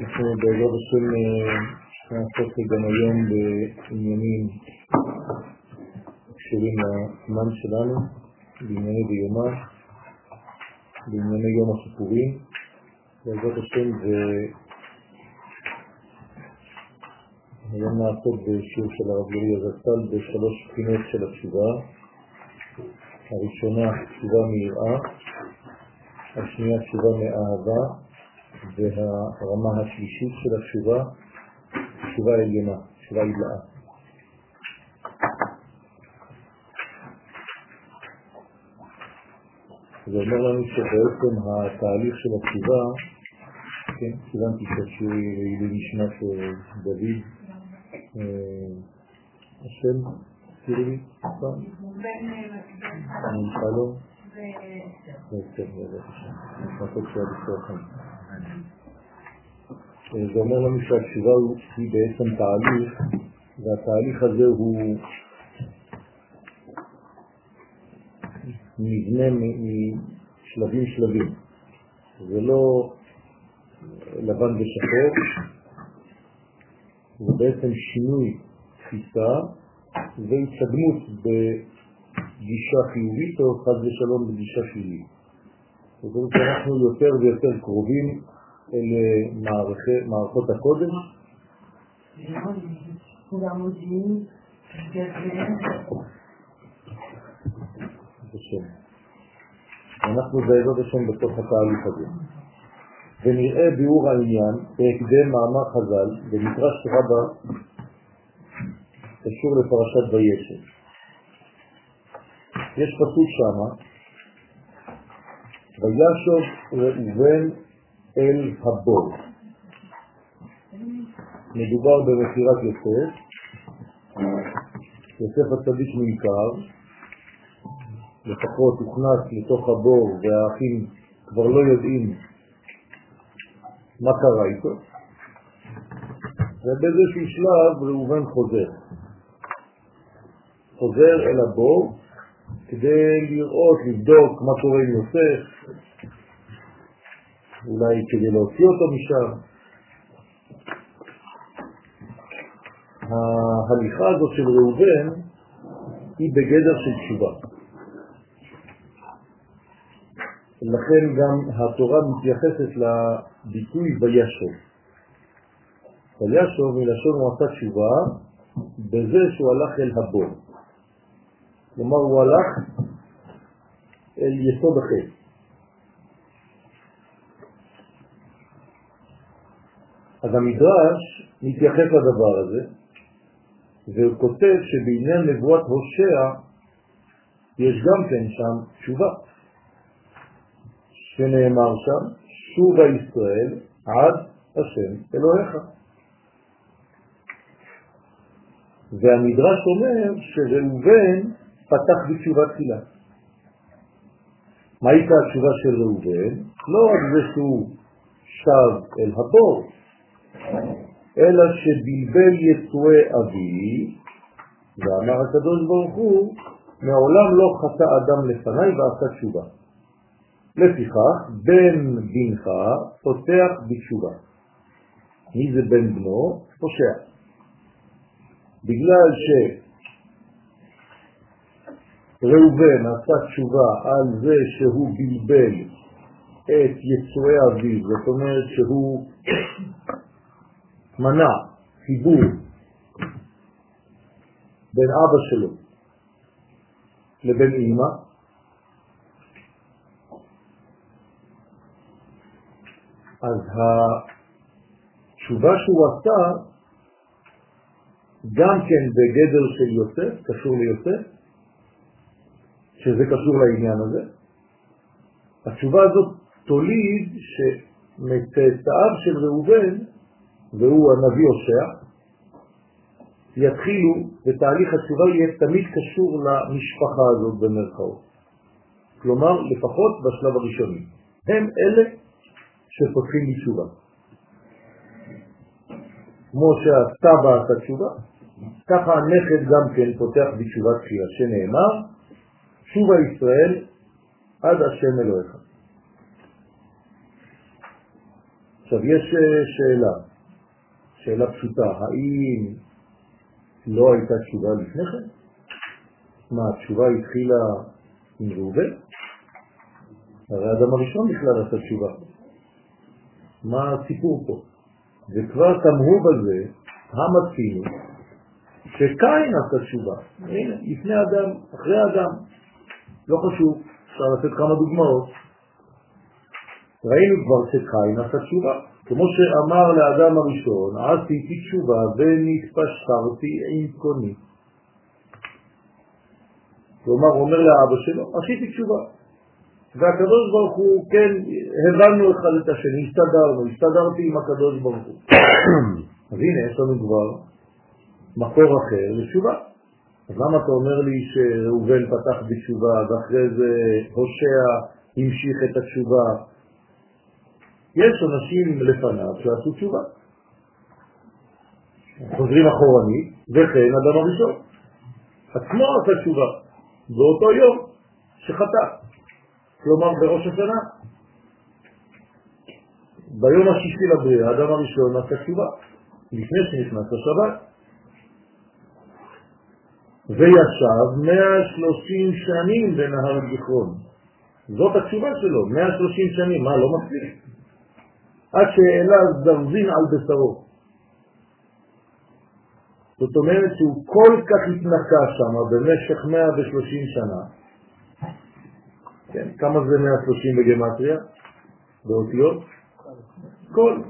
אנחנו בעזרת השם נעסוק גם היום בעניינים קשורים לזמן שלנו, בענייני ביומה, בענייני יום הכיפורים. בעזרת השם זה היום נעסוק בשיעור של הרב לוי הזצ"ל בשלוש בחינות של התשובה. הראשונה תשובה מיראה, השנייה תשובה מאהבה, והרמה השלישית של התשובה, תשובה עליונה, תשובה עילאה. זה אומר לנו שבעצם התהליך של התשובה, כן, כיוונתי שהשיעור יהיה לנשמת דוד, השם, תראי לי, פעם? שלום. זה אומר לנו שהתשובה היא בעצם תהליך, והתהליך הזה הוא נבנה משלבים שלבים. זה לא לבן ושחור, זה בעצם שינוי תפיסה והתקדמות בגישה חיובית או חד ושלום בגישה שלילית. זאת אומרת שאנחנו יותר ויותר קרובים אל מערכות הקודש. אנחנו בעזרת השם בתוך התהליך הזה. ונראה ביאור העניין בהקדם מאמר חז"ל במדרש רבה קשור לפרשת וישב. יש פסוק שמה, וישוב ראובן אל הבור. מדובר במכירת יוסף, יוסף הצדיק נמכר, לפחות הוכנס לתוך הבור והאחים כבר לא יודעים מה קרה איתו, ובאיזשהו שלב ראובן חוזר. חוזר אל הבור כדי לראות, לבדוק מה קורה עם יוסף, אולי כדי להוציא אותו משם. ההליכה הזאת של ראובן היא בגדר של תשובה. לכן גם התורה מתייחסת לביטוי וישוב. וישוב מלשון הוא עשה תשובה בזה שהוא הלך אל הבור. כלומר הוא הלך אל יסוד החטא. אז המדרש מתייחס לדבר הזה, והוא כותב שבעניין נבואת הושע יש גם כן שם תשובה. שנאמר שם, שובה ישראל עד השם אלוהיך. והמדרש אומר שראובן פתח בתשובה תחילה. מה הייתה התשובה של ראובן? לא רק זה שהוא שב אל הבור, אלא שבלבל יצואי אבי, ואמר הקדוש ברוך הוא, מעולם לא חטא אדם לפניי ועשה תשובה. לפיכך, בן בנך פותח בתשובה. מי זה בן בנו? פושע. בגלל שראובן עשה תשובה על זה שהוא בלבל את יצואי אביו, זאת אומרת שהוא מנע חיבור בין אבא שלו לבין אמא, אז התשובה שהוא עשה גם כן בגדר של יוסף, קשור ליוסף, שזה קשור לעניין הזה. התשובה הזאת תוליד שמצאצאיו של ראובן, והוא הנביא הושע, יתחילו, ותהליך התשובה יהיה תמיד קשור למשפחה הזאת במרכאות. כלומר, לפחות בשלב הראשוני. הם אלה שפותחים בתשובה. כמו שהסבא עשה תשובה, ככה הנכד גם כן פותח בתשובת תחייה, שנאמר, שובה ישראל עד השם אלוהיך. עכשיו יש אה, שאלה, שאלה פשוטה, האם לא הייתה תשובה לפני כן? מה, התשובה התחילה עם ראובן? הרי האדם הראשון בכלל עשה תשובה. מה הסיפור פה? וכבר תמהו בזה המצינו שקין עשה תשובה. הנה, לפני אדם, אחרי אדם, לא חשוב, אפשר לתת כמה דוגמאות. ראינו כבר שקין עשה תשובה. כמו שאמר לאדם הראשון, עשיתי תשובה ונתפשרתי עם קוני. כלומר, אומר לאבא שלו, עשיתי תשובה. והקדוש ברוך הוא, כן, הבנו אחד את השני, הסתדרנו, הסתדרתי עם הקדוש ברוך הוא. אז הנה, יש לנו כבר מקור אחר לתשובה. אז למה אתה אומר לי שראובן פתח בתשובה ואחרי זה הושע המשיך את התשובה? יש אנשים לפניו שעשו תשובה. חוזרים אחורנית, וכן אדם הראשון. עצמו עשה תשובה, באותו יום שחטא, כלומר בראש השנה. ביום השישי לבריאה, האדם הראשון עשה תשובה, לפני שנכנס לשבת. וישב 130 שנים בנהר הזיכרון. זאת התשובה שלו, 130 שנים, מה, לא מספיק? עד שהעלה זרזין על בשרו. זאת אומרת שהוא כל כך התנקה שם במשך 130 שנה. כן, כמה זה 130 בגמטריה? באותיות? כל.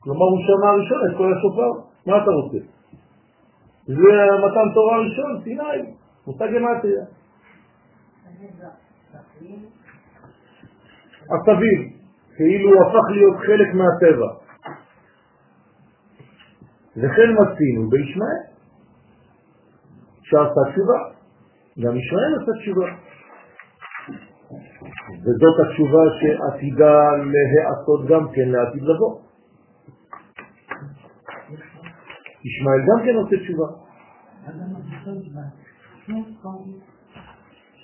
כלומר הוא שמע ראשון את כל השופר. מה אתה רוצה? זה מתן תורה ראשון, סיני, מושג גמטריה. עשבים, כאילו הוא הפך להיות חלק מהטבע. וכן מצינו בישמעאל, שעשה תשובה, גם ישמעאל עשה תשובה. וזאת התשובה שעתידה להיעשות גם כן לעתיד לבוא. ישמעאל גם כן עושה תשובה.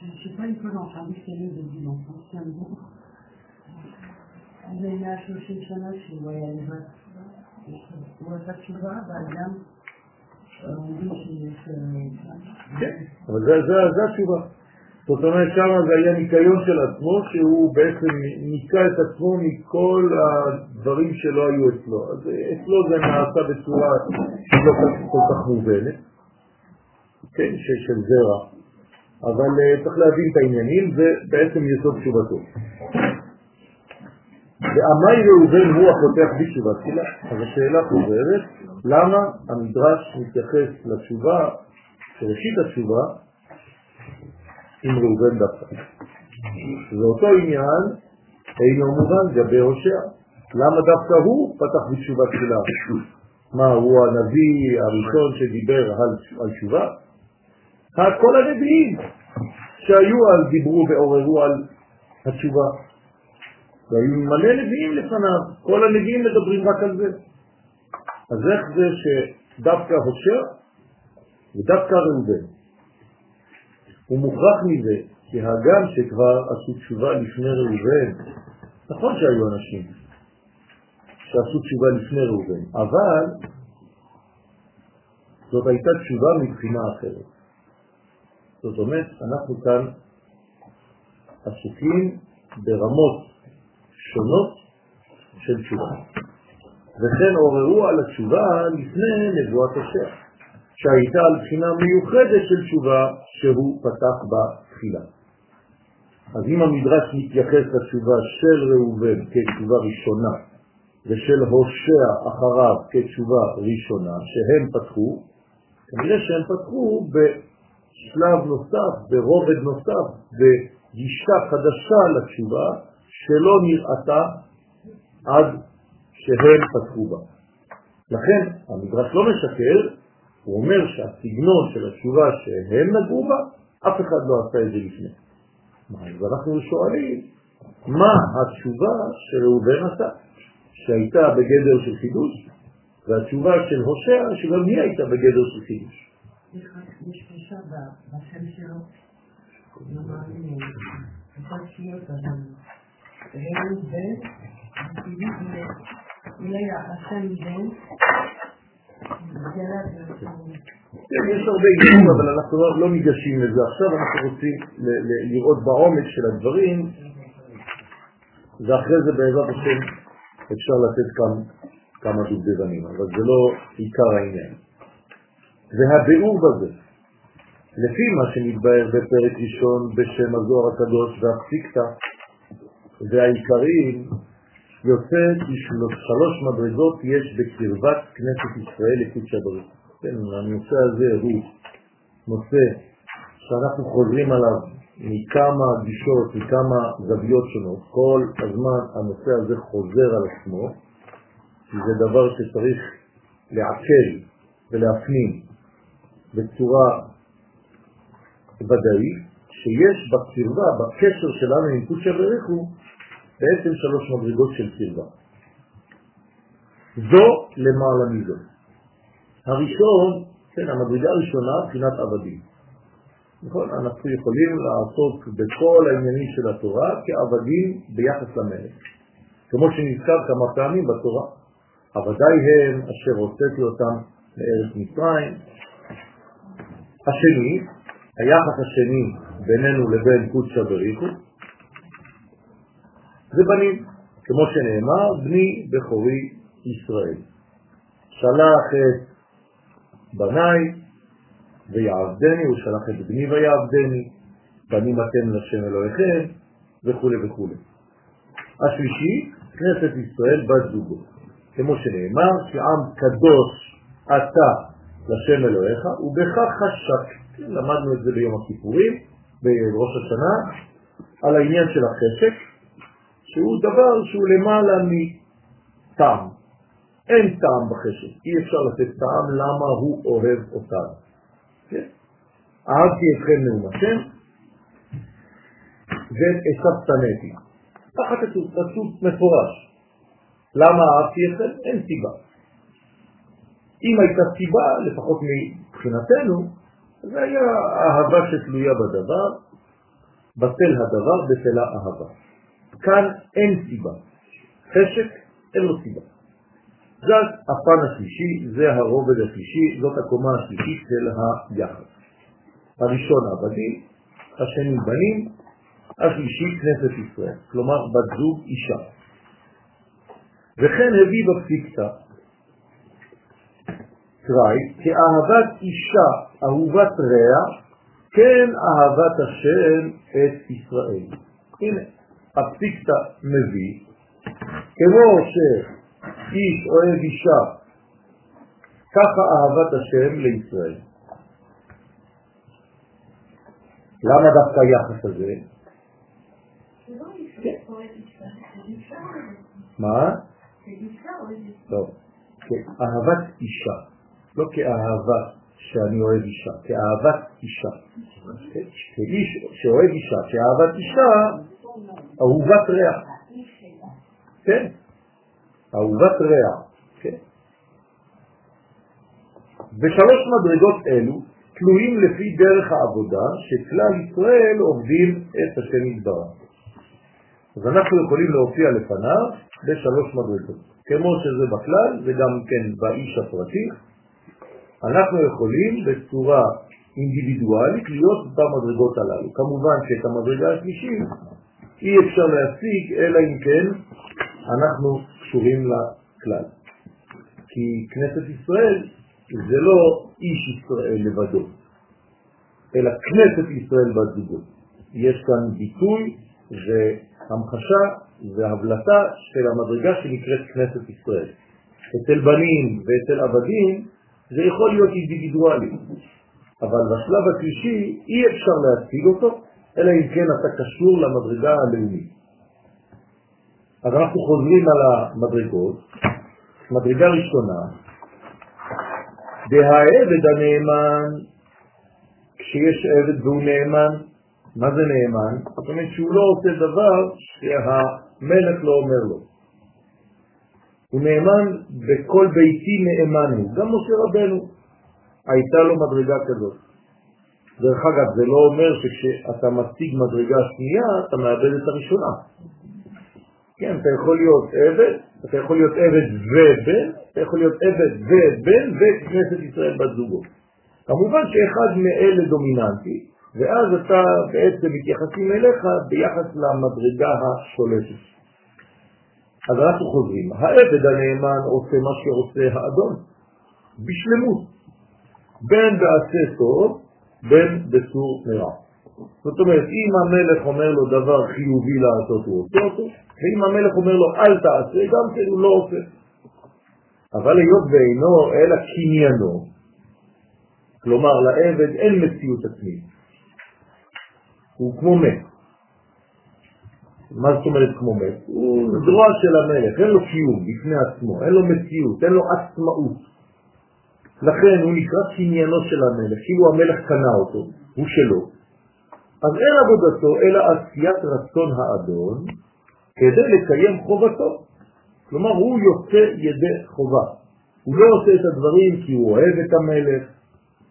Je sais pas une fois dans Rabbi Kelly de dimanche, c'est un bon. זה 130 שנה שהוא היה לבד. הוא עשה תשובה, אומרים שיש... כן, אבל זה התשובה. זאת אומרת, שם זה היה ניקיון של עצמו, שהוא בעצם ניקה את עצמו מכל הדברים שלא היו אצלו. אז אצלו זה נעשה בצורה שלא כל כך מובנת, כן, של זרע. אבל uh, צריך להבין את העניינים, זה בעצם יסוד תשובתו. ועמי ראובן הוא הפותח בתשובה תחילה. אז השאלה חוזרת, למה המדרש מתייחס לתשובה, ראשית התשובה, עם ראובן דווקא. זה אותו עניין אינו מובן גבי הושע. למה דווקא הוא פתח בתשובה תחילה? מה, הוא הנביא הראשון שדיבר על, על תשובה? כל הנביאים שהיו אז דיברו ועוררו על התשובה. והיו מלא נביאים לפניו, כל הנביאים מדברים רק על זה. אז איך זה שדווקא הושע ודווקא ראובן הוא מוכרח מזה, כי הגם שכבר עשו תשובה לפני ראובן, נכון שהיו אנשים שעשו תשובה לפני ראובן, אבל זאת הייתה תשובה מבחינה אחרת. זאת אומרת, אנחנו כאן עסוקים ברמות שונות של תשובה. וכן עוררו על התשובה לפני נבואת השם. שהייתה על בחינה מיוחדת של תשובה שהוא פתח בתחילה. אז אם המדרש מתייחס לתשובה של ראובן כתשובה ראשונה ושל הושע אחריו כתשובה ראשונה שהם פתחו, כנראה שהם פתחו בשלב נוסף, ברובד נוסף, בגישה חדשה לתשובה שלא נראתה עד שהם פתחו בה. לכן המדרש לא משקר, הוא אומר שהסגנון של התשובה שהם נגעו בה, אף אחד לא עשה את זה לפני. אז אנחנו שואלים, מה התשובה שראובן עשה, שהייתה בגדר של חידוש, והתשובה של הושע, שגם היא הייתה בגדר של חידוש. יש פרישה בשם שלו, הם בן, אולי השם בן, יש הרבה עניינים, אבל אנחנו לא, לא ניגשים לזה עכשיו, אנחנו רוצים לראות בעומק של הדברים, ואחרי זה בעזרת השם אפשר לתת כאן כמה דובדבנים, אבל זה לא עיקר העניין. והביאור בזה, לפי מה שמתבהר בפרק ראשון בשם הזוהר הקדוש והפסיקתא והעיקריים, יוצא כי שלוש מדרגות יש בקרבת כנסת ישראל לקודש ברוך. כן, הנושא הזה הוא נושא שאנחנו חוזרים עליו מכמה גישות, מכמה זוויות שונות. כל הזמן הנושא הזה חוזר על עצמו, כי זה דבר שצריך לעכל ולהפנים בצורה ודאית, שיש בקרבה, בקשר שלנו עם קודש הוא בעצם שלוש מדרגות של קרבה. זו למעלה מזו. הראשון, כן, המדרגה הראשונה, בחינת עבדים. נכון? אנחנו יכולים לעסוק בכל העניינים של התורה כעבדים ביחס למלך. כמו שנזכר כמה פעמים בתורה. עבדי הם אשר הוצאתי אותם לארץ מצרים. השני, היחס השני בינינו לבין קודשא בריחו, זה בנים, כמו שנאמר, בני בכורי ישראל. שלח את בניי ויעבדני, הוא שלח את בני ויעבדני, בנים אתם לשם אלוהיכם, וכו' וכו'. השלישי, כנסת ישראל בת זוגו, כמו שנאמר, שעם קדוש אתה לשם אלוהיך, ובכך חשק. למדנו את זה ביום הכיפורים, בראש השנה, על העניין של החשק, שהוא דבר שהוא למעלה מטעם. אין טעם בחשק, אי אפשר לתת טעם למה הוא אוהב אותנו. כן? אהבתי אתכם נאום השם, שנאתי. ככה כתוב, כתוב מפורש. למה אהבתי אתכם? אין סיבה. אם הייתה סיבה, לפחות מבחינתנו, זה היה אהבה שתלויה בדבר, בטל הדבר, בטלה אהבה. כאן אין סיבה. חשק, אין לו סיבה. זה הפן השלישי, זה הרובד השלישי, זאת הקומה השלישית של היחס. הראשון עבדים, השני בנים, השלישי כנסת ישראל, כלומר בת זוג אישה. וכן הביא בפסיקתא, קראי, כאהבת אישה אהובת רע, כן אהבת השם את ישראל. הנה, הפסיקתא מביא, כמו שאיש אוהב אישה, ככה אהבת השם לישראל. למה דווקא היחס הזה? מה? לא, כאהבת אישה, לא כאהבה שאני אוהב אישה, כאהבת אישה. כאיש שאוהב אישה, כאהבת אישה, אהובת ריח. כן, אהובת ריח. כן. ושלוש מדרגות אלו תלויים לפי דרך העבודה שכלל ישראל עובדים את השם יתברך. אז אנחנו יכולים להופיע לפניו בשלוש מדרגות. כמו שזה בכלל, וגם כן באיש הפרטי, אנחנו יכולים בצורה אינדיבידואלית להיות במדרגות הללו. כמובן שאת המדרגה השלישית אי אפשר להשיג, אלא אם כן אנחנו קשורים לכלל. כי כנסת ישראל זה לא איש ישראל לבדו, אלא כנסת ישראל בזוגו. יש כאן ביטוי והמחשה והבלטה של המדרגה שנקראת כנסת ישראל. אצל בנים ואצל עבדים זה יכול להיות אינדיבידואלי, אבל בשלב השלישי אי אפשר להשיג אותו, אלא אם כן אתה קשור למדרגה הלאומית. אז אנחנו חוזרים על המדרגות. מדרגה ראשונה, והעבד הנאמן, כשיש עבד והוא נאמן, מה זה נאמן? זאת אומרת שהוא לא עושה דבר שהמלך לא אומר לו. הוא נאמן בכל ביתי נאמן הוא. גם משה רבנו הייתה לו מדרגה כזאת. דרך אגב, זה לא אומר שכשאתה משיג מדרגה שנייה, אתה מאבד את הראשונה. כן, אתה יכול להיות עבד, אתה יכול להיות עבד ובן, אתה יכול להיות עבד ובן וכנסת ישראל בת זוגו. כמובן שאחד מאלה דומיננטי, ואז אתה בעצם מתייחסים אליך ביחס למדרגה השולטת. אז אנחנו חוזרים, העבד הנאמן עושה מה שעושה האדון, בשלמות, בין בעשה טוב, בין בסור מרע. זאת אומרת, אם המלך אומר לו דבר חיובי לעשות, הוא עושה אותו, ואם המלך אומר לו אל תעשה, גם כן הוא לא עושה. אבל היות ואינו אלא קניינו, כלומר לעבד אין מציאות עצמית, הוא כמו מת. מה זאת אומרת כמו מת? הוא זרוע של המלך, אין לו קיום בפני עצמו, אין לו מציאות, אין לו עצמאות. לכן הוא נקרא קניינו של המלך, כאילו המלך קנה אותו, הוא שלו. אז אין עבודתו אלא עשיית רצון האדון כדי לקיים חובתו. כלומר, הוא יוצא ידי חובה. הוא לא עושה את הדברים כי הוא אוהב את המלך,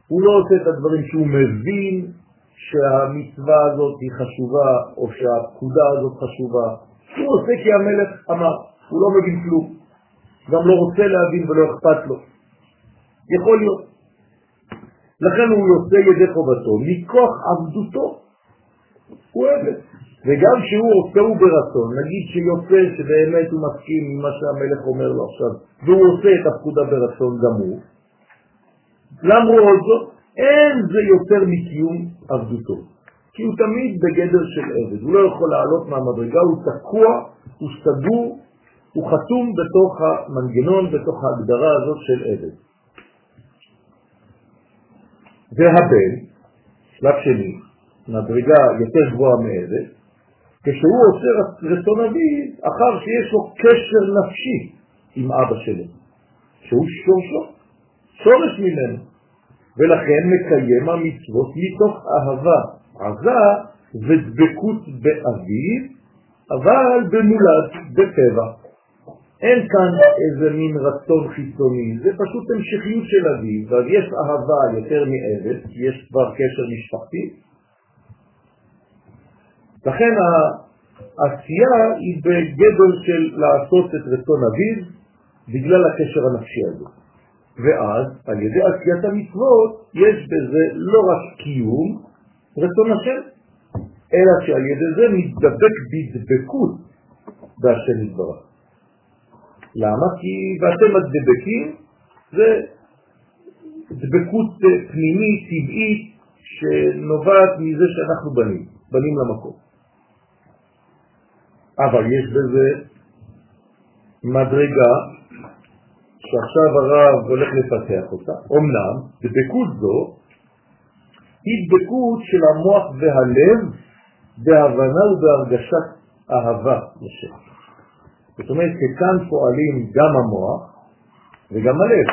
הוא לא עושה את הדברים שהוא מבין שהמצווה הזאת היא חשובה, או שהפקודה הזאת חשובה. הוא עושה כי המלך אמר, הוא לא מבין כלום. גם לא רוצה להבין ולא אכפת לו. יכול להיות. לכן הוא יוצא ידי חובתו, מכוח עבדותו הוא עבד. וגם שהוא עושה הוא ברצון, נגיד שיוצא שבאמת הוא מסכים עם מה שהמלך אומר לו עכשיו, והוא עושה את הפקודה ברצון גם הוא, למרות זאת, אין זה יותר מקיום עבדותו. כי הוא תמיד בגדר של עבד, הוא לא יכול לעלות מהמדרגה, הוא תקוע, הוא סגור, הוא חתום בתוך המנגנון, בתוך ההגדרה הזאת של עבד. והבן, שלב שני, מדרגה יותר גבוהה מעבד, כשהוא עושה רצון אביו, אחר שיש לו קשר נפשי עם אבא שלו, שהוא שורשו, שורש ממנו, ולכן מקיים המצוות מתוך אהבה עזה ודבקות באביו, אבל במולד, בטבע. אין כאן איזה מין רצון חיצוני, זה פשוט המשכיות של אביו, ואז יש אהבה יותר מעבד, יש כבר קשר משפחתי, לכן העשייה היא בגדול של לעשות את רצון אביו בגלל הקשר הנפשי הזה. ואז על ידי עשיית המצוות יש בזה לא רק קיום רצון השם, אלא שעל ידי זה מתדבק בדבקות בהשם יתברך. למה? כי ואתם הדבקים זה דבקות פנימית, טבעית, שנובעת מזה שאנחנו בנים, בנים למקום. אבל יש בזה מדרגה שעכשיו הרב הולך לפתח אותה. אמנם, דבקות זו היא דבקות של המוח והלב בהבנה ובהרגשת אהבה לשם. זאת אומרת, שכאן פועלים גם המוח וגם הלב.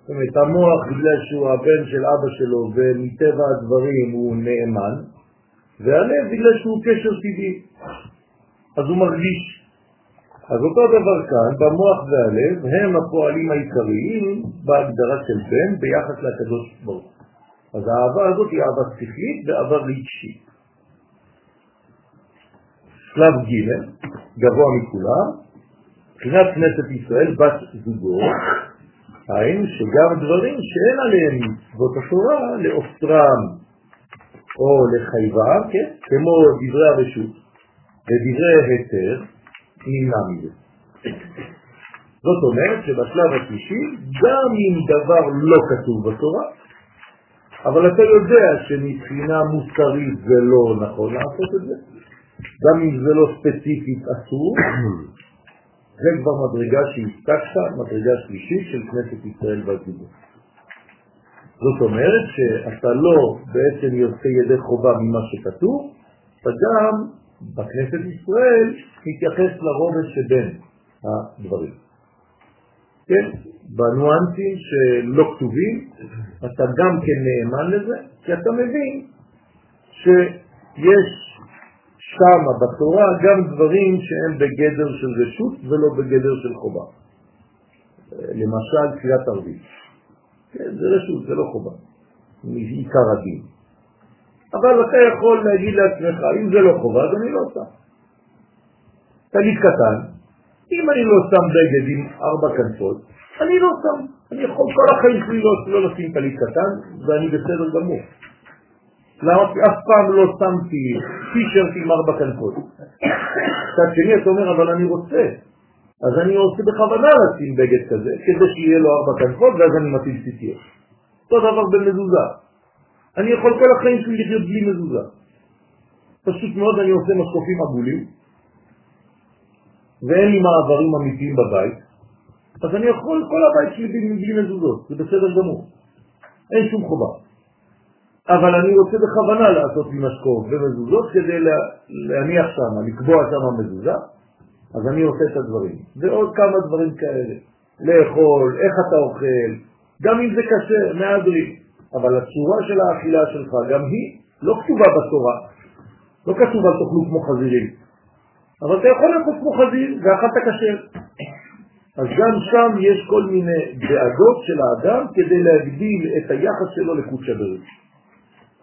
זאת אומרת, המוח בגלל שהוא הבן של אבא שלו ומטבע הדברים הוא נאמן, והלב בגלל שהוא קשר טבעי. אז הוא מרגיש. אז אותו דבר כאן, במוח והלב, הם הפועלים העיקריים בהגדרה של בן ביחס לקדוש ברוך אז האהבה הזאת היא אהבה שכלית ואהבה רגשית. שלב ג', גבוה מכולם, מבחינת כנסת ישראל, בת זוגו, היינו שגם דברים שאין עליהם מצוות התורה לאוסטרם או לחייבם, כן? כמו דברי הרשות, ודברי היתר נמנע מזה. זאת אומרת שבשלב השלישי, גם אם דבר לא כתוב בתורה, אבל אתה יודע שמבחינה מוסרית זה לא נכון לעשות את זה, גם אם זה לא ספציפית אסור, זה כבר מדרגה שהסתקת, מדרגה שלישית של כנסת ישראל והציבור. זאת אומרת שאתה לא בעצם יוצא ידי חובה ממה שכתוב, אתה גם בכנסת ישראל מתייחס לרובד שבין הדברים. כן, בנואנסים שלא כתובים, אתה גם כן נאמן לזה, כי אתה מבין שיש שם בתורה גם דברים שהם בגדר של רשות ולא בגדר של חובה. למשל תפילת ערבית. כן, זה רשות, זה לא חובה, מעיקר הדין. אבל אתה יכול להגיד לעצמך, אם זה לא חובה, אז אני לא שם. תגיד קטן, אם אני לא שם בגד עם ארבע כנפות, אני לא שם. אני יכול כל החיים שלי לא, לא לשים טלית קטן, ואני בסדר גמור. למה? אף פעם לא שמתי טישרט עם ארבע כנפות. קצת שני אתה אומר, אבל אני רוצה. אז אני עושה בכוונה לשים בגד כזה, כדי שיהיה לו ארבע כנפות, ואז אני מטיל ציציות. אותו דבר במזוזה. אני יכול כל החיים שלי לחיות בלי מזוזה. פשוט מאוד אני עושה משקופים עגולים, ואין לי מעברים אמיתיים בבית, אז אני יכול כל הבית שלי בלי מזוזות, זה בסדר גמור. אין שום חובה. אבל אני רוצה בכוונה לעשות לי משקוף ומזוזות כדי להניח שם, לקבוע שם מזוזה, אז אני עושה את הדברים. ועוד כמה דברים כאלה. לאכול, איך אתה אוכל, גם אם זה קשה, מהדרים. אבל הצורה של האכילה שלך, גם היא לא כתובה בתורה. לא כתוב על תאכלו כמו חזירים. אבל אתה יכול לאכול כמו חזיר ואכלת כשר. אז גם שם יש כל מיני דאגות של האדם כדי להגדיל את היחס שלו לקודש הברית.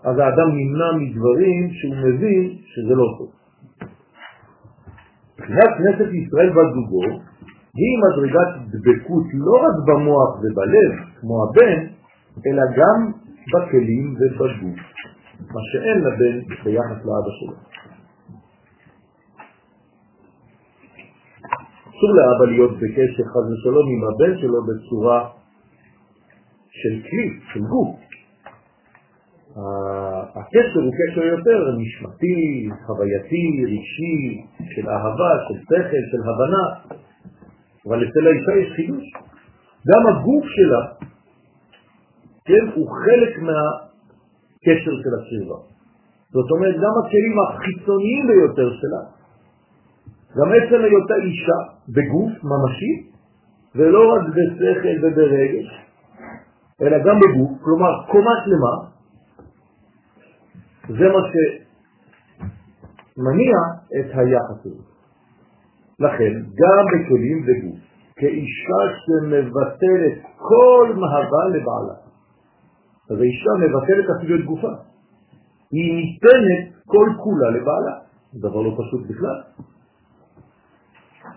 אז האדם נמנע מדברים שהוא מבין שזה לא טוב. מבחינת כנסת ישראל בזוגו היא מדרגת דבקות לא רק במוח ובלב, כמו הבן, אלא גם בכלים ובגוף, מה שאין לבן ביחס לאבא שלו. אסור לאבא להיות בקשר חז ושלום עם הבן שלו בצורה של כלי, של גוף. הקשר הוא קשר יותר נשמתי, חווייתי, רגשי, של אהבה, של שכל, של הבנה, אבל אצל האישה יש חידוש. גם הגוף שלה, כן, הוא חלק מהקשר של הקרבה. זאת אומרת, גם הכלים החיצוניים ביותר שלה, גם עצם היותה אישה בגוף ממשי, ולא רק בשכל וברגש, אלא גם בגוף, כלומר קומה שלמה, זה מה שמניע את היחס הזה. לכן, גם בכלים וגוף, כאישה שמבטלת כל מהווה לבעלה. אז האישה מבטלת אפילו את גופה. היא ניתנת כל כולה לבעלה. דבר לא פשוט בכלל.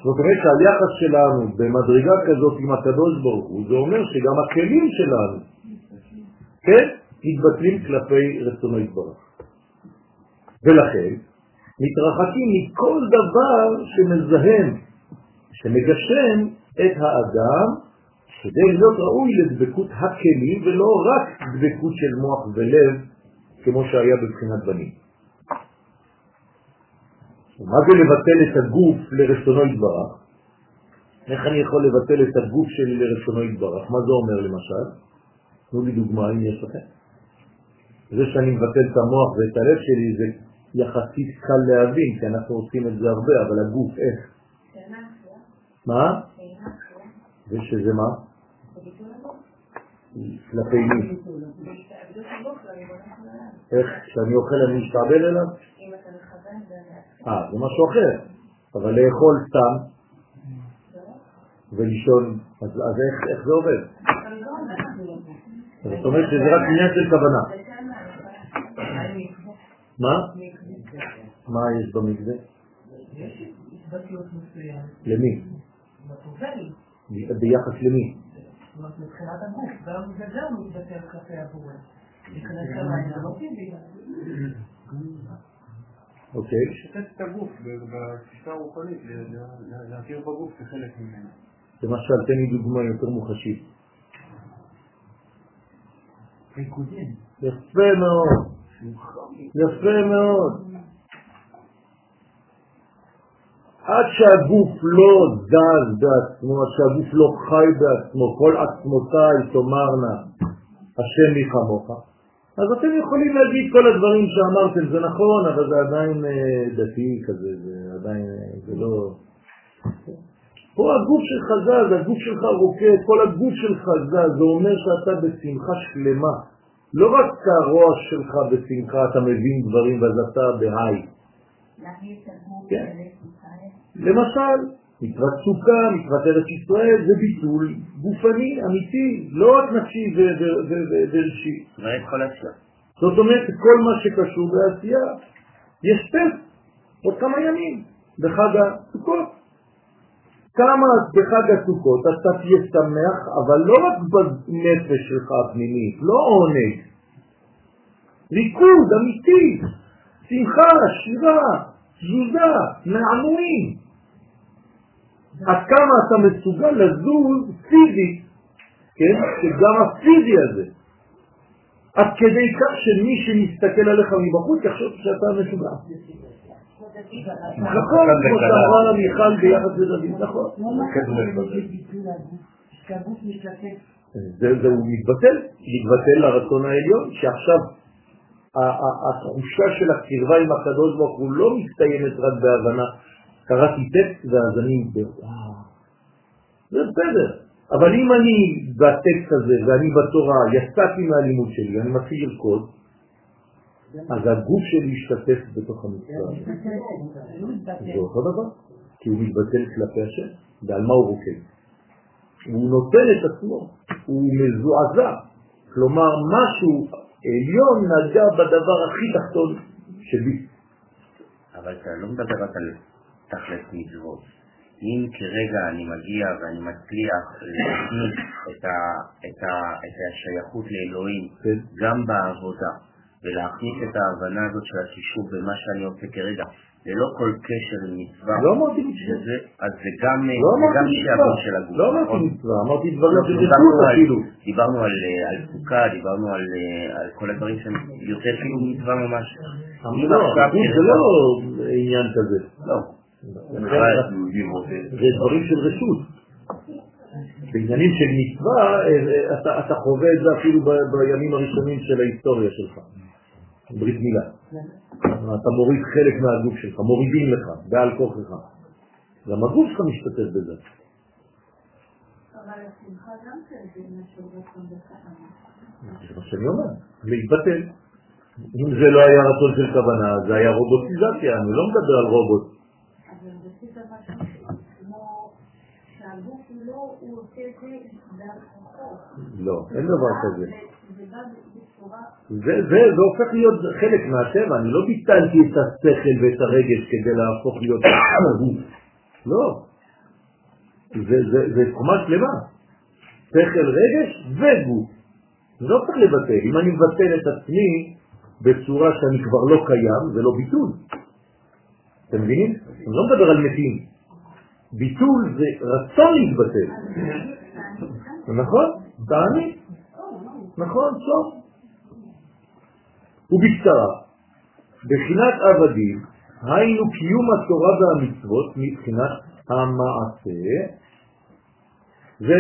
זאת אומרת שהיחס שלנו במדרגה כזאת עם הקדוש ברוך הוא, זה אומר שגם הכלים שלנו, כן, מתבטלים כלפי רצונו יתברך. ולכן מתרחקים מכל דבר שמזהם, שמגשם את האדם כדי להיות ראוי לדבקות הכלים ולא רק דבקות של מוח ולב כמו שהיה בבחינת בנים. מה זה לבטל את הגוף לרצונו יתברך? איך אני יכול לבטל את הגוף שלי לרצונו יתברך? מה זה אומר למשל? תנו לי דוגמה אם יש לכם. זה שאני מבטל את המוח ואת הלב שלי זה יחסית קל להבין, כי אנחנו עושים את זה הרבה, אבל הגוף איך? מה? ושזה מה? כלפי מי? איך? כשאני אוכל אני משתעבל אליו? אה, זה משהו אחר. אבל לאכול סתם ולישון, אז, איך, איך זה עובד? זאת אומרת שזה רק עניין של כוונה. מה? מה יש במקווה? למי? ביחס למי? מבחינת הגוף, גם זה גם מתבטל כלפי הבורא. להיכנס למים זה לא טבעי. אוקיי. לשתף את הגוף בתפיסה הרוחנית, להכיר בגוף כחלק ממנו. למשל, תן לי דוגמה יותר מוחשית. ריקודים. יפה מאוד. יפה מאוד. עד שהגוף לא זז בעצמו, עד שהגוף לא חי בעצמו, כל עצמותיי תאמרנה, השם לי כמוך. אז אתם יכולים להגיד כל הדברים שאמרתם, זה נכון, אבל זה עדיין אה, דתי כזה, זה עדיין, אה, זה לא... פה הגוף שלך זז, הגוף שלך רוקד, כל הגוף שלך זז, זה אומר שאתה בשמחה שלמה. לא רק הראש שלך בשמחה, אתה מבין דברים ואז אתה בהיי. כן. למשל, מצוות סוכה, מצוות ארץ ישראל, זה ביטול גופני, אמיתי, לא רק נפשי ורגשי. זאת אומרת כל עשייה. זאת אומרת, כל מה שקשור בעשייה, יש טף, עוד כמה ימים, בחג הסוכות. כמה בחג הסוכות אתה תהיה שמח, אבל לא רק בנפש שלך הפנימית, לא עונג. ריקוד אמיתי, שמחה, שירה, תזוזה, נענועים. עד כמה אתה מסוגל לזוז פיזית, כן? שגם הפיזי הזה, עד כדי כך שמי שמסתכל עליך מבחוץ יחשוב שאתה משוגע. נכון, כמו שאמרה מיכל ביחס לדוד, נכון. זהו מתבטל, מתבטל לרצון העליון, שעכשיו התחושה של הקרבה עם הקדוש ברוך הוא לא מסתיימת רק בהבנה. קראתי טקסט ואז אני וואו, זה בסדר. אבל אם אני בטקסט הזה ואני בתורה יצאתי מהלימוד שלי, אני מתחיל לרקוד, אז הגוף שלי ישתתף בתוך המצווה. זה אותו דבר, כי הוא מתבטל כלפי השם, ועל מה הוא רוקד? הוא נותן את עצמו, הוא מזועזע, כלומר משהו עליון נגע בדבר הכי תחתון שלי. אבל אתה לא מדבר רק על תכלס מצוות. אם כרגע אני מגיע ואני מצליח להכניס את, ה, את, ה, את השייכות לאלוהים כן. גם בעבודה, ולהכניס את ההבנה הזאת של השישוב במה שאני עושה כרגע, ללא כל קשר עם מצווה, לא אמרתי מצווה. אז זה גם, לא שעבוד. של הגוף. לא אמרתי נכון? מצווה, אמרתי דברים גוף על- אפילו. דיברנו על, אה, על סוכה, דיברנו על, אה, על כל הדברים שהם יותר כאילו מצווה ממש. לא, זה לא עניין כזה. לא. זה דברים של רשות. בעניינים של מצווה, אה, אה, אתה, אתה חווה את זה אפילו ב- בימים הראשונים של ההיסטוריה שלך. ברית מילה. אתה מוריד חלק מהגוף שלך, מורידים לך, בעל כוחך. גם הגוף שלך משתתף בזה. אבל השמחה גם כן זה משהו רצון. זה מה שאני אומר, להתבטל. אם זה לא היה רצון של כוונה, זה היה רובוטיזציה, אני לא מדבר על רובוט. אבל רצית משהו כמו שהגוף לא, הוא עושה את זה בהכרחו. לא, אין דבר כזה. זה. זה, זה, הופך להיות חלק מהטבע, אני לא ביטלתי את השכל ואת הרגש כדי להפוך להיות גוף. לא. זה, זה, זה קומה שלמה. שכל, רגש וגוף. זה לא צריך לבטל. אם אני מבטל את עצמי בצורה שאני כבר לא קיים, זה לא ביטול. אתם מבינים? אני לא מדבר על מתים. ביטול זה רצון להתבטל. נכון? תעני. נכון, סוף. ובקצרה, בחינת עבדים, היינו קיום התורה והמצוות מבחינת המעשה, זה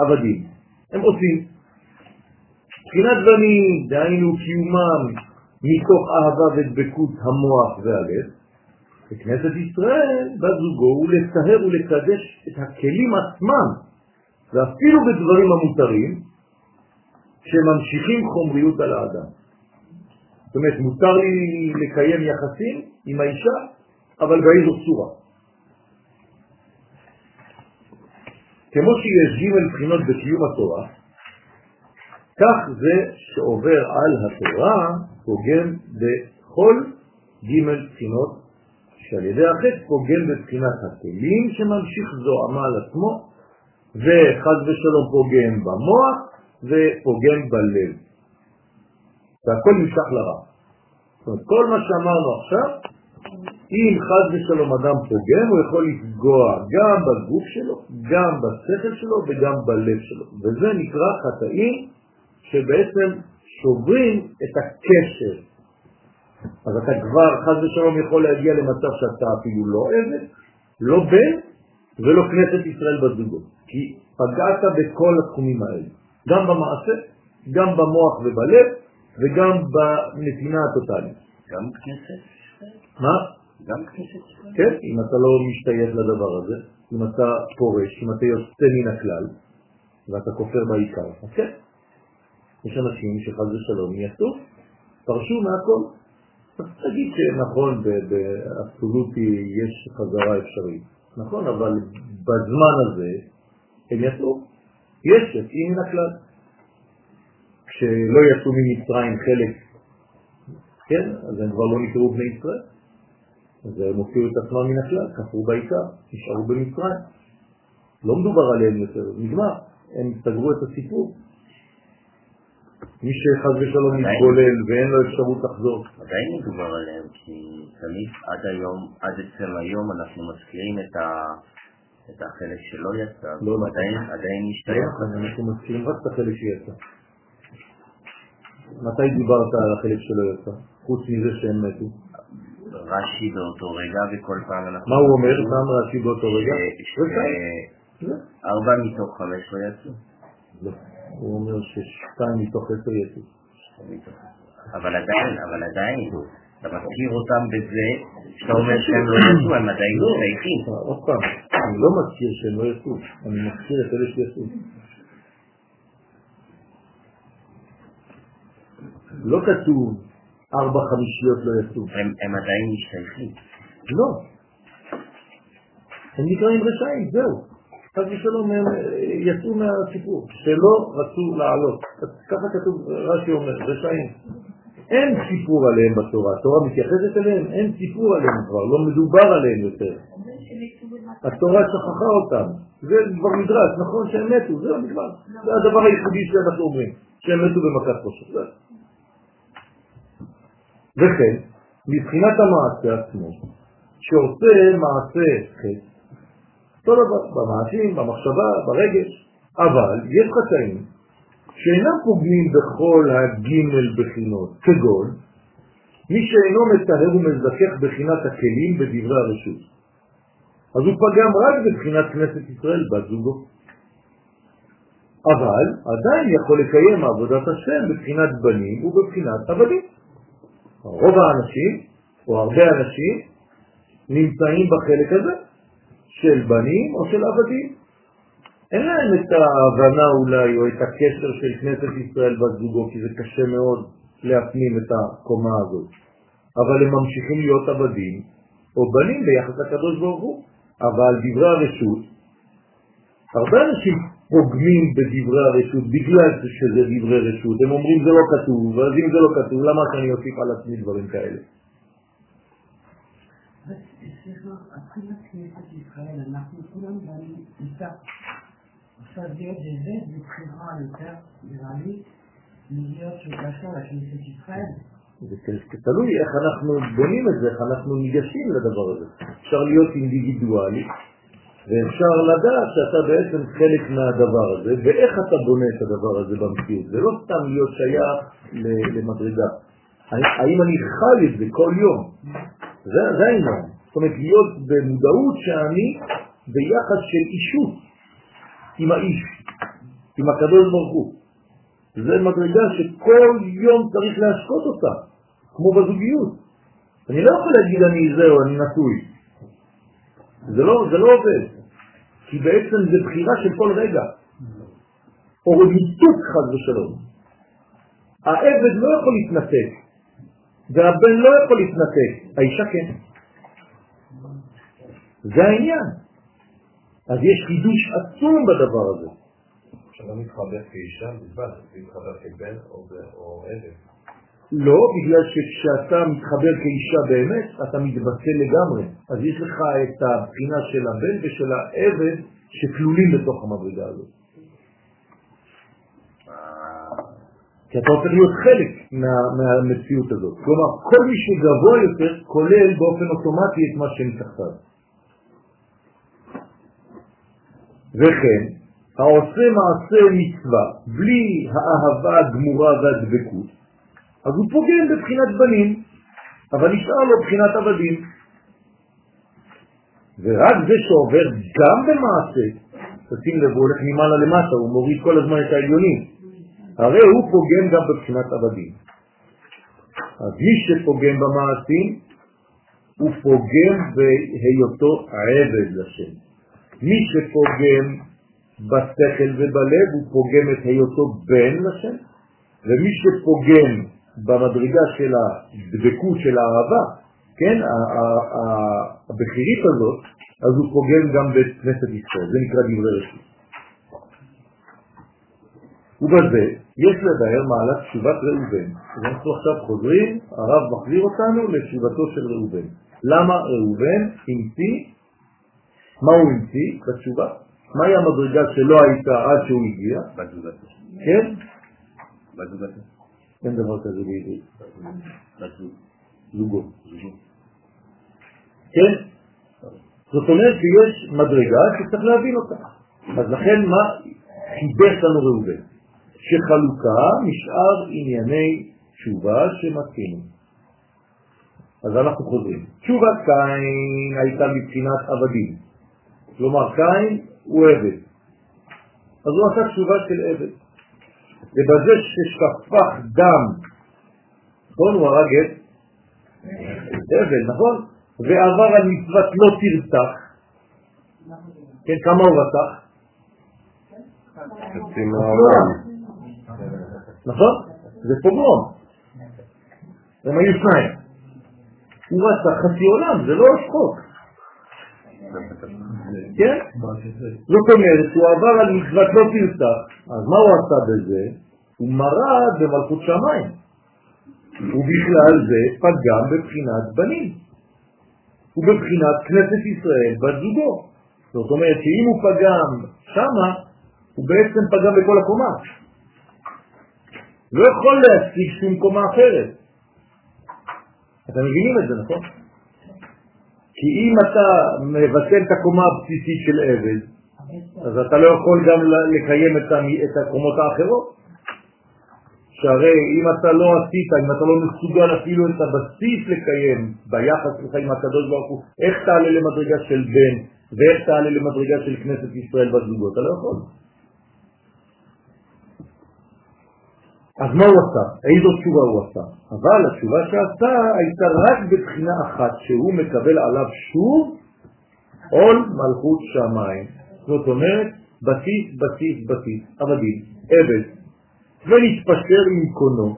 עבדים. הם עושים. בחינת בנים, דהיינו קיומם מתוך אהבה ודבקות המוח והלב, בכנסת ישראל, בזוגו הוא לצהר ולקדש את הכלים עצמם, ואפילו בדברים המותרים, שממשיכים חומריות על האדם. זאת אומרת, מותר לי לקיים יחסים עם האישה, אבל באיזו צורה. כמו שיש ג' בחינות בקיום התורה, כך זה שעובר על התורה פוגם בכל ג' בחינות, שעל ידי החטא פוגם בבחינת הכלים שממשיך זוהמה על עצמו, וחז ושלום פוגם במוח ופוגם בלב. והכל נמשך לרע. זאת אומרת, כל מה שאמרנו עכשיו, אם חז ושלום אדם פוגם, הוא יכול לפגוע גם בגוף שלו, גם בשכל שלו וגם בלב שלו. וזה נקרא חטאים שבעצם שוברים את הקשר. אז אתה כבר, חז ושלום, יכול להגיע למצב שאתה אפילו לא עבד, לא בן ולא כנסת ישראל בזוגות. כי פגעת בכל התחומים האלה, גם במעשה, גם במוח ובלב, וגם בנתינה הטוטלית. גם כנסת? מה? גם כנסת? כן, אם אתה לא משתייך לדבר הזה, אם אתה פורש, אם אתה יוצא מן הכלל, ואתה כופר בעיקר, אז כן. יש אנשים שחז ושלום יצאו, פרשו מהכל. תגיד שנכון, באבסולוטי יש חזרה אפשרית, נכון, אבל בזמן הזה הם יצאו. יש יוצאים מן הכלל. כשלא יצאו ממצרים חלק, כן, אז הם כבר לא נקראו בני ישראל. אז הם הופיעו את עצמם מן הכלל, כפרו בעיקר, נשארו במצרים. לא מדובר עליהם יותר, נגמר. הם סגרו את הסיפור. מי שחז ושלום מתגולל ואין לו אפשרות לחזור. עדיין מדובר עליהם, כי תמיד עד היום, עד עצם היום אנחנו מזכירים את, ה, את החלק שלא יצא, לא, לא. עדיין, עדיין משתייך. לא, אנחנו מזכירים רק את החלק שיצא. מתי דיברת על החלק שלא יצא? חוץ מזה שהם מתו. רש"י באותו רגע, וכל פעם אנחנו... מה הוא אומר? גם רש"י באותו רגע? ארבע מתוך חמש לא יצאו. הוא אומר ששתיים מתוך עשר יצאו. אבל עדיין, אבל עדיין, אתה מזכיר אותם בזה, שאתה אומר שהם לא יצאו, הם עדיין לא שייכים. עוד פעם, אני לא מזכיר שהם לא יצאו, אני מזכיר את אלה שיצאו. לא כתוב ארבע חמישיות לא יצאו. הם הם עדיין משתייכים. לא. הם נקראים רשעים, זהו. חס ושלום הם אה, יצאו מהסיפור, שלא רצו לעלות. ככה כתוב, רש"י אומר, רשעים. אין סיפור עליהם בתורה, התורה מתייחסת אליהם, אין סיפור עליהם כבר, לא מדובר עליהם יותר. התורה שכחה אותם, זה כבר מדרש, נכון שהם מתו, זהו נגמר. זה הדבר היחידי שאנחנו אומרים, שהם מתו במכת חושך. וכן, מבחינת המעשה עצמו, שעושה מעשה חטא, אותו דבר, במעשים, במחשבה, ברגש, אבל יש חטאים שאינם פוגמים בכל הגימל בחינות, כגון מי שאינו מטהר ומזכך בחינת הכלים בדברי הרשות. אז הוא פגם רק בבחינת כנסת ישראל, בת זוגו. אבל עדיין יכול לקיים עבודת השם בבחינת בנים ובבחינת עבדים. רוב האנשים, או הרבה אנשים, נמצאים בחלק הזה, של בנים או של עבדים. אין להם את ההבנה אולי, או את הקשר של כנסת ישראל בת זוגו, כי זה קשה מאוד להפנים את הקומה הזאת. אבל הם ממשיכים להיות עבדים או בנים ביחס לקדוש ברוך הוא. אבל דברי הרשות, הרבה אנשים פוגמים בדברי הרשות בגלל שזה דברי רשות. הם אומרים זה לא כתוב, אז אם זה לא כתוב, למה שאני אוסיף על עצמי דברים כאלה? מבחינת כנסת ישראל, אנחנו כולם באים איתה. עכשיו להיות בזה, זה בחירה יותר, נראה מלהיות שותפה לכנסת ישראל. זה תלוי איך אנחנו בונים את זה, איך אנחנו ניגשים לדבר הזה. אפשר להיות אינדיבידואלי, ואפשר לדעת שאתה בעצם חלק מהדבר הזה, ואיך אתה בונה את הדבר הזה במציאות. זה לא סתם להיות שייך למדרגה. האם אני חי את זה כל יום? זה העניין. זאת אומרת, להיות במודעות שאני ביחס של אישות עם האיש, עם הקדוש ברוך הוא. זה מדרגה שכל יום צריך להשקות אותה, כמו בזוגיות. אני לא יכול להגיד אני זהו, אני נטוי. זה לא, זה לא עובד, כי בעצם זה בחירה של כל רגע. או ניתוק חד ושלום. העבד לא יכול להתנתק, והבן לא יכול להתנתק, האישה כן. זה העניין. אז יש חידוש עצום בדבר הזה. כשאתה מתחבר כאישה בלבד, אתה מתחבר כבן או עבד. לא, בגלל שכשאתה מתחבר כאישה באמת, אתה מתבטא לגמרי. אז יש לך את הבחינה של הבן ושל העבד שכלולים בתוך המדרגה הזאת. כי אתה הופך להיות חלק מה, מהמציאות הזאת. כלומר, כל מי שגבוה יותר כולל באופן אוטומטי את מה שמתחתיו. וכן, העושה מעשה מצווה בלי האהבה הגמורה והדבקות, אז הוא פוגם בבחינת בנים, אבל נשאר לו בחינת עבדים. ורק זה שעובר גם במעשה, תשים לב, הוא הולך ממעלה למטה, הוא מוריד כל הזמן את העליונים, הרי הוא פוגם גם בבחינת עבדים. אז מי שפוגם במעשים, הוא פוגם בהיותו עבד לשם. מי שפוגם בשכל ובלב, הוא פוגם את היותו בן לשם, ומי שפוגם במדרגה של הדבקות של האהבה, כן, הבחירית הזאת, אז הוא פוגם גם בכנסת ישראל, זה נקרא דברי רשות. ובזה יש לבאר מעלת תשובת ראובן. אנחנו עכשיו חוזרים, הרב מחזיר אותנו לתשובתו של ראובן. למה ראובן המציא, מה הוא המציא בתשובה? מהי המדרגה שלא הייתה עד שהוא הגיע? בזוגתו. כן? בזוגתו. אין דבר כזה בעברית. זוגו. כן? זאת אומרת שיש מדרגה שצריך להבין אותה. אז לכן מה חידש לנו ראובן? שחלוקה משאר ענייני תשובה שמתקינו. אז אנחנו חוזרים. תשובת קין הייתה מבחינת עבדים. כלומר, קין הוא עבד. אז הוא עשה תשובה של עבד. ובזה ששפך דם, נכון? הוא הרג את עבד, נכון? ועבר על מצוות לא תרצח. כן, כמה הוא רצח? חצי מהעולם. נכון? זה פוגרום. הם היו שניים. הוא רצח חצי עולם, זה לא שחוק. כן? זאת אומרת שהוא עבר על מצוות לא תרצח, אז מה הוא עשה בזה? הוא מרד במלכות שמיים. ובכלל זה פגם בבחינת בנים. ובבחינת כנסת ישראל בת זוגו. זאת אומרת שאם הוא פגם שמה, הוא בעצם פגם בכל הקומה. לא יכול להשיג שום קומה אחרת. אתם מבינים את זה, נכון? כי אם אתה מבטל את הקומה הבסיסית של עבד, אז אתה לא יכול גם לקיים את, הקומות האחרות. שהרי אם אתה לא עשית, אם אתה לא מסוגל אפילו את הבסיס לקיים ביחס שלך עם הקדוש ברוך הוא, איך תעלה למדרגה של בן ואיך תעלה למדרגה של כנסת ישראל בזוגות? אתה לא יכול. אז מה הוא עשה? איזו תשובה הוא עשה? אבל התשובה שעשה הייתה רק בבחינה אחת, שהוא מקבל עליו שוב עול מלכות שמיים. זאת אומרת, בסיס, בסיס, בסיס, עבדים, עבד, ונתפשר עם קונו.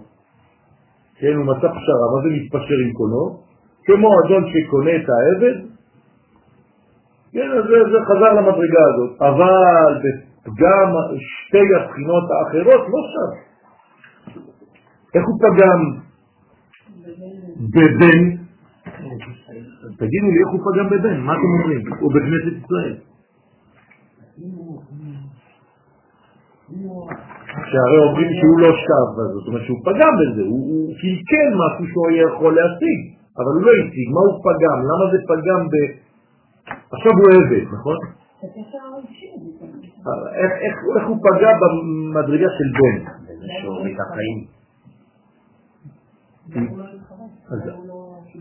כן, הוא מצא פשרה, מה זה מתפשר עם קונו? כמו אדון שקונה את העבד, כן, אז זה, זה חזר למדרגה הזאת, אבל בפגם שתי הבחינות האחרות לא שם. איך הוא פגם בבן? תגידו לי איך הוא פגם בבן, מה אתם אומרים? הוא בכנסת ישראל. שהרי אומרים שהוא לא שב, זאת אומרת שהוא פגם בזה, הוא, קלקל משהו שהוא היה יכול להשיג, אבל הוא לא השיג, מה הוא פגם? למה זה פגם ב... עכשיו הוא עבד, נכון? איך, איך, איך הוא פגע במדרגה של בן? בזה שהוריד את החיים. אז,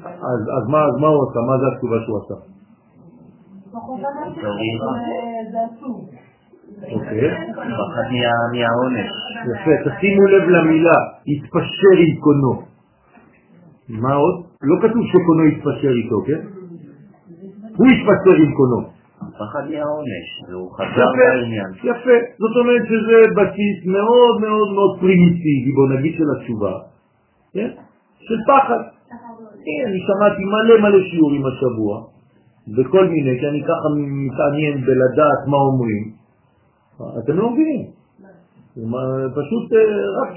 אז, אז, מה, אז מה הוא עשה? מה זה התשובה שהוא עשה? זה עצוב. אוקיי. פחד מה- מהעונש. יפה, תשימו לב למילה, התפשר עם קונו. מה עוד? לא כתוב שקונו התפשר איתו, כן? הוא התפשר עם קונו. פחד מהעונש, והוא חזר יפה, בעניין. יפה. זאת אומרת שזה בסיס מאוד מאוד מאוד פרימיטיבי, בוא נגיד, של התשובה, כן? של פחד. כן, אני שמעתי מלא מלא שיעורים השבוע, בכל מיני, כי אני ככה מתעניין בלדעת מה אומרים. אתם לא מבינים. פשוט אה, רק,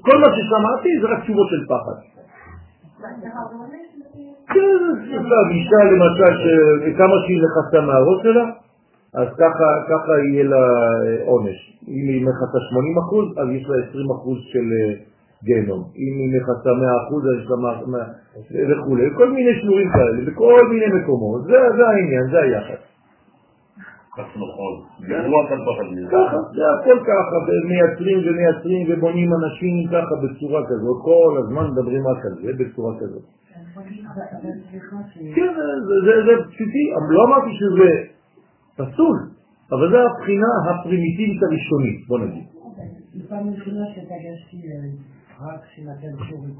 כל מה ששמעתי זה רק תשובות של פחד. כן, אישה למשל, שכמה שהיא מכסה מהראש שלה, אז ככה, ככה יהיה לה אה, עונש. אם היא מכסה 80%, אז יש לה 20% של גיהנום. אם היא מכסה 100%, אז יש לה מה- מה- וכו'. כל מיני שיעורים כאלה, בכל מיני מקומות. זה, זה העניין, זה היחס. נכון. ככה, זה הכל ככה, ומייצרים ומייצרים ובונים אנשים ככה בצורה כזאת, כל הזמן מדברים רק על זה בצורה כזאת. כן, זה, בסיסי, אבל לא אמרתי שזה פסול, אבל זה הבחינה הפרימיטיבית הראשונית, בוא נגיד. פעם ראשונה שפגשתי רק שנתן שיעורים.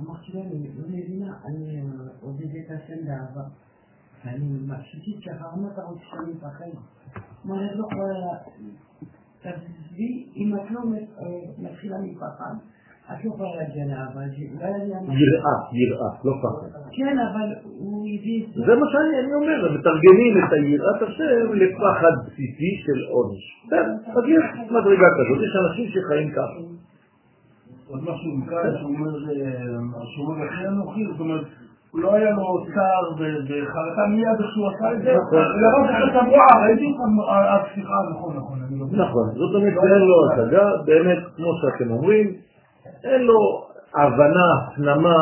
אמרתי לו, אני לא מבינה, אני אה, עובד את השם באהבה. ואני מפסיקית ככה, מה אתה רוצה שאני אפחד? מה אני לא יכולה... תעזבי, אם את לא אה, מתחילה מפחד, את לא יכולה להגיע לאהבה, אז אולי אני אמרתי... יראה, יראה, לא פחד. כן, אבל הוא הביא את זה. זה מה שאני אני אומר, מתרגמים את היראת השם לפחד בסיסי של עונש. בסדר, אז יש מדרגה כזאת, יש אנשים שחיים ככה. עוד משהו מכאן, שהוא אומר, אה, שהוא אומר, הכי אנוכי, זאת אומרת, הוא לא היה לו צער ו- וחרטה מיד איך שהוא עשה את זה, נכון. לראות את וואו, ראיתי אותם, אה, אה, סליחה, נכון, נכון, אני לא... נכון, זאת אומרת שאין לו השגה, באמת, כמו שאתם אומרים, אין לו הבנה, הפנמה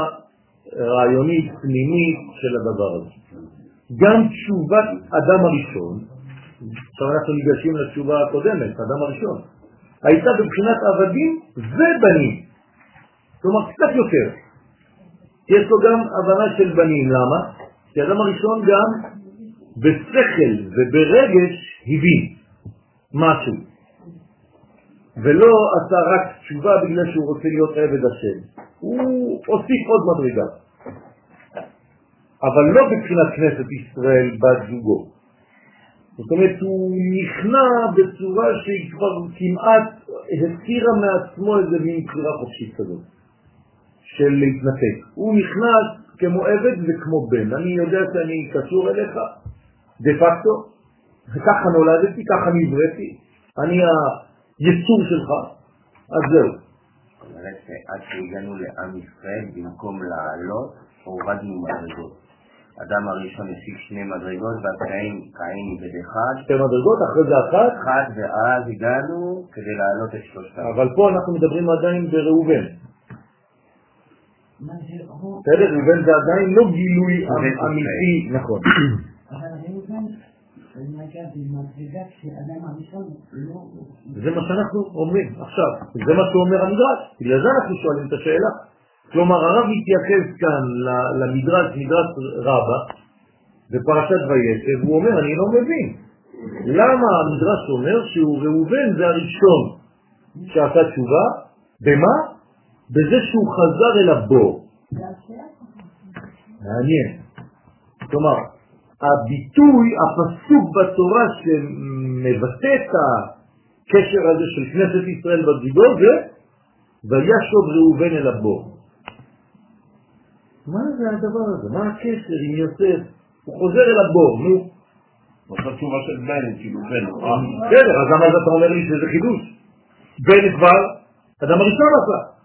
רעיונית, פנימית של הדבר הזה. גם תשובת אדם הראשון, עכשיו אנחנו ניגשים לתשובה הקודמת, אדם הראשון, הייתה בבחינת עבדים ובנים. כלומר, קצת יותר. יש לו גם הבנה של בנים, למה? כי האדם הראשון גם בשכל וברגש הבין משהו, ולא עשה רק תשובה בגלל שהוא רוצה להיות עבד השם. הוא הוסיף עוד מדרגה. אבל לא בבחינת כנסת ישראל בת זוגו. זאת אומרת, הוא נכנע בצורה שהיא כבר כמעט הסתירה מעצמו איזה מין בחירה חופשית כזאת, של להתנתק. הוא נכנס כמו עבד וכמו בן. אני יודע שאני קשור אליך, דה פקטו, וככה נולדתי, ככה נבראתי, אני היצור שלך, אז זהו. זאת אומרת שעד שהגענו לעם ישראל, במקום לעלות, הורדנו מדרגות. אדם הראשון השיג שני מדרגות, ואז קין, קין איבד אחד, שתי מדרגות, אחרי זה אחת, אחד, ואז הגענו כדי להעלות את שלושתם. אבל פה אנחנו מדברים עדיין בראובן. בסדר? ראובן זה עדיין לא גילוי אמיתי, נכון. לא... זה מה שאנחנו אומרים עכשיו, זה מה שאומר המדרש, בגלל זה אנחנו שואלים את השאלה. כלומר, הרב מתייחס כאן ל- למדרש, מדרש רבה, בפרשת ויצב, הוא אומר, אני לא מבין. למה המדרש אומר שהוא ראובן זה הראשון שעשה תשובה? במה? בזה שהוא חזר אל הבור. מעניין. כלומר, הביטוי, הפסוק בתורה שמבטא את הקשר הזה של כנסת ישראל בזיגו זה וישוב ראובן אל הבור. מה זה הדבר הזה? מה הקשר עם יוסף? הוא חוזר אל הבור, נו. עכשיו תשובה של בן, כאילו בן, אה? בסדר, אז למה אתה אומר לי שזה חידוש? בן כבר, אדם הראשון עשה.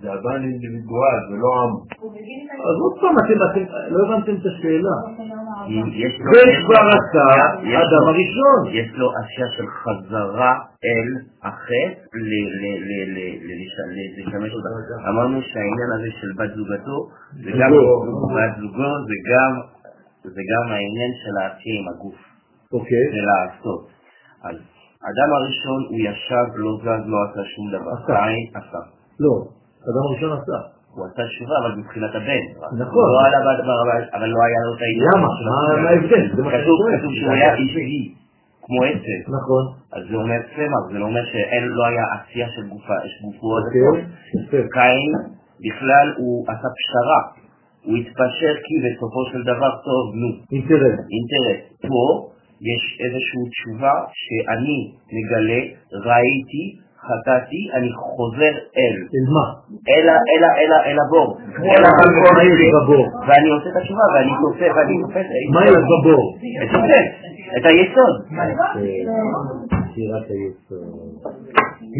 זה עדיין אינדיבידואל, זה לא עם. אז עוד פעם, אתם, לא הבנתם את השאלה. לו- כבר עשה אדם הראשון. יש לו עשייה של חזרה אל החטא ל- ל- ל- ל- ל- לש- ל- לשמש אותה. אמרנו שהעניין הזה של בת זוגתו, זה גם זוגו. בת זוגו, זה גם זה העניין של העשייה עם הגוף, אוקיי. זה לעשות. אז אדם הראשון הוא ישב, לא זז, לא עשה שום דבר. עשה. עשה. לא, אדם הראשון עשה. הוא עשה תשובה, אבל מבחינת הבן. נכון. לא עלה בדבר, אבל- לא היה לו את העניין. למה? מה ההבדל? זה מה שאני כתוב שהוא היה איש אי, כמו עצב. נכון. אז זה אומר צמח, זה לא אומר שאין, לא היה עשייה של גופה, יש גופו עד אוקיי. הכל. קין בכלל הוא עשה פשרה, הוא התפשר כי בסופו של דבר טוב, נו, אינטרס. אינטרס. פה יש איזושהי תשובה שאני מגלה, ראיתי, חטאתי, אני חוזר אל, אל מה? אל, ה- אל, ה- אל, ה- אל הבור, אל המקום הזה? ואני עושה את התשובה, ואני תופס, ואני תופס מה יש בבור? את זה, את היסוד. שירת היסוד.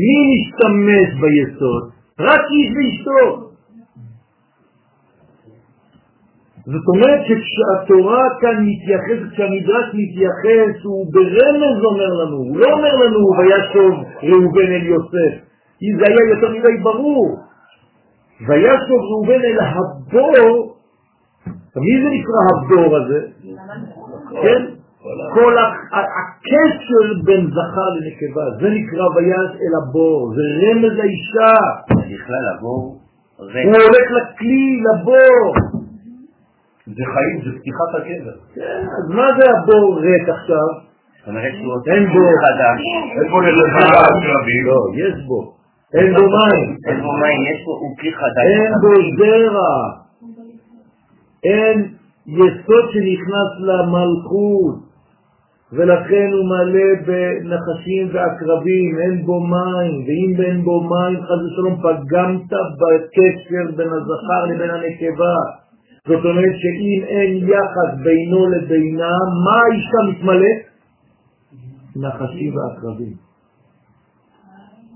מי משתמש ביסוד? רק איש ואשתו. זאת אומרת שכשהתורה כאן מתייחסת, כשהמדרש מתייחס, הוא ברמז אומר לנו, הוא לא אומר לנו וישוב ראובן אל יוסף, כי זה היה יותר מדי ברור. וישוב ראובן אל הבור, מי זה נקרא הבור הזה? כן? כל הקשר בין זכר לנקבה, זה נקרא ויעש אל הבור, זה רמז האישה. בכלל הבור. הוא הולך לכלי, לבור. זה חיים, זה פתיחת הקבר. כן, אז מה זה הבור ריק עכשיו? אין בו. חדש, איפה נלך הקרבים? לא, יש בו. אין בו מים, אין בו מים, יש בו, כלי חדש. אין בו זרע, אין יסוד שנכנס למלכות, ולכן הוא מלא בנחשים ועקרבים, אין בו מים, ואם אין בו מים, חס ושלום, פגמת בקשר בין הזכר לבין הנקבה. זאת אומרת שאם אין יחס בינו לבינה, מה האישה מתמלאת? נחשים ועקרבים.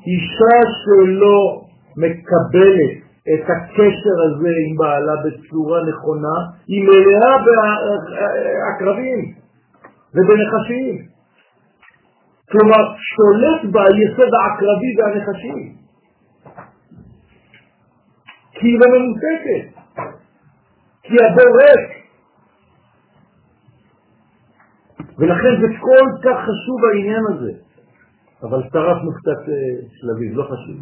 אישה שלא מקבלת את הקשר הזה עם בעלה בצורה נכונה, היא מלאה בעקרבים ובנחשים. כלומר, שולט בה יסוד העקרבי והנחשים. כי היא לא ממותקת, כי הבור ריק. ולכן זה כל כך חשוב העניין הזה. אבל שרפנו קצת אה, שלבים, לא חשוב.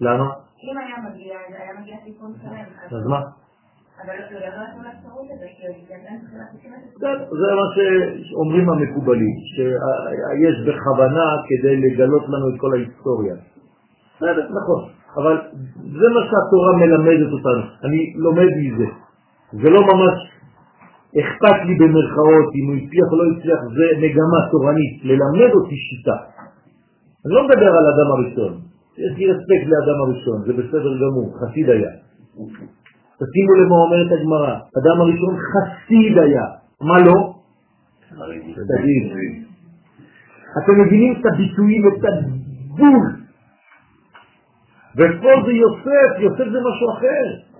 למה? אם היה מגיע, זה היה מגיע סיכון שלם. אז מה? זה מה שאומרים המקובלים, שיש בכוונה כדי לגלות לנו את כל ההיסטוריה. בסדר, נכון, אבל זה מה שהתורה מלמדת אותנו, אני לומד מזה. זה לא ממש אכפת לי במרכאות אם הוא הצליח או לא הצליח, זה מגמה תורנית, ללמד אותי שיטה. אני לא מדבר על אדם הראשון, יש לי רספקט לאדם הראשון, זה בסדר גמור, חסיד היה. תשימו למה אומרת הגמרא, אדם הראשון חסיד היה, מה לא? תגיד. אתם מבינים את הביטויים, את הבול. ופה זה יוסף, יוסף זה משהו אחר.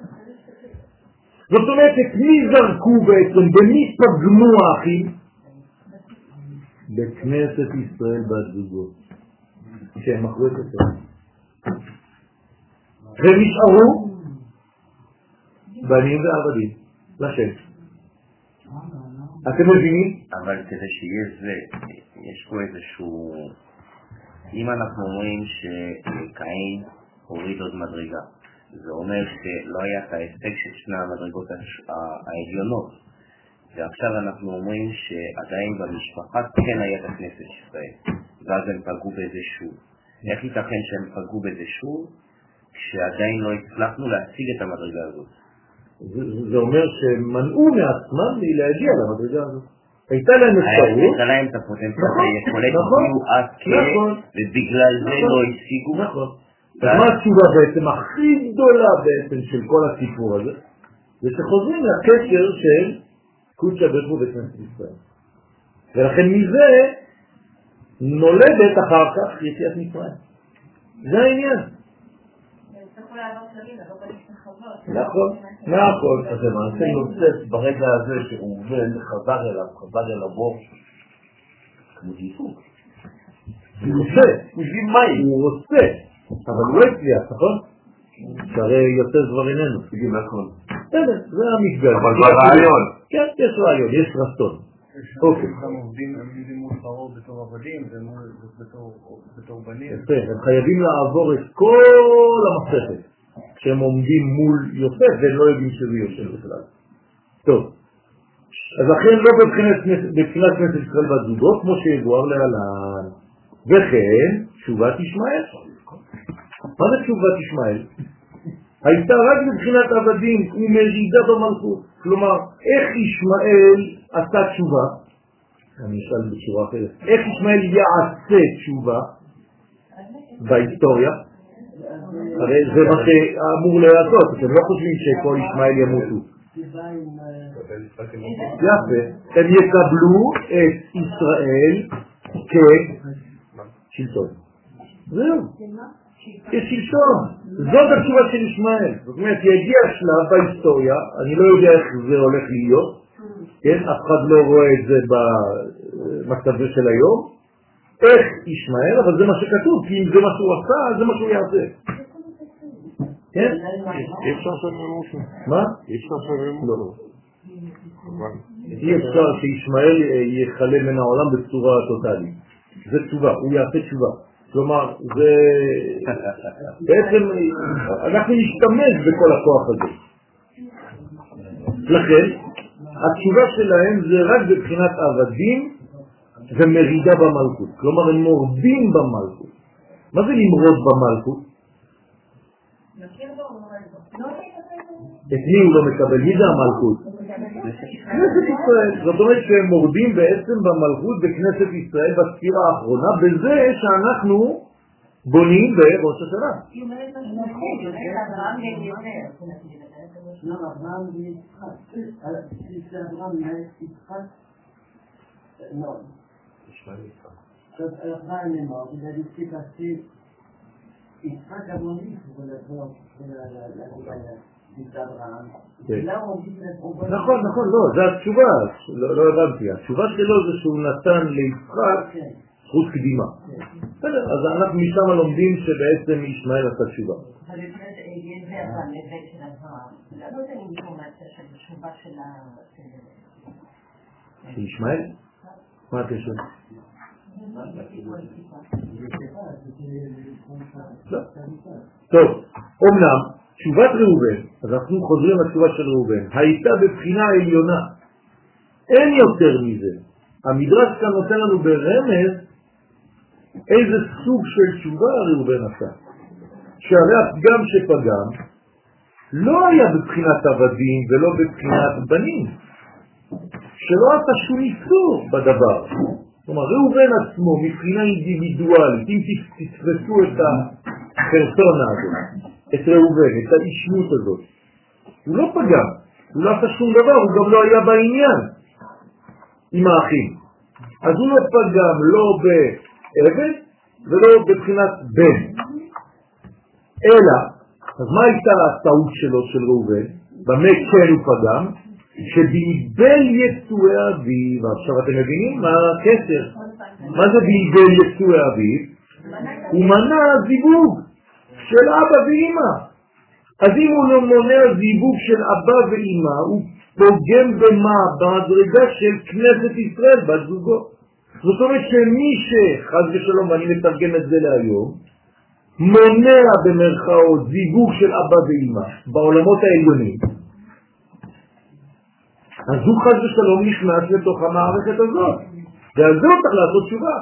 זאת אומרת, את מי זרקו בעצם? במי פגמו האחים? בכנסת ישראל בת זוגות, שהם מכרו את הסרט. ונשארו בנים ועבדים, לשם. אתם מבינים? אבל כדי שיהיה זה, יש פה איזשהו... אם אנחנו אומרים שקין הוריד עוד מדרגה, זה אומר שלא היה את האפקט של שני המדרגות העליונות, ועכשיו אנחנו אומרים שעדיין במשפחה כן היה את הכנסת ישראל, ואז הם פגעו בזה שוב. איך ייתכן שהם פגעו בזה שוב, כשעדיין לא הצלחנו להשיג את המדרגה הזאת? זה אומר שמנעו מעצמם מלהגיע למדרגה הזאת. הייתה להם אפשרות. הייתה להם את הפוטנציאל הגיעו עד כן, ובגלל זה לא השיגו. נכון. אז מה התשובה בעצם הכי גדולה בעצם של כל הסיפור הזה? זה שחוזרים לקשר של קודשא ברכו בכנסת ישראל. ולכן מזה נולדת אחר כך יציאת מצרים. זה העניין. נכון, נכון. אז למעשה יוסף ברגע הזה שהוא חזר אליו, חזר אל הבור, כמו גיסוק. הוא רוצה. הוא רוצה, אבל הוא לא הצליח, נכון? שהרי יוצא כבר איננו. נכון. בסדר, זה המפגש. אבל ברעיון. כן, יש רעיון, יש רצון. אוקיי. הם עובדים מול פרעה בתור עבדים ובתור בנים. יפה, הם חייבים לעבור את כל המסכת כשהם עומדים מול יוסף והם לא יודעים שזה יוסף בכלל. טוב, אז לכן לא בבחינת כנסת ישראל בת זוגו, כמו שידוער להלן. וכן, תשובת ישמעאל. מה זה תשובת ישמעאל? הייתה רק בבחינת עבדים ומרידה במלכות. כלומר, איך ישמעאל עשה תשובה? אני אשאל בצורה אחרת. איך ישמעאל יעשה תשובה בהיסטוריה? הרי זה מה שאמור לעשות, אתם לא חושבים שכל ישמעאל ימותו. יפה, הם יקבלו את ישראל כשלטון. זהו, כשלטון. זאת התשובה של ישמעאל. זאת אומרת, יגיע שלב בהיסטוריה, אני לא יודע איך זה הולך להיות, כן, אף אחד לא רואה את זה במצב של היום, איך ישמעאל, אבל זה מה שכתוב, כי אם זה מה שהוא עשה, זה מה שהוא יעשה. כן? אי אפשר שהם ימותו. מה? אי אפשר שהם ימותו. לא. אי אפשר שישמעאל יחלה מן העולם בצורה טוטאלית. זה תשובה, הוא יעשה תשובה. כלומר, זה... בעצם אנחנו נשתמש בכל הכוח הזה. לכן, התשובה שלהם זה רק בבחינת עבדים ומרידה במלכות. כלומר, הם מורדים במלכות. מה זה למרוד במלכות? את מי הוא לא מקבל? מי זה המלכות? כנסת ישראל. זאת אומרת שהם מורדים בעצם במלכות בכנסת ישראל בספירה האחרונה, בזה שאנחנו בונים בראש השנה. היא אומרת, אברהם ויצחק. לא, אברהם ויצחק. לא. יצחק. נכון, נכון, לא, זה התשובה, לא לא הבנתי. התשובה שלו זה שהוא נתן ליצחק כן, זכות קדימה. בסדר, אז אנחנו משם לומדים שבעצם ישמעאל עשה תשובה. אבל באמת, יש זה אבל, לבית של אברהם. למה זה אינפורמציה של התשובה של ה... של- של ישמעאל? מה הקשר? לא. טוב, אמנם תשובת ראובן, אז אנחנו חוזרים לתשובה של ראובן, הייתה בבחינה עליונה. אין יותר מזה. המדרש כאן נותן לנו ברמז איזה סוג של תשובה ראובן עשה. שהרי הפגם שפגם לא היה בבחינת עבדים ולא בבחינת בנים, שלא עשה שום איסור בדבר. כלומר, ראובן עצמו מבחינה אינדיבידואלית, אם תתפסו את הפרסונה הזאת, את ראובן, את האישיות הזאת, הוא לא פגם, הוא לא עשה שום דבר, הוא גם לא היה בעניין עם האחים. אז הוא לא פגם לא בעבד ולא בבחינת בן. אלא, אז מה הייתה הטעות שלו, של ראובן? במה כן הוא פגם? שבלבל יצואי אביו, עכשיו אתם מבינים מה הקשר? מה זה בלבל יצואי אביו? הוא מנע זיווג של אבא ואמא. אז אם הוא לא מונע זיווג של אבא ואמא, הוא פוגם במה? במדרגה של כנסת ישראל, בת זוגו. זאת אומרת שמי שחז ושלום, ואני מתרגם את זה להיום, מונע במרכאות זיווג של אבא ואמא בעולמות העליונים, אז הוא חד ושלום נכנס לתוך המערכת הזאת, ועל זה הוא צריך לעשות תשובה.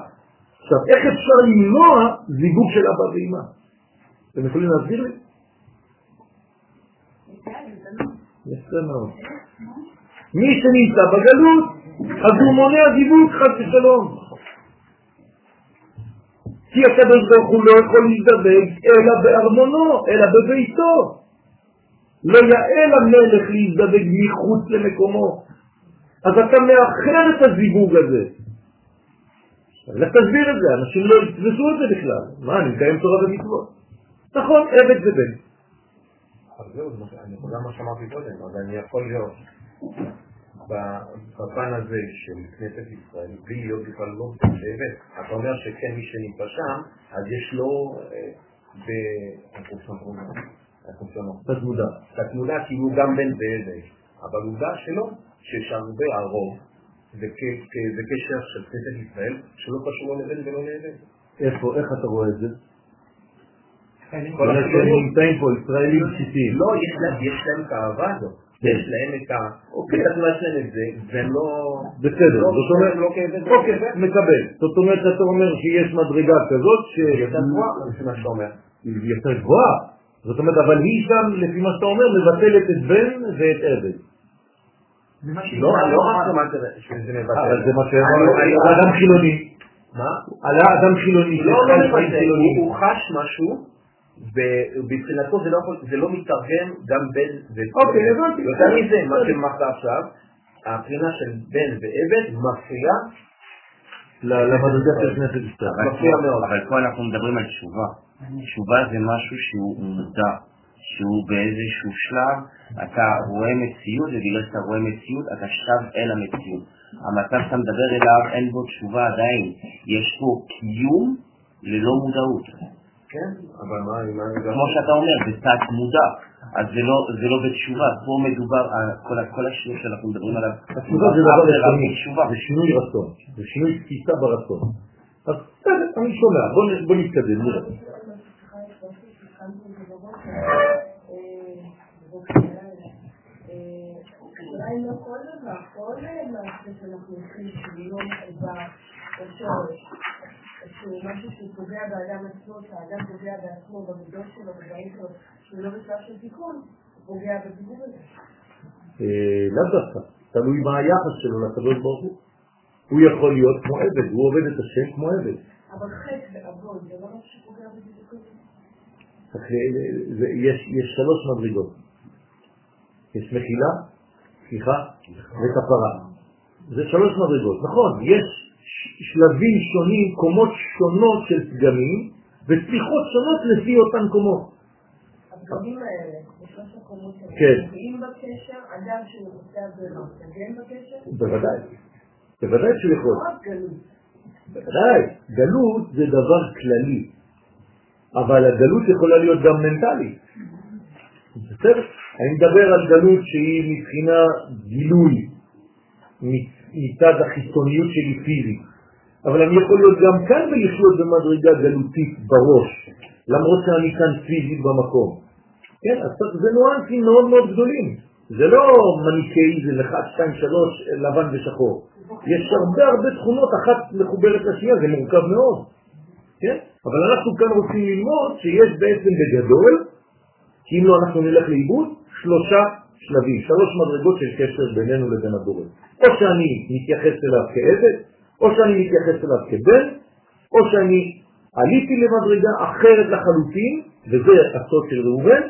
עכשיו, איך אפשר למנוע זיווג של אבא ואמא? אתם יכולים להסביר לי? יפה מאוד. מי שנמצא בגלות, אז הוא מונע זיווג חד ושלום. כי הקדוש ברוך הוא לא יכול להזדווג אלא בארמונו, אלא בביתו. לא יאה למלך להזדווג מחוץ למקומו. אז אתה מאחר את הזיווג הזה. לך תסביר את זה, אנשים לא יתפסו את זה בכלל. מה, אני מקיים תורה ומצוות. נכון, עבד זה בן. זהו, זה מה שאמרתי קודם, אז אני יכול להיות בפן הזה של כנסת ישראל, בלי להיות בכלל לא בשבט. אתה אומר שכן, מי שנמצא שם, אז יש לו, אה, ב... איך קוראים לו? איך הוא גם בן ועבד, אבל עובדה שלא, שיש הרבה הרוב, זה כ- כ- זה קשר של כנסת ישראל, שלא קשור לבן ולא לעבד. איפה, איך אתה רואה את זה? כל החיבור. נמצאים פה, ישראלים בסיסיים. לא, יש להם, את האהבה הזאת. כן. יש להם את ה... אוקיי. יש להם את זה, והם לא... בסדר, לא- זאת אומרת, לא. אוקיי, מקבל. זאת אומרת, אתה אומר שיש מדרגה כזאת ש... יותר גבוהה, לפי מה שאתה אומר. יותר גבוהה. זאת אומרת, אבל היא שם, לפי מה שאתה אומר, מבטלת את בן ואת עבד. לא, לא רק שזה מבטל. אבל זה מה שאמרנו, אדם חילוני. מה? עלה אדם חילוני, לא, לא מבטל, הוא חש משהו, ובבחינתו זה לא יכול, זה לא מתרגם גם בן ו... אוקיי, הבנתי. יותר מזה, מה שאמרת עכשיו, הבחינה של בן ועבד מפריעה, ל- למדרגה של כנסת ישראל. מפריע מאוד. אבל פה אנחנו מדברים על תשובה. תשובה זה משהו שהוא מודע, שהוא באיזשהו שלב, אתה רואה מציאות, ובגלל שאתה רואה מציאות, אתה שב אל המציאות. המצב שאתה מדבר אליו, אין בו תשובה עדיין. יש פה קיום ללא מודעות. כן, אבל מה, כמו שאתה אומר, זה תת מודע. אז זה לא, זה לא בתשובה, פה מדובר, ה- כל, השינוי שאנחנו מדברים עליו, התשובה זה דבר ורק ראשוני. זה שינוי רצון, זה שינוי תפיסה ברצון. אז בסדר, אני שומע, בוא נתקדם, נראה. אולי לא כל דבר, כל מעשה שאנחנו עושים שהוא לא מחובר בשורש, שהוא משהו שהוא פוגע באדם עצמו, שהאדם פוגע בעצמו, במידות שלו, בדברים שלו, שהוא לא בשלב של תיקון, הוא פוגע בדיבור הזה. אה, לאו דווקא, תלוי מה היחס שלו לקדוש ברוך הוא. הוא יכול להיות כמו עבד, הוא עובד את השם כמו עבד. אבל חטא ועוון, זה לא משהו שפוגע ל- זה- יש יש שלוש מדרגות. יש מחילה, סליחה, וכפרה. זה שלוש מדרגות. נכון, יש שלבים שונים, קומות שונות של פגמים, וסליחות שונות לפי אותן קומות. הפגמים האלה, בשלוש הקומות האלה, כן. בקשר, אדם שהוא עושה עבירה, תגן בקשר, בוודאי. בוודאי שהוא יכול. לא גלות. בוודאי. גלות זה דבר כללי, אבל הגלות יכולה להיות גם מנטלית. בסדר? אני מדבר על גלות שהיא מבחינה גילוי, מצד החיצוניות שלי פיזית. אבל אני יכול להיות גם כאן ולחיות במדרגה גלותית בראש, למרות שאני כאן פיזית במקום. כן, אז זה נואנסים מאוד מאוד גדולים. זה לא מניקאיזם, 1, 2, 3, לבן ושחור. יש הרבה הרבה תכונות, אחת מחוברת לשנייה, זה מורכב מאוד. כן? אבל אנחנו כאן רוצים ללמוד שיש בעצם בגדול, כי אם לא אנחנו נלך לאיבוד, שלושה שלבים, שלוש מדרגות של קשר בינינו לבין הבורא. או שאני מתייחס אליו כעבד, או שאני מתייחס אליו כבן, או שאני עליתי למדרגה אחרת לחלוטין, וזה הסוד של ראובן,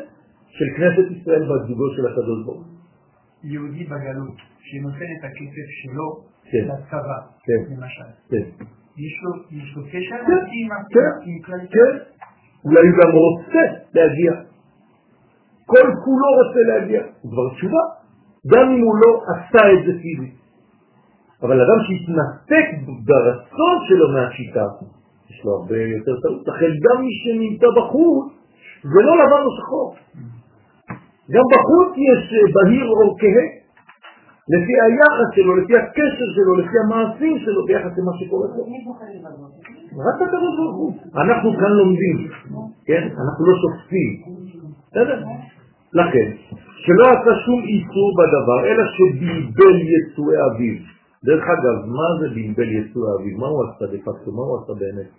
של כנסת ישראל והזוגו של הקדוש ברוך. יהודי בגלות, שנותן את הכסף שלו כן. לצבא, כן. למשל. כן. יש לו, יש לו קשר כן, עם ה- כן, עם כלל כן. אולי הוא גם רוצה להגיע. כל כולו רוצה להגיע. הוא כבר תשובה. גם אם הוא לא עשה את זה פיזית. אבל אדם שהתנתק ברצון שלו מהשיטה, יש לו הרבה יותר טעות. לכן גם מי שנמצא בחוץ, זה לא לבן או שחור. גם בחוץ יש אה, בהיר או כהה. לפי היחס שלו, לפי הקשר שלו, לפי המעשים שלו, ביחס למה שקורה פה. רק הקדוש ברוך הוא. אנחנו כאן לומדים, כן? אנחנו לא שופטים. בסדר? לכן, שלא עשה שום איסור בדבר, אלא שבלבל יצואי אביו. דרך אגב, מה זה בלבל יצואי אביו? מה הוא עשה דה פקטו? מה הוא עשה באמת?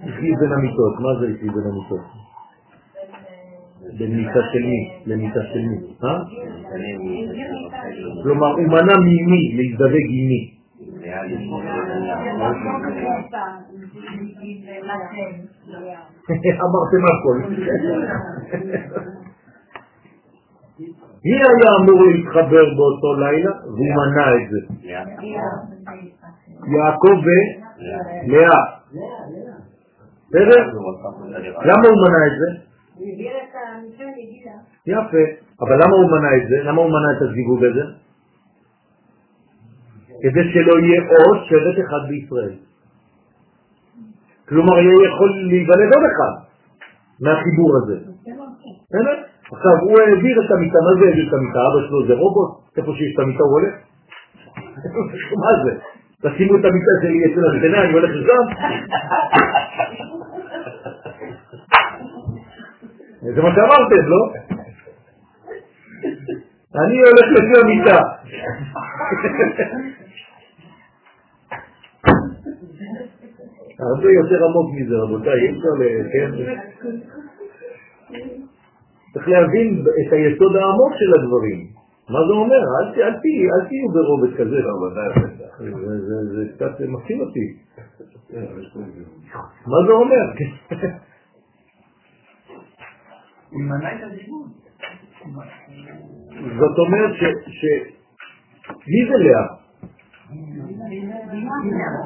החליט בין המיטות. מה זה החליט בין המיטות? בין מיטה של מי? למיטה של מי? אה? כלומר, הוא מנע ממי להזדווג עם מי. אמרתם הכל. מי היה אמור להתחבר באותו לילה והוא מנע את זה? יעקב ולאה. בסדר? למה הוא מנע את זה? יפה. אבל למה הוא מנע את זה? למה הוא מנע את הזיווג הזה? כדי שלא יהיה עוד שבט אחד בישראל. כלומר, יהיה יכול להיוולד עוד אחד מהחיבור הזה. בסדר? עכשיו, הוא העביר את המיטה, מה זה העביר את המיטה? אבא שלו זה רובוט? איפה שיש את המיטה הוא הולך? מה זה? תשימו את המיטה שלי אצל השכנה, אני הולך לשם? זה מה שאמרתם, לא? אני הולך לפי המיטה. הרבה יותר עמוק מזה, רבותיי, אי אפשר ל... צריך להבין את היסוד העמוק של הדברים. מה זה אומר? אל, אל, תהיו- אל תהיו ברובד כזה. זה- זה- זה קצת מפחיד אותי. מה זה אומר? הוא את. זאת אומרת ש... ש- מי זה לאה?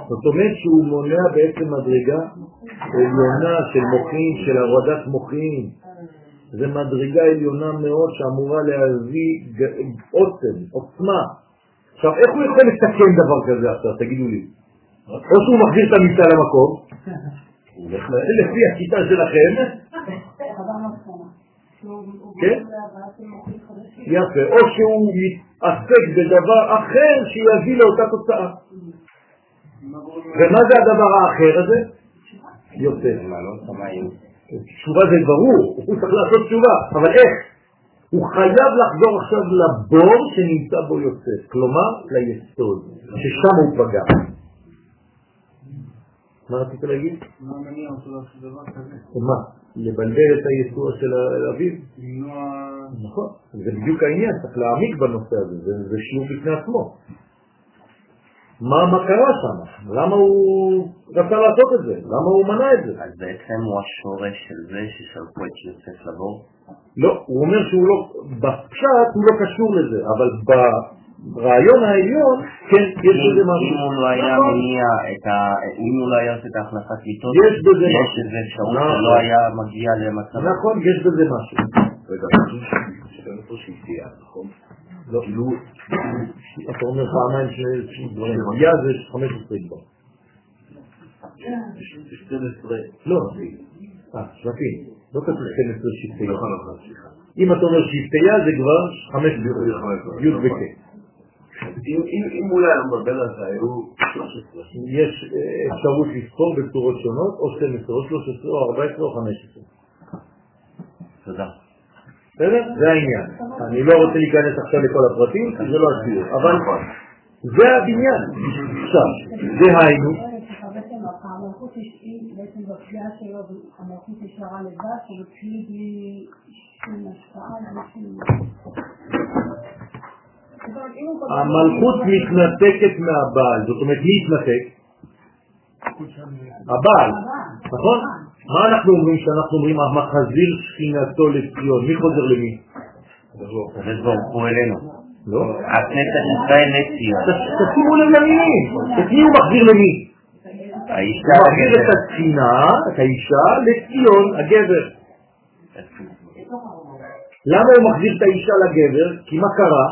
זאת אומרת שהוא מונע בעצם מדרגה עליונה של מוחים, של הורדת מוחים. זה מדרגה עליונה מאוד שאמורה להביא עוצם, עוצמה. עכשיו, איך הוא יכול לתקן דבר כזה עכשיו, תגידו לי? או שהוא מחזיר את המיטה למקום, לפי השיטה שלכם, כן? יפה, או שהוא מתעסק בדבר אחר שיביא לאותה תוצאה. ומה זה הדבר האחר הזה? יוצא. תשובה זה ברור, הוא צריך לעשות תשובה, אבל איך? הוא חייב לחזור עכשיו לבור שנמצא בו יוסף, כלומר ליסוד, ששם הוא פגע. מה רצית להגיד? מה מניע אותו לעשות דבר כזה? מה? לבלבל את היסוד של אביו? למנוע... נכון, זה בדיוק העניין, צריך להעמיק בנושא הזה, זה, זה שיעור בפני עצמו. מה, מה קרה שם? למה הוא רצה לעשות את זה? למה הוא מנע את זה? אז בעצם הוא השורש של זה ששלחו את יוסף לבור? לא, הוא אומר שהוא לא, בפשט הוא לא קשור לזה, אבל ברעיון העליון, כן, יש בזה משהו. אם הוא לא היה נכון. מניע את ה... אם הוא לא היה עושה את ההחלפת מיטות, יש בזה יש משהו. איזה אפשרות נכון. שלא היה מגיע למצב... נכון, יש בזה משהו. רגע, שגם איפה שהפתיע, נכון? לא, כאילו, אתה אומר פעמיים ש- ש- דברים. היה זה 15 כבר. 12, לא, אה, שבטים. לא כתוב 12 שבטי יד. אם אתה אומר שבטיה זה כבר 5 י' וכ'. אם- אם- אם הוא לא היה מבלבל על זה, היו 13. יש אה, אפשרות לספור בצורות שונות, או 12, או 13, או 14, או 15. תודה. בסדר? זה העניין. אני לא רוצה להיכנס עכשיו לכל הפרטים, כי זה לא השיעור, אבל זה הבניין. עכשיו, דהיינו, הוא כותב- המלכות מתנתקת מהבעל, זאת אומרת, מי התנתק? הבעל, נכון? מה אנחנו אומרים כשאנחנו אומרים המחזיר שכינתו לציון? מי חוזר למי? הקדוש ברוך הוא אלינו. לא? הכנסת ישראל נציון. ת- תשימו לב למילים, את מי הוא מחזיר למי? האישה הוא מחזיר את. השכינה, את האישה, לציון, הגבר. למה הוא מחזיר את האישה לגבר? כי מה קרה?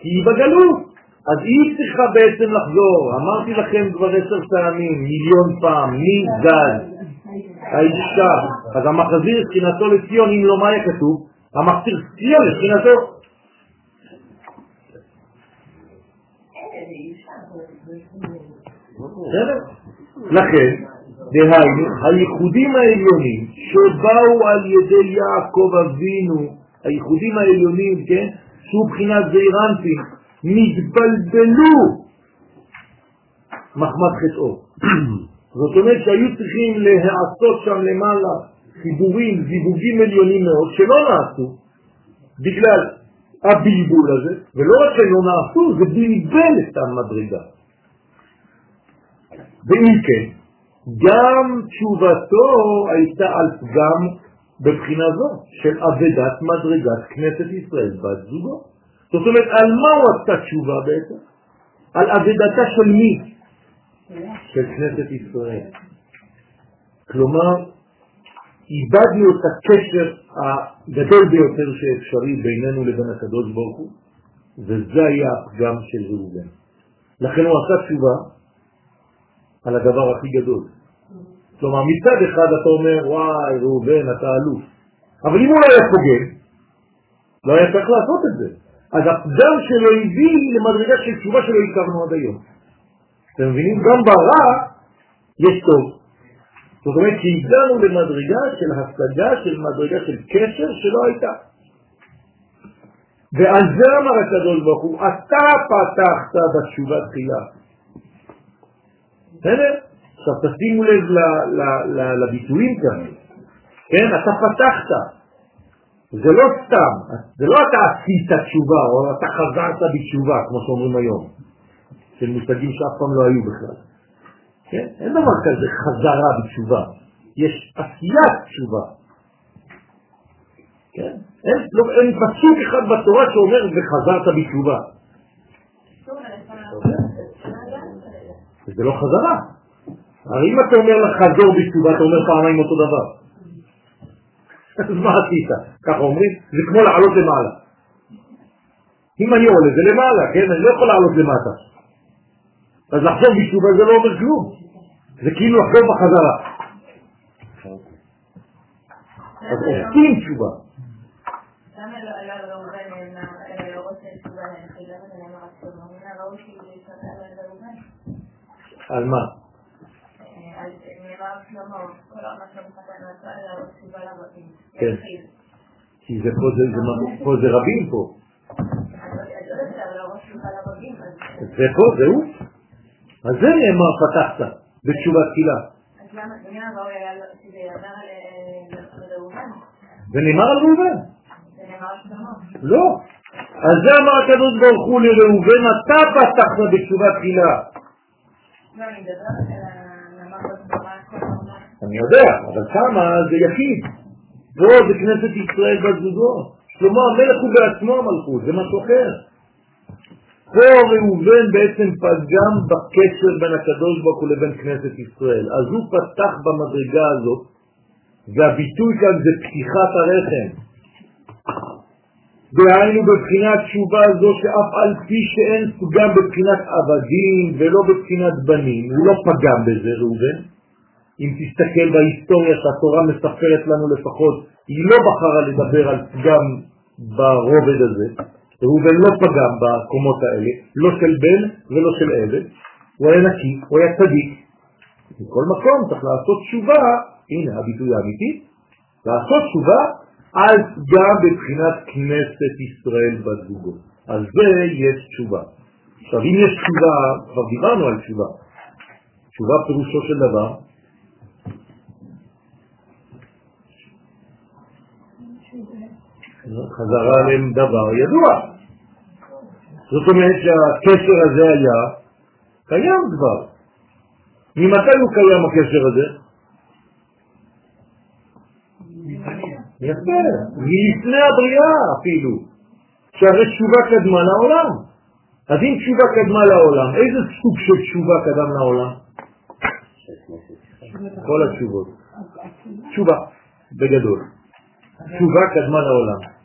כי היא בגלות. אז היא צריכה בעצם לחזור. אמרתי לכם כבר עשר פעמים, מיליון פעם, מי גז? האישה. אז המחזיר את שכינתו לציון, אם לא מה היה כתוב? המחזיר ציון. בסדר? לכן, דהיינו, הייחודים העליונים שבאו על ידי יעקב אבינו, הייחודים העליונים, כן, שהוא בחינת זעירנטים, נתבלבלו מחמת חטאו. זאת אומרת שהיו צריכים להעשות שם למעלה חיבורים, זיווגים עליונים מאוד, שלא נעשו בגלל הבלבול הזה, ולא רק שהם לא נעשו, זה בלבל את המדרגה. ואם כן, גם תשובתו הייתה על פגם בבחינה זו של אבדת מדרגת כנסת ישראל בת זוגו. זאת אומרת, על מה הוא עשה תשובה בעצם? על אבדתה של מי? של כנסת ישראל. כלומר, איבדנו את הקשר הגדול ביותר שאפשרי בינינו לבין הקדוש ברוך הוא, וזה היה הפגם של ראובן. לכן הוא עשה תשובה על הדבר הכי גדול. כלומר, מצד אחד אתה אומר, וואי, ראובן, אתה אלוף. אבל אם הוא לא היה פוגם, לא היה צריך לעשות את זה. אז הפגם שלו הביא למדרגה של תשובה שלא הכרנו עד היום. אתם מבינים? גם ברע יש טוב. זאת אומרת שהגענו למדרגה של השגה, של מדרגה של קשר שלא הייתה. ועל זה אמר הקדוש ברוך הוא, אתה פתחת בתשובה תחילה. בסדר? עכשיו תשימו לב לביטויים כאן. כן, אתה פתחת. זה לא סתם, זה לא אתה עשית תשובה, או אתה חזרת בתשובה, כמו שאומרים היום, של מושגים שאף פעם לא היו בכלל. כן? אין דבר כזה חזרה בתשובה, יש עשיית תשובה. כן? אין, לא, אין פסוק אחד בתורה שאומר וחזרת בתשובה. זה לא חזרה. הרי אם אתה אומר לחזור בתשובה, אתה אומר פעמיים אותו דבר. אז מה עשית? ככה אומרים? זה כמו לעלות למעלה. אם אני עולה זה למעלה, כן? אני לא יכול לעלות למטה. אז לחזור בתשובה זה לא אומר כלום. זה כאילו לחזור בחזרה. אז עושים תשובה. למה לא כן. כי זה פה זה, זה, פה זה רבים פה. זה פה, זהו. אז זה נאמר פתחת בתשובה תחילה. אז למה הראוי היה שזה יאמר על- לראובן? זה נאמר על ראובן. זה נאמר על שלמה. לא. אז זה אמר הקדוש ברוך הוא לראובן, אתה פתחת בתשובה תחילה. לא. אני יודע, אבל כמה זה יחיד. פה זה כנסת ישראל בזוגו. שלמה המלך הוא בעצמו המלכות, זה משהו אחר. פה ראובן בעצם פגם בקשר בין הקדוש ברוך הוא לבין כנסת ישראל. אז הוא פתח במדרגה הזאת, והביטוי כאן זה פתיחת הרחם. דהיינו בבחינת תשובה זו שאף על פי שאין פגם בבחינת עבדים ולא בבחינת בנים, הוא לא פגם בזה ראובן. אם תסתכל בהיסטוריה שהתורה מספרת לנו לפחות, היא לא בחרה לדבר על פגם ברובד הזה, ראובן לא פגם בקומות האלה, לא של בן ולא של עבד, הוא היה נקי, הוא היה צדיק. בכל מקום צריך לעשות תשובה, הנה הביטוי האמיתי, לעשות תשובה על פגם בבחינת כנסת ישראל בת זוגו. על זה יש תשובה. עכשיו אם יש תשובה, כבר דיברנו על תשובה. תשובה פירושו של דבר, חזרה עליהם דבר ידוע. זאת אומרת שהקשר הזה היה קיים כבר. ממתי הוא קיים הקשר הזה? יפה, מלפני הבריאה אפילו, שהרי תשובה קדמה לעולם. אז אם תשובה קדמה לעולם, איזה סוג של תשובה קדם לעולם? כל התשובות. תשובה, בגדול. תשובה קדמה לעולם.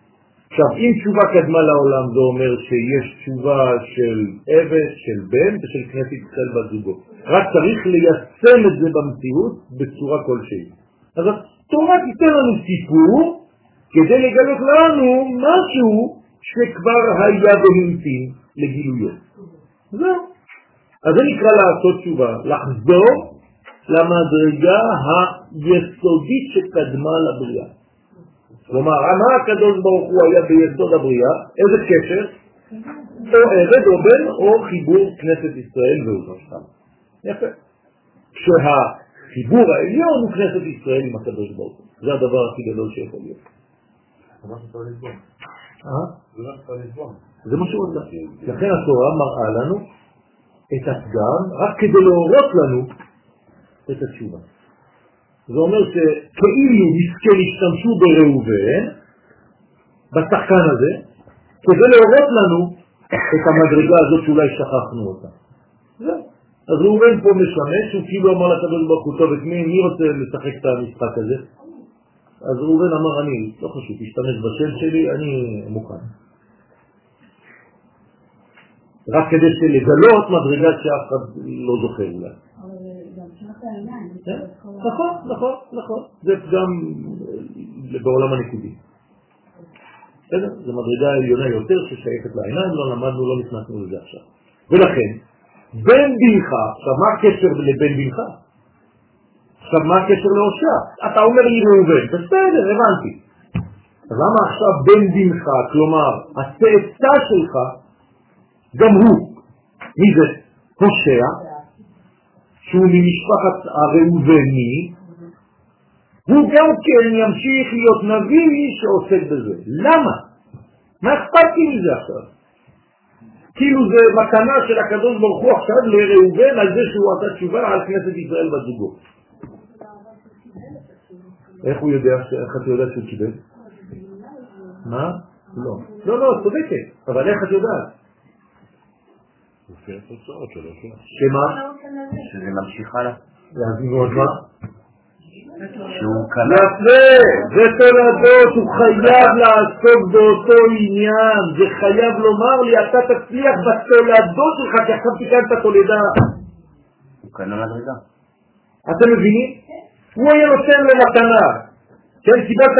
עכשיו, אם תשובה קדמה לעולם זה אומר שיש תשובה של עבד, של בן ושל כנסת ישראל בת זוגו. רק צריך ליישם את זה במציאות בצורה כלשהי. אז התורה תיתן לנו סיפור כדי לגלות לנו משהו שכבר היה והמתין לגילויו. זהו. אז זה נקרא לעשות תשובה, לחזור למדרגה היסודית שקדמה לבריאה. כלומר, מה הקדוש ברוך הוא היה ביסוד הבריאה? איזה קשר? או עבד או בן או חיבור כנסת ישראל ואומה שם. יפה. כשהחיבור העליון הוא כנסת ישראל עם הקדוש ברוך הוא. זה הדבר הכי גדול שיכול להיות. אה? זה מה שהוא עושה. לכן התורה מראה לנו את הפגם רק כדי להורות לנו את התשובה. זה אומר שכאילו נזכה להשתמשו בראובן, בשחקן הזה, כדי להורות לנו את המדרגה הזאת שאולי שכחנו אותה. זהו. אז ראובן פה משמש, הוא כאילו אמר לקדוש ברוך הוא, טוב, את מי, מי רוצה לשחק את המשחק הזה? אז ראובן אמר, אני, לא חשוב, תשתמש בשם שלי, אני מוכן. רק כדי לגלות מדרגה שאף אחד לא זוכר אולי. כן? נכון, נכון, נכון. זה גם בעולם הנקודי. בסדר? זו מדרגה עליונה יותר ששייכת לעיניים, לא למדנו, לא נכנסנו לזה עכשיו. ולכן, בן בנך, עכשיו מה הקשר לבן בנך? עכשיו מה הקשר להושע? אתה אומר לי ראובן, בסדר, הבנתי. אז למה עכשיו בן בנך, כלומר הצאצא שלך, גם הוא, מי זה? הושע, שהוא ממשפחת הראובני, הוא גם כן ימשיך להיות נביא שעוסק בזה. למה? מה אכפת לי מזה עכשיו? כאילו זה מתנה של הקדוש ברוך הוא עכשיו לראובן על זה שהוא עשה תשובה על כנסת ישראל בזוגו. איך הוא יודע, איך אתה יודע שהוא קיבל? מה? לא. לא, לא, צודקת, אבל איך את יודעת? לפי התוצאות שלו, כן. שמה? שזה ממשיך הלאה. להבין עוד מה? שהוא קנה, יפה, זה תולדות, הוא חייב לעסוק באותו עניין, זה חייב לומר לי, אתה תצליח בתולדות שלך, כי עכשיו תיקנת תולדה. הוא קנה מדרגה. אתם מבינים? הוא היה נותן לו מתנה, כן, קיבלת.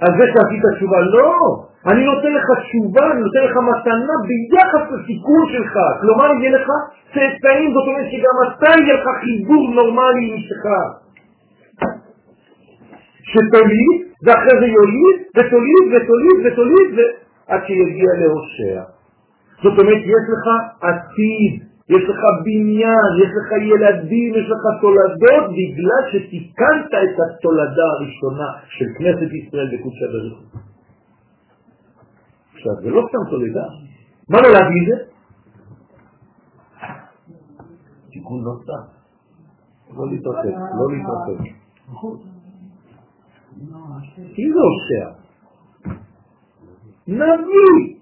על זה שעשית תשובה, לא, אני נותן לך תשובה, אני נותן לך מתנה ביחס לסיכון שלך, כלומר יהיה לך צאצאים, זאת אומרת שגם אתה יהיה לך חיבור נורמלי עם אשתך. שתוליד, ואחרי זה יוליד, ותוליד, ותוליד, ותוליד, עד שיגיע להושע. זאת אומרת, יש לך עתיד, יש לך בניין, יש לך ילדים, יש לך תולדות, בגלל שתיקנת את התולדה הראשונה של כנסת ישראל בקודשא בריך. עכשיו, זה לא סתם תולדה. מה נולד מזה? תיקון נוסף. לא להתרחק, לא להתרחק. מי זה הושע? נביא!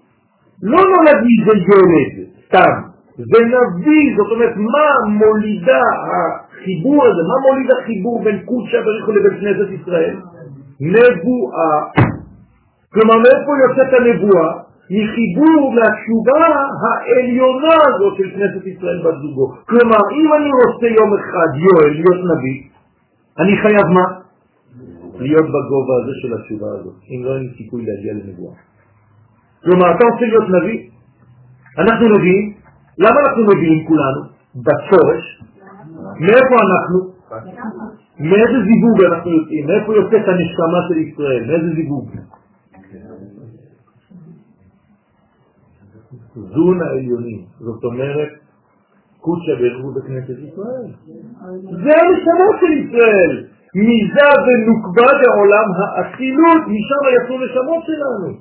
לא נולד מזה ילד, סתם. זה נביא, זאת אומרת, מה מולידה החיבור הזה, מה מוליד החיבור בין קודשא בריחו לבין כנסת ישראל? נבואה. כלומר, מאיפה יוצאת הנבואה? מחיבור מהתשובה העליונה הזאת של כנסת ישראל בת זוגו. כלומר, אם אני רוצה יום אחד, יואל, להיות נביא, אני חייב מה? להיות בגובה הזה של התשובה הזאת, אם לא אין לי סיכוי להגיע לנבואה. כלומר, אתה רוצה להיות נביא? אנחנו נביאים, למה אנחנו נביאים כולנו? בצורש. מאיפה אנחנו? מאיזה זיווג אנחנו יוצאים? מאיפה יוצאת הנשמה של ישראל? מאיזה זיווג? זון העליונים, זאת אומרת, קודשא ברכו בכנסת ישראל. זה הנשמה של ישראל. מזה ונוקבה בעולם האצילות, משם יצאו נשמות שלנו.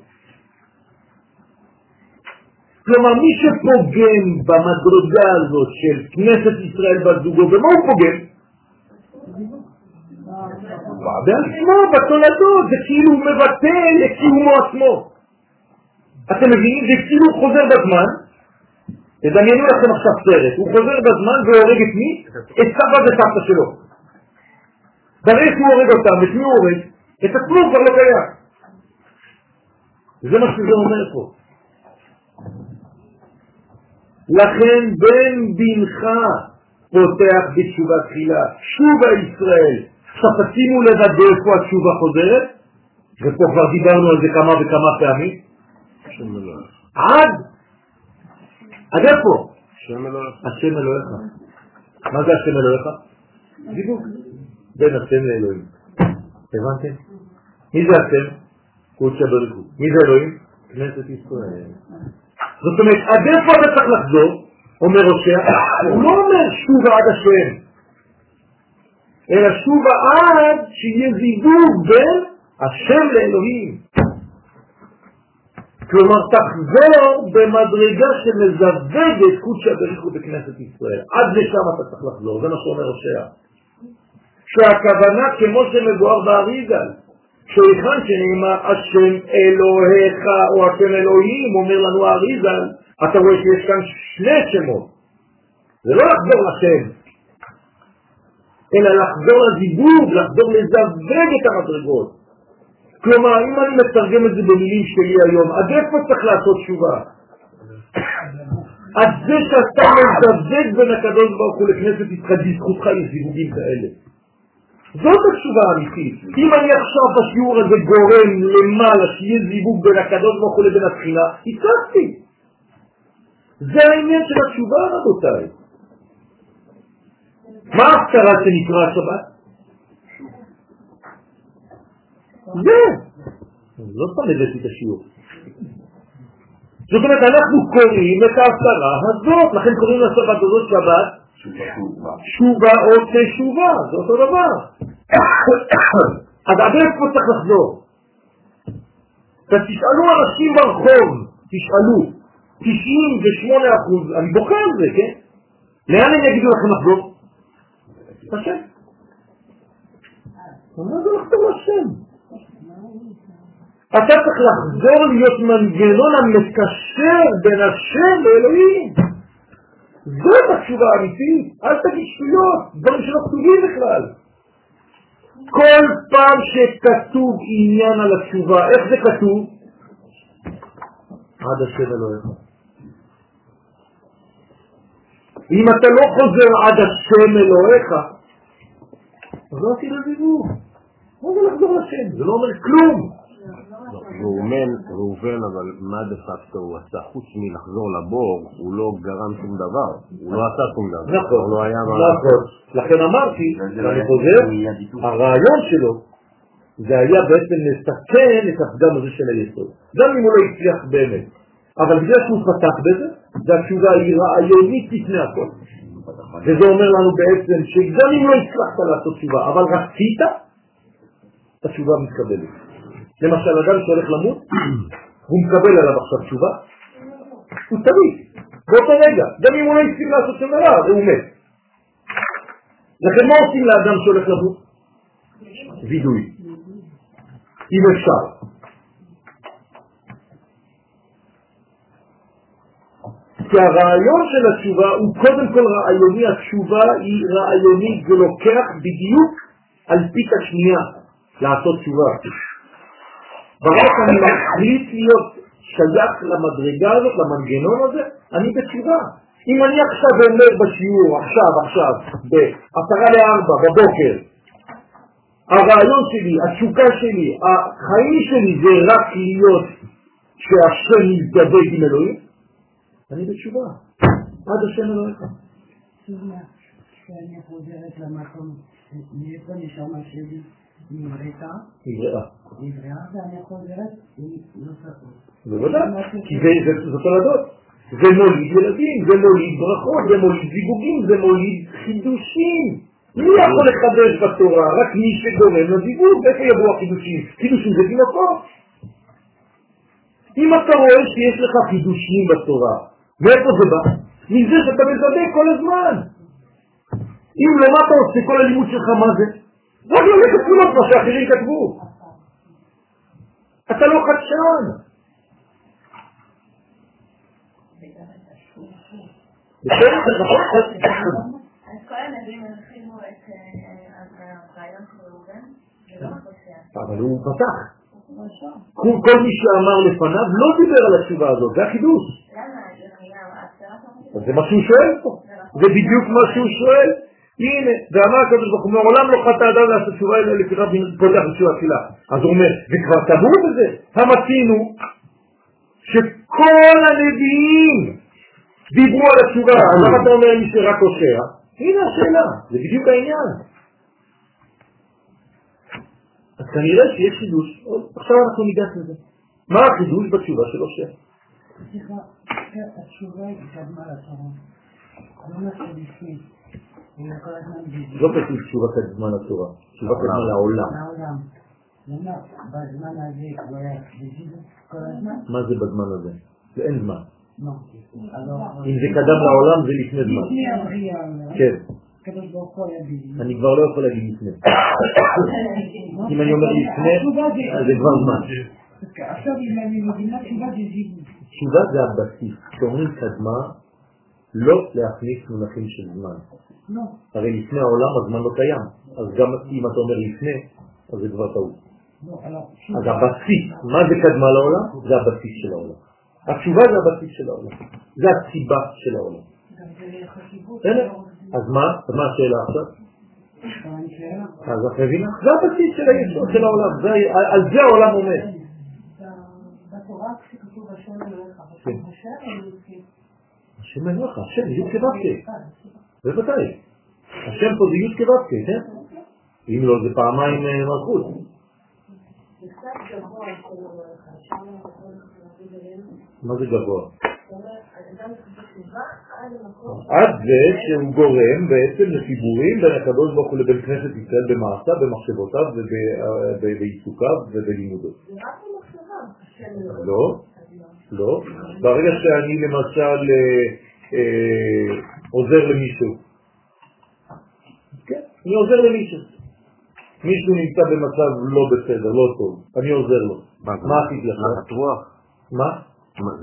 כלומר, מי שפוגם במדרגה הזאת של כנסת ישראל בת זוגו, במה הוא פוגם? בעצמו, בתולדות, זה כאילו הוא מבטא לקיומו עצמו. אתם מבינים? זה כאילו חוזר בזמן, תדמיינו לכם עכשיו סרט, הוא חוזר בזמן והורג את מי? את סבא וסבתא שלו. ברגע שהוא הורג אותם, את מי הוא הורג? את עצמו כבר לא קיים. זה מה שזה אומר פה. לכן בן בנך פותח בתשובה תחילה, שובה ישראל. עכשיו תשימו לב עד איפה התשובה חוזרת, ופה כבר דיברנו על זה כמה וכמה פעמים. עד, עד איפה? השם אלוהיך. מה זה השם אלוהיך? דיבוק. בין השם לאלוהים. הבנתם? מי זה השם? קודשא בריחו. מי זה אלוהים? כנסת ישראל. זאת אומרת, עד איפה אתה צריך לחזור? אומר הושע, הוא לא אומר שובה עד השם, אלא שובה עד שיהיה זיווג בין השם לאלוהים. כלומר, תחזור במדרגה שמזווגת קודשא בריחו בכנסת ישראל. עד לשם אתה צריך לחזור, זה מה שאומר הושע. שהכוונה כמו שמבואר באריזל, שהיכן שנאמר השם אלוהיך או השם אלוהים, אומר לנו האריזל, אתה רואה שיש כאן שני שמות. זה לא לחזור לשם, אלא לחזור לזיווג, לחזור לזווג את המדרגות. כלומר, אם אני מתרגם את זה במילים שלי היום, עד איפה צריך לעשות תשובה? עד זה שאתה מזווג בין הקדוש ברוך הוא לכנסת ישראל, בזכותך יש זיווגים כאלה. זאת התשובה האמיתית. אם אני עכשיו בשיעור הזה גורם למעלה שיהיה זיווג בין הקדוש ברוך הוא לבין התחילה, הצלחתי. זה העניין של התשובה, רבותיי. מה ההפטרה שנקרא השבת? זה. לא סתם הבאתי את השיעור. זאת אומרת, אנחנו קוראים את ההפטרה הזאת, לכן קוראים לשבת הזאת שבת שובה או תשובה, זה אותו דבר. אז עד איפה צריך לחזור? תשאלו אנשים ברחוב, תשאלו, 98 אחוז, אני בוכה על זה, כן? לאן הם יגידו לכם לחזור? השם. מה זה לחזור לשם? אתה צריך לחזור להיות מנגנון המקשר בין השם לאלוהים. זאת התשובה האמיתית, אל תגיד שטויות, דברים שלא כתובים בכלל. כל פעם שכתוב עניין על התשובה, איך זה כתוב? עד השם אלוהיך. אם אתה לא חוזר עד השם אלוהיך, אז לא עשית זיווג. מה זה לחזור לשם? זה לא אומר כלום. ראובן, ראובן, אבל מה דה פקטו הוא עשה? חוץ מלחזור לבור, הוא לא גרם שום דבר. הוא לא עשה שום דבר. נכון, לא היה מה... נכון. לכן אמרתי, ואני חוזר, הרעיון שלו זה היה בעצם לסכן את הפגם הזה של היסוד. גם אם הוא לא הצליח באמת. אבל בגלל שהוא פתח בזה, והתשובה היא רעיונית לפני הכל. וזה אומר לנו בעצם שגם אם לא הצלחת לעשות תשובה, אבל רצית, התשובה מתקבלת. למשל, אדם שהולך למות, הוא מקבל עליו עכשיו תשובה? הוא תמיד, באותו רגע, גם אם הוא לא הספיק לעשות שום דבר, הוא מת. לכן מה עושים לאדם שהולך לבוא? וידוי. אם אפשר. כי הרעיון של התשובה הוא קודם כל רעיוני, התשובה היא רעיונית ולוקח בדיוק על פית השנייה לעשות תשובה. ברגע אני מחליט להיות שייך למדרגה הזאת, למנגנון הזה, אני בתשובה. אם אני עכשיו אומר בשיעור, עכשיו, עכשיו, בעשרה לארבע, בבוקר, הרעיון שלי, התשוקה שלי, החיים שלי זה רק להיות שהשם יתדבק עם אלוהים, אני בתשובה. עד השם אלוהיך. כשאני חוזרת למקום, מאיפה נשמה שלי? נבראה. נבראה. ואני חוזרת עם נוספות. בוודאי, כי זה תולדות. זה מוליד ילדים, זה מוליד ברכות, זה מוליד זיווגים, זה מוליד חידושים. מי יכול לחדש בתורה? רק מי שגורם לזיווג. איפה יבואו החידושים? חידושים זה תינוקות. אם אתה רואה שיש לך חידושים בתורה, מאיפה זה בא? מזה שאתה מזדק כל הזמן. אם לא, מה אתה עושה? כל הלימוד שלך מה זה? רק ללכת כולו כמו שאחרים כתבו. אתה לא חדשן. אז כל הנביאים הרחיבו את הרעיון של ראובן, ולא רק הושע. אבל הוא פתח. כל מי שאמר לפניו לא דיבר על התשובה הזאת, זה החידוש. למה? זה מה שהוא שואל פה. זה בדיוק מה שהוא שואל. הנה, ואמר הקדוש ברוך הוא, מעולם לא חטא אדם לעשות תשובה אלא לפיכך פותח בתשובה תפילה. אז הוא אומר, וכבר טבעו בזה, המצינו שכל הנביאים דיברו על התשובה, אז למה אתה אומר מי שרק הושע? הנה השאלה, זה בדיוק העניין. אז כנראה שיש חידוש, עכשיו אנחנו ניגש לזה. מה החידוש בתשובה של הושע? סליחה, התשובה היא קדמה לתורה. לא. לא כתוב תשובה קדמה לתורה, תשובה קדמה לעולם. לא? מה זה בזמן הזה? זה אין זמן. לא. אם זה קדם לעולם זה לפני זמן. הבריאה. כן. אני כבר לא יכול להגיד לפני. אם אני אומר לפני, אז זה כבר זמן. תשובה זה הבסיס. כשאומרים קדמה, לא להכניס מונחים של זמן. לא. הרי לפני העולם הזמן לא קיים. אז גם אם אתה אומר לפני, אז זה כבר טעות. לא, על אז הבסיס, מה זה קדמה לעולם? זה הבסיס של העולם. התשובה זה הבסיס של העולם. זה הסיבה של העולם. אז מה? מה השאלה עכשיו? אז את מבינה? זה הבסיס של היסוד של העולם. על זה העולם עומד. בתורה כשכתוב השם אלוהיך, כן. השם אלוהיך, השם י' כו' בוודאי. השם פה זה י' כו' כן? אם לא, זה פעמיים אה, מלכות. מה זה גבוה? עד זה שהוא גורם בעצם לחיבורים בין הקדוש ברוך הוא לבין כנסת ישראל במעשה, במחשבותיו ובעיסוקיו ובלימודו. זה רק במחשבה. לא, לא. ברגע שאני למשל אה, אה, עוזר למישהו, כן, אני עוזר למישהו. מישהו נמצא במצב לא בסדר, לא טוב, אני עוזר לו. מה עשית לך? נחת רוח? מה?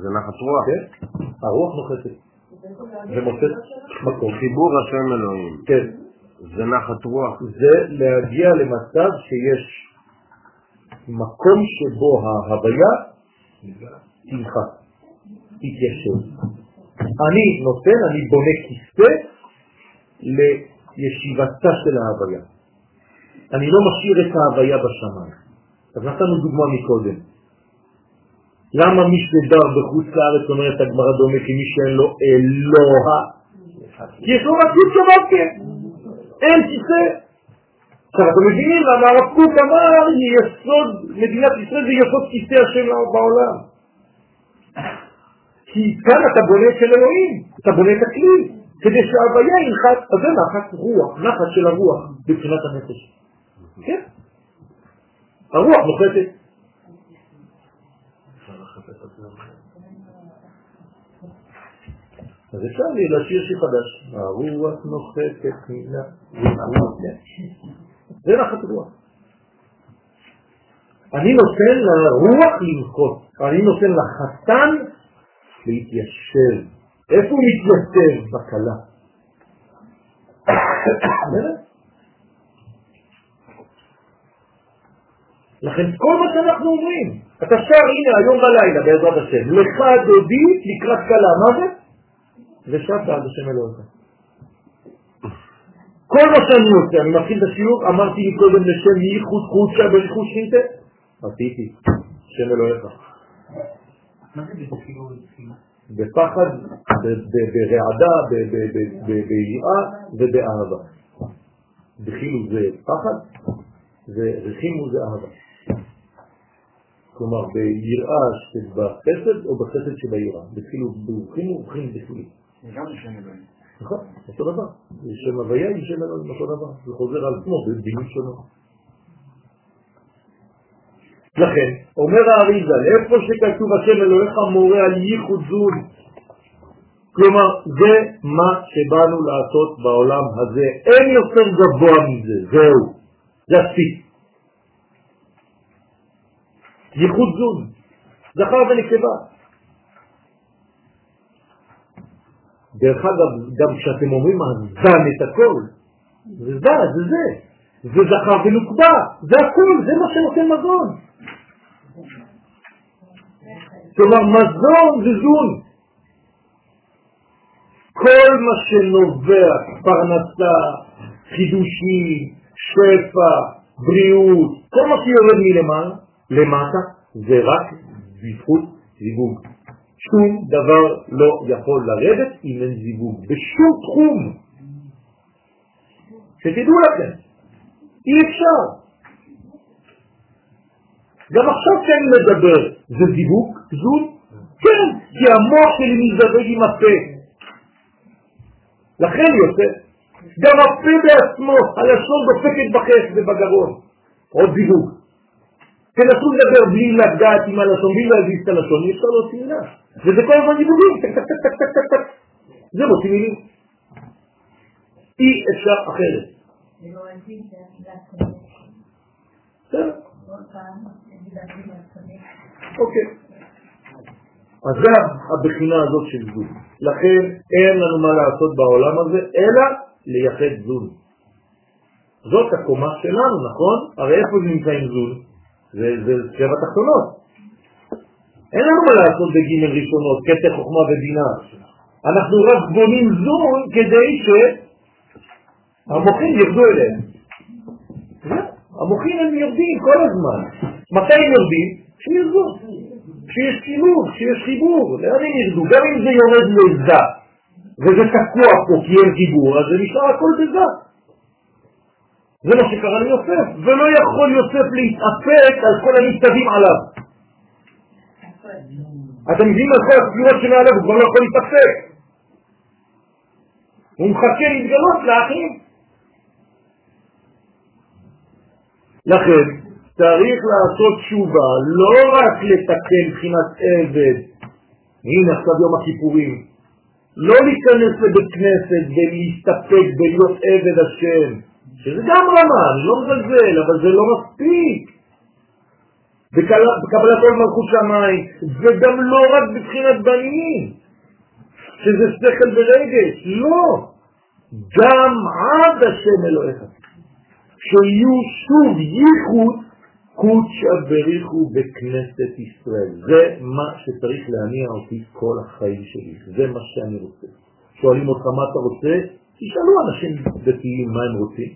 זה נחת רוח. כן, הרוח נוחתת ומוצאת מקום. חיבור השם אלוהים. כן, זה נחת רוח. זה להגיע למצב שיש מקום שבו ההוויה תמחק, תתיישב. אני נותן, אני בונה כיסא לישיבתה של ההוויה. אני לא משאיר את ההוויה בשמיים. אז נתנו דוגמה מקודם. למה מי שגר בחוץ לארץ אומרת הגמרא דומה כמי שאין לו אלוה? כי יש לו רק י' כו' אין כיסא. עכשיו אתם מבינים למה הרב קוק אמר יסוד מדינת ישראל זה יסוד כיסא השם בעולם. כי כאן אתה בונה של אלוהים, אתה בונה את הכלי, כדי שההוויה ינחת, אז זה נחת רוח, נחת של הרוח מבחינת הנפש. כן. הרוח נוחתת. אז אפשר לי לשיר שיר חדש. הרוח נוחתת מן זה נחת רוח. אני נותן לרוח לנחות, אני נותן לחתן להתיישב. איפה הוא מתיישב? בכלה. לכן כל מה שאנחנו אומרים, אתה שר הנה היום בלילה בעזרת השם, לך דודי לקראת כלה, מה זה? ושבת על השם אלוהיך. כל מה שאני עושה, אני מתחיל את השיעור, אמרתי לי קודם לשם ייחוד חודשה בריחוש שינתה, עשיתי, שם אלוהיך. בפחד, ברעדה, ביראה ובאהבה. דחילו זה פחד, ורחימו זה אהבה. כלומר, ביראה שבחסד או בחסד שביראה. דחילו ברחימו ובחינו דחילי. גם שם אלוהים. נכון, אותו דבר. שם הוויה עם שם אלוהים אותו דבר. זה חוזר על עצמו בדינים שונות. לכן, אומר האריזה, איפה שכתוב השם אלוהיך מורה על ייחוד זון, כלומר, זה מה שבאנו לעשות בעולם הזה. אין יותר גבוה מזה, זהו. זה הספיק. ייחוד זון, זכר ונקבה. דרך אגב, גם כשאתם אומרים הזן את הכל, זה זה, זה זה. זה זכר ונוקבה, זה הכל, זה מה שנותן מזון. כלומר, מזון זה זון. כל מה שנובע, פרנסה, חידושים, שפע, בריאות, כל מה שיורד מלמעלה, למטה, זה רק בזכות זיווג. שום דבר לא יכול לרדת אם אין זיווג, בשום תחום. שתדעו לכם, אי אפשר. גם עכשיו כשאני מדבר, זה זיווג, זון? כן, כי המוח שלי מזדווג עם הפה. לכן יוצא, גם הפה בעצמו, הלשון דופקת בחך ובגרון, עוד זיווג. תנסו לדבר בלי לגעת עם הלשון, בלי להזיז את הלשון, אי אפשר להוציא מילה. וזה כל הזמן דיבורים, טק טק טק טק טק טק. זה מוציא מילים. אי אפשר אחרת. בסדר. אוקיי. אז זה הבחינה הזאת של זון. לכן אין לנו מה לעשות בעולם הזה, אלא לייחד זון. זאת הקומה שלנו, נכון? הרי איפה זה נמצא עם זון? זה שבע תחתונות. אין לנו מה לעשות בגימל ראשונות, כתר חוכמה ובינה. אנחנו רק בונים זון כדי שהמוחים ירדו אליהם. המוחים הם יורדים כל הזמן. מתי הם יורדים? כשירדו. כשיש שילוב, כשיש חיבור. לאן הם ירדו? גם אם זה יורד לזה, וזה תקוע פה כי אין חיבור, אז זה נשאר הכל בזה. זה מה שקרה ליוסף, ולא יכול יוסף להתאפק על כל המכתבים עליו. אתם מבינים על כל הספירות שמעליו, הוא כבר לא יכול להתאפק. הוא מחכה להתגלות לאחים. לכן, צריך לעשות תשובה, לא רק לתקן מבחינת עבד, הנה עכשיו יום הכיפורים, לא להיכנס לבית כנסת ולהסתפק בלהיות עבד השם, שזה גם רמה, אני לא מזלזל, אבל זה לא מספיק. בקבלת עול מלכות שמיים, וגם לא רק בבחינת בנים, שזה שכל ורגש, לא, גם עד השם אלוהיך. שיהיו שוב ייחוד קודשא בריחו בכנסת ישראל. זה מה שצריך להניע אותי כל החיים שלי, זה מה שאני רוצה. שואלים אותך מה אתה רוצה? תשאלו אנשים דתיים מה הם רוצים.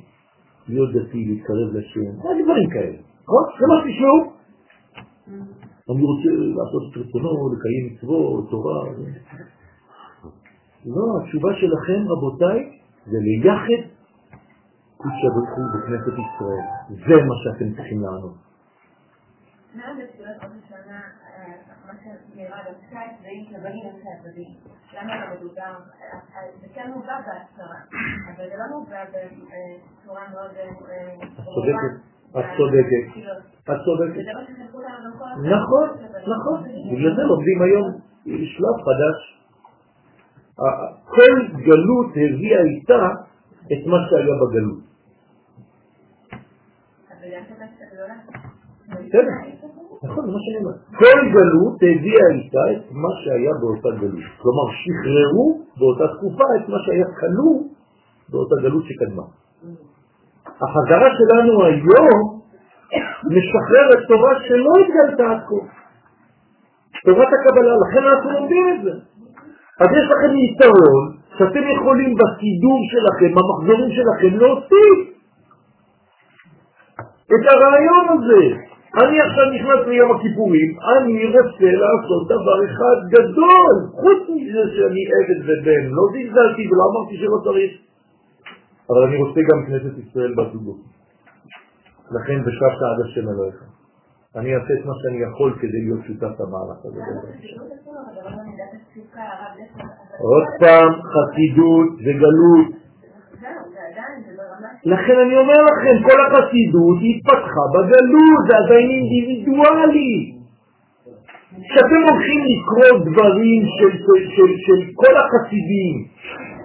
להיות דתי, להתקרב לשם, דברים כאלה. נכון? זה מה שתשמעו. אני רוצה לעשות את רצונו, לקיים מצוות, תורה. לא, התשובה שלכם, רבותיי, זה ליחד קודשא בריחו בכנסת ישראל. זה מה שאתם צריכים לענות. למה לא מדובר, זה כן מובא בהצהרה, אבל זה לא מובא בצורה מאוד... את צודקת, את צודקת, את צודקת. נכון, נכון, בגלל זה לומדים היום שלב חדש. כל גלות הביאה איתה את מה שהיה בגלות. בסדר, נכון, מה שאני אומר. כל גלות הביאה איתה את מה שהיה באותה גלות. כלומר, שחררו באותה תקופה את מה שהיה כלוא באותה גלות שקדמה. החזרה שלנו היום משחררת תורה שלא התגלתה עד כה. תורת הקבלה, לכן אנחנו לומדים את זה. אז יש לכם יתרון שאתם יכולים בסידור שלכם, במחזורים שלכם, להוסיף את הרעיון הזה. אני עכשיו נכנס ליום הכיפורים, אני רוצה לעשות דבר אחד גדול, חוץ מזה שאני עבד ובן, לא זלזלתי ולא אמרתי שלא צריך, אבל אני רוצה גם כנסת ישראל בזוגות. לכן בשבת עד השם אלוהיך. אני אעשה את מה שאני יכול כדי להיות שותף למהלך הזה. עוד פעם, חסידות וגלות. לכן אני אומר לכם, כל החסידות התפתחה בגלות, זה עדיין אינדיבידואלי. כשאתם הולכים לקרוא דברים של, של, של, של כל החסידים,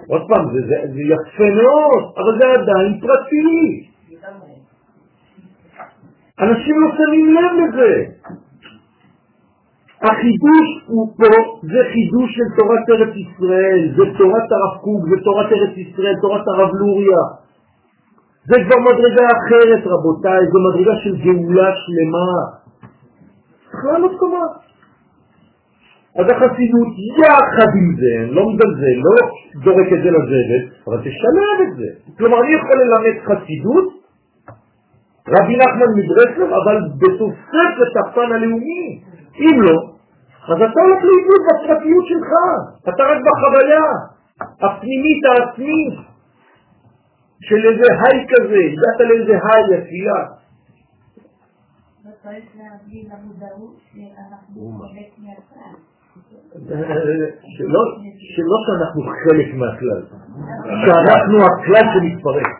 עוד פעם, זה, זה, זה יפה מאוד, אבל זה עדיין פרטי. אנשים לא שמים לב לזה. החידוש הוא פה, זה חידוש של תורת ארץ ישראל, זה תורת הרב קוק, זה תורת ארץ ישראל, תורת הרב לוריה. זה כבר מדרגה אחרת רבותיי, זו מדרגה של גאולה שלמה. צריך לעלות קומה. אז החסידות יחד עם זה, לא מזלזל, לא זורק את זה לזבל, אבל תשלב את זה. כלומר, אני יכול ללמד חסידות רבי נחמן מברסלב, אבל בתוספת הפן הלאומי. אם לא, אז אתה הולך לאיבוד בפרטיות שלך, אתה רק בחוויה הפנימית העצמית של איזה היי כזה, הגעת לאיזה היי, התפילה. שלא, שלא שאנחנו חלק מהכלל, שאנחנו הכלל שמתפרק.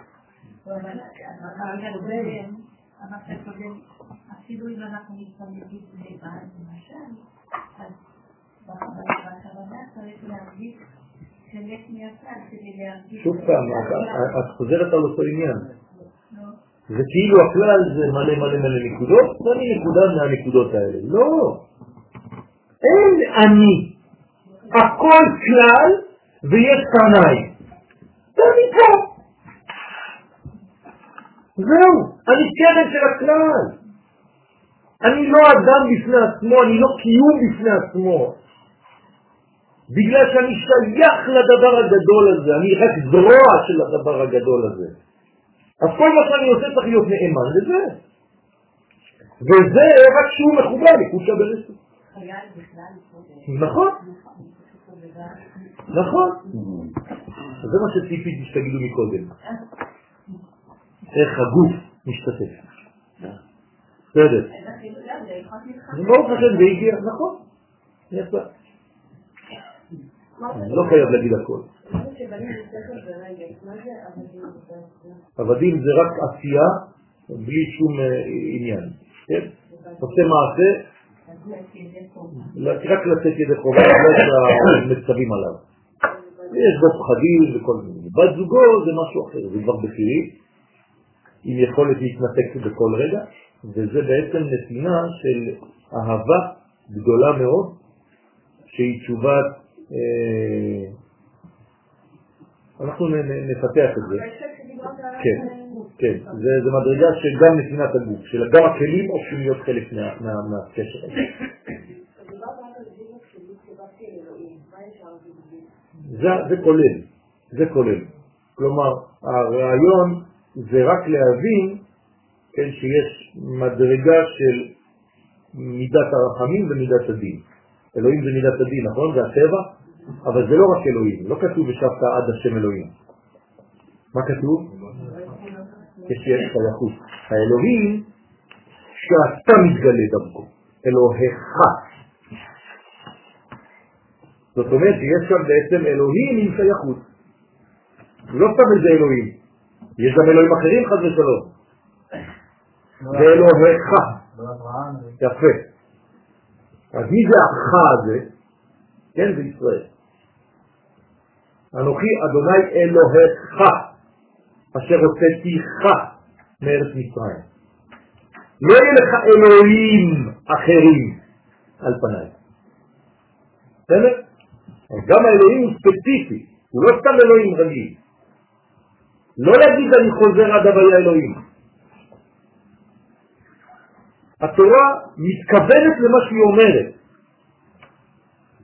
אפילו אם אנחנו מתפללים לבד, למשל, אז בכוונה צריך להרגיש כדי להרגיש... שוב פעם, את חוזרת על אותו עניין. זה כאילו הכלל זה מלא מלא מלא נקודות, ואני נקודה מהנקודות האלה. לא. אין אני. הכל כלל ויש קנאי. תמיד פה. זהו, אני קרן של הכלל. אני לא אדם בפני עצמו, אני לא קיום בפני עצמו. בגלל שאני שייך לדבר הגדול הזה, אני רק זרוע של הדבר הגדול הזה. אז כל מה שאני עושה צריך להיות נאמן לזה. וזה רק שהוא מחובר לקודשא ברסו. נכון. נכון. זה מה שציפיתי שתגידו מקודם. איך הגוף משתתף. בסדר. זה ברוך השם, זה הגיע, נכון. לא חייב להגיד הכל. עבדים זה רק עשייה בלי שום עניין. כן? עושה מעשה, רק לצאת ידי חובה, לא מצווים עליו. יש בו פחדים וכל מיני. בת זוגו זה משהו אחר, זה כבר בכירי, עם יכולת להתנתק בכל רגע, וזה בעצם נתינה של אהבה גדולה מאוד, שהיא תשובת, אה, אנחנו נפתח את זה. כן, כן, זה, זה מדרגה של גם נתינת הגוף, של גם הכלים הופכים להיות חלק מה, מה, מהקשר הזה. זה, זה כולל, זה כולל. כלומר, הרעיון זה רק להבין כן, שיש מדרגה של מידת הרחמים ומידת הדין. אלוהים זה מידת הדין, נכון? זה הטבע, אבל זה לא רק אלוהים, לא כתוב בשבתא עד השם אלוהים. מה כתוב? כשיש חייכות. האלוהים שאתה מתגלה דרכו, אלוהיך. זאת אומרת שיש שם בעצם אלוהים עם שייכות. לא סתם איזה אלוהים, יש גם אלוהים אחרים חד ושלום. זה אלוהיך. יפה. אז מי זה החה הזה? כן, זה ישראל. אנוכי אדוני אלוהיך, אשר הוצאתיך מארץ מצרים. לא יהיה לך אלוהים אחרים על פניי. בסדר? גם האלוהים הוא ספציפי, הוא לא סתם אלוהים רגיל. לא להגיד אני חוזר עד הוויה אלוהים. התורה מתכוונת למה שהיא אומרת.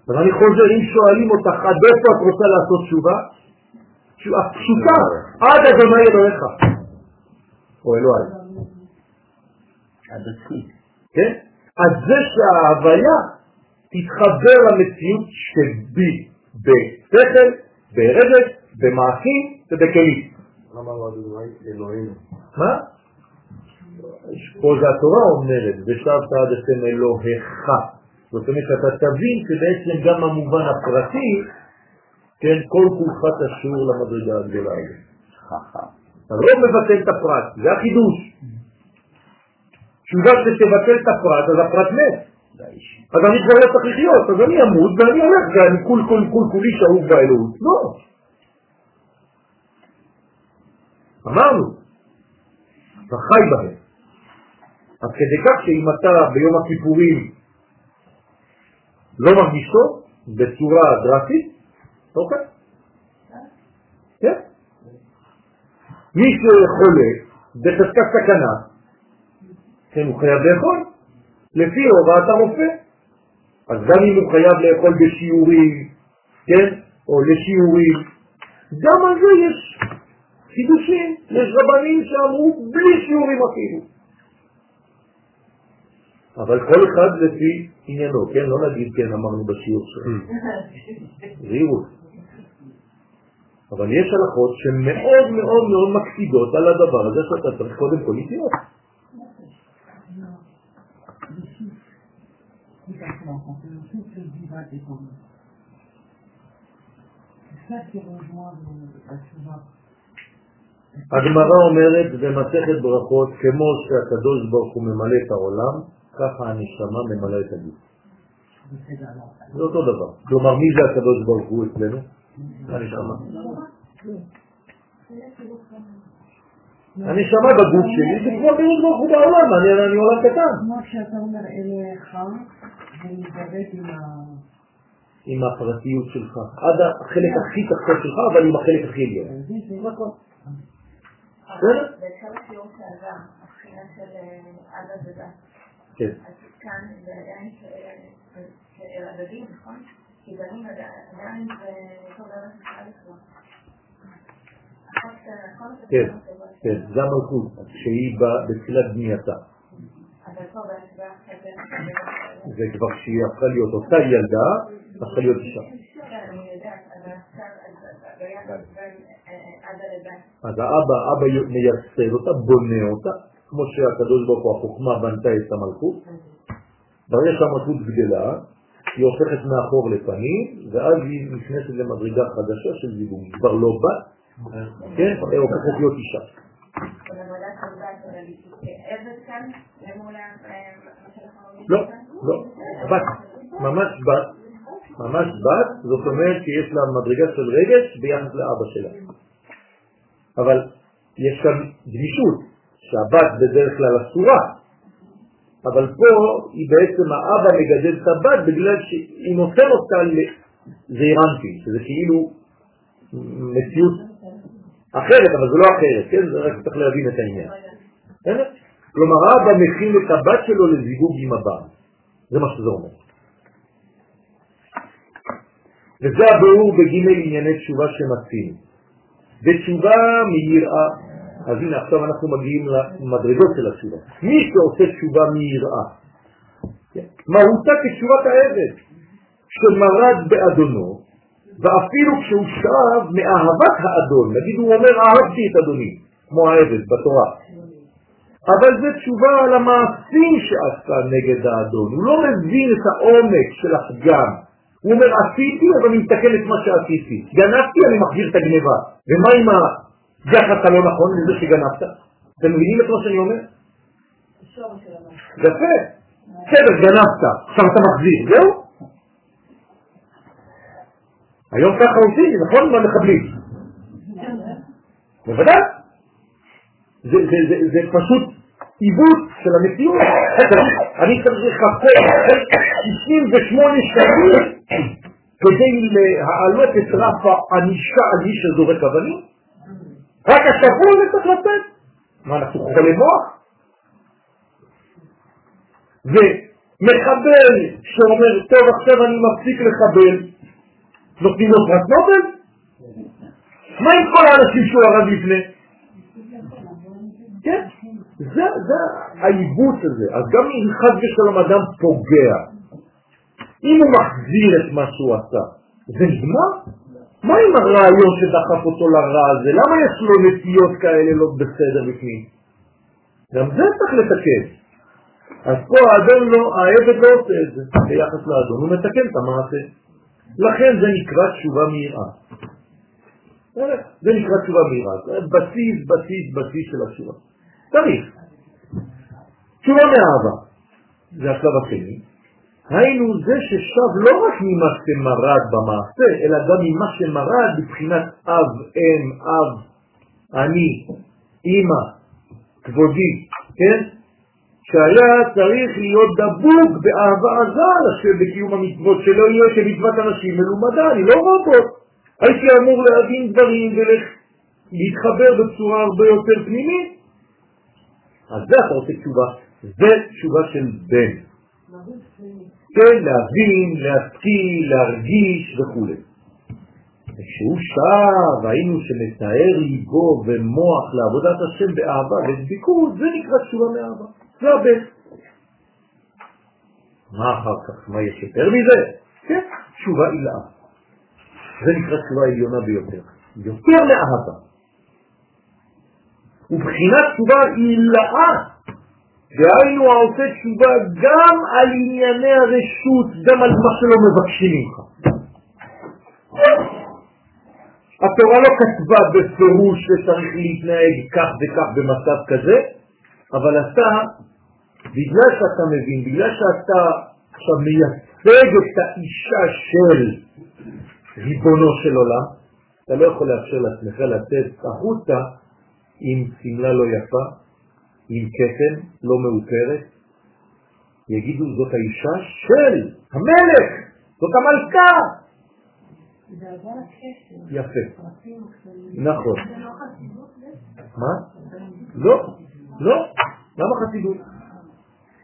אז אני חוזר, אם שואלים אותך עד איפה את רוצה לעשות תשובה, תשובה פשוטה, עד אדוני אלוהיך, או אלוהי. כן? אז זה שההוויה תתחבר למציאות שבי, בשכל, ברגש, במעשים ובכלים. למה לא אדוני אלוהינו? מה? פה זה התורה אומרת, ושבת עד אתם אלוהיך. זאת אומרת שאתה תבין שבעצם גם המובן הפרטי, כן, כל כולך תשור למדרגה הגדולה הזאת. אתה לא מבטל את הפרט, זה החידוש. תשובה שתבטל את הפרט, אז הפרט מת. אז אני כבר לא צריך לחיות, אז אני אמות ואני הולך ואני כול כול כול כולי שאהוב באלוהות. לא. אמרנו, אתה חי בהם. עד כדי כך שאם אתה ביום הכיפורים לא מרגיש טוב בצורה דרסטית, אוקיי? כן. מי שחולה בחזקת סכנה, כן, הוא חייב לאכול, לפי הוראת הרופא. אז גם אם הוא חייב לאכול בשיעורים, כן, או לשיעורים, גם על זה יש חידושים. יש רבנים שאמרו בלי שיעורים אפילו. אבל כל אחד לפי עניינו, כן? לא נגיד כן אמרנו בשיעור שלנו. זהירות. אבל יש הלכות שמאוד מאוד מאוד מקפידות על הדבר הזה שאתה צריך קודם כל לחיות. הגמרא אומרת במסכת ברכות, כמו שהקדוש ברוך הוא ממלא את העולם, ככה הנשמה ממלא את הגוף. זה אותו דבר. כלומר, מי זה הקדוש ברוך הוא אצלנו? הנשמה. הנשמה בגוף שלי זה כמו הקדוש ברוך הוא בעולם, אני עולם קטן. כמו שאתה אומר אליך, ומתגבט עם ה... עם הפרטיות שלך, עד החלק הכי תחתון שלך, אבל עם החלק הכי עליון. נכון. בסדר? בהקשר לשיעור שעבר, הבחינה של אבא ודת. כן. אז כאן זה עדיין של הדדים, נכון? כי בנים עדיין זה כבר. כן, כן, זה המלכות, שהיא בתחילת בנייתה. זה כבר שהיא הפכה להיות אותה ילדה, הפכה להיות אישה. אז האבא, אבא מייסד אותה, בונה אותה, כמו שהקדוש ברוך הוא החוכמה בנתה את המלכות. ברגע שהמלכות גדלה, היא הופכת מאחור לפנים, ואז היא נכנסת למדרגה חדשה של זיווג. היא כבר לא בת, כן, היא הופכת להיות אישה. לא, לא, בת, ממש בת, ממש בת, זאת אומרת שיש לה מדרגה של רגש ביחס לאבא שלה. אבל יש כאן גמישות, שהבת בדרך כלל אסורה, אבל פה היא בעצם האבא מגדל את הבת בגלל שהיא נותן אותה לזעירנטי, שזה כאילו מציאות אחרת, אבל זה לא אחרת, כן? זה רק צריך להבין את העניין. כלומר, האבא מכין את הבת שלו לזיווג עם הבן. זה מה שזה אומר. וזה הביאור בג' ענייני תשובה שמצינו. בתשובה מיראה, אז הנה עכשיו אנחנו מגיעים למדרגות של התשובה. מי שעושה תשובה מיראה, מהותה כתשובת העבד, שמרד באדונו, ואפילו כשהוא שב מאהבת האדון, נגיד הוא אומר אהבתי את אדוני, כמו העבד בתורה, אבל זה תשובה על המעשים שעשה נגד האדון, הוא לא מבין את העומק של הפגם, הוא אומר עשיתי אבל אני מתקן את מה שעשיתי, גנבתי אני מחזיר את הגניבה, ומה עם היחס הלא נכון לזה שגנבת? אתם מבינים את מה שאני אומר? יפה. בסדר, גנבת, עכשיו אתה מחזיר, זהו? היום ככה עושים, נכון? מה מקבלים? בוודאי. זה, זה, זה, זה פשוט עיוות של המציאות. אני צריך לחכות 68 שנים כדי להעלות את רף הענישה על מי שזורק אבנים? רק השבוע זה צריך לתת. מה, אנחנו חולי מוח? ומחבל שאומר, טוב, עכשיו אני מפסיק לחבל, נותנים לו פרס נובל? מה עם כל האנשים שהוא הרג לפני? כן, זה, זה העיוות הזה. אז גם אם חד ושלום אדם פוגע, אם הוא מחזיר את מה שהוא עשה, זה נגמר? מה עם הרעיון שדחף אותו לרע הזה? למה יש לו נטיות כאלה לא בסדר בפנים? גם זה צריך לתקן. אז פה האדון לא, העבד לא עושה את זה ביחס לאדון, הוא מתקן את המעשה. לכן זה נקרא תשובה מהירה. זה נקרא תשובה מהירה, בסיס, בסיס, בסיס של התשובה. צריך. תשובה מאהבה, זה השלב השני. היינו זה ששב לא רק ממה שמרד במעשה, אלא גם ממה שמרד מבחינת אב, אם, אב, אני, אמא, כבודי, כן? שהיה צריך להיות דבוק באהבה עזה לשם בקיום המצוות, שלא יהיה כמצוות אנשים מלומדה, אני לא רובוט. הייתי אמור להבין דברים ולהתחבר בצורה הרבה יותר פנימית. אז זה אתה רוצה תשובה, זה תשובה של בן. כן, להבין, להשכיל, להרגיש וכו'. וכשהוא שב, היינו שמתאר ליבו ומוח לעבודת השם באהבה ודביקות, זה נקרא תשובה מאהבה. זה הבן. מה אחר כך? מה יש יותר מזה? כן, תשובה עילאה. זה נקרא תשובה עליונה ביותר. יותר מאהבה. ובחינת תשובה עילאה דהיינו העושה תשובה גם על ענייני הרשות, גם על מה שלא מבקשים ממך. התורה לא כתבה בפירוש שצריך להתנהג כך וכך במצב כזה, אבל אתה, בגלל שאתה מבין, בגלל שאתה עכשיו מייצג את האישה של ריבונו של עולם, אתה לא יכול לאפשר לעצמך לצאת החוצה עם סמלה לא יפה, עם כתם, לא מאופרת, יגידו זאת האישה של המלך, זאת המלכה. יפה. נכון. מה? לא, לא. למה חסידות?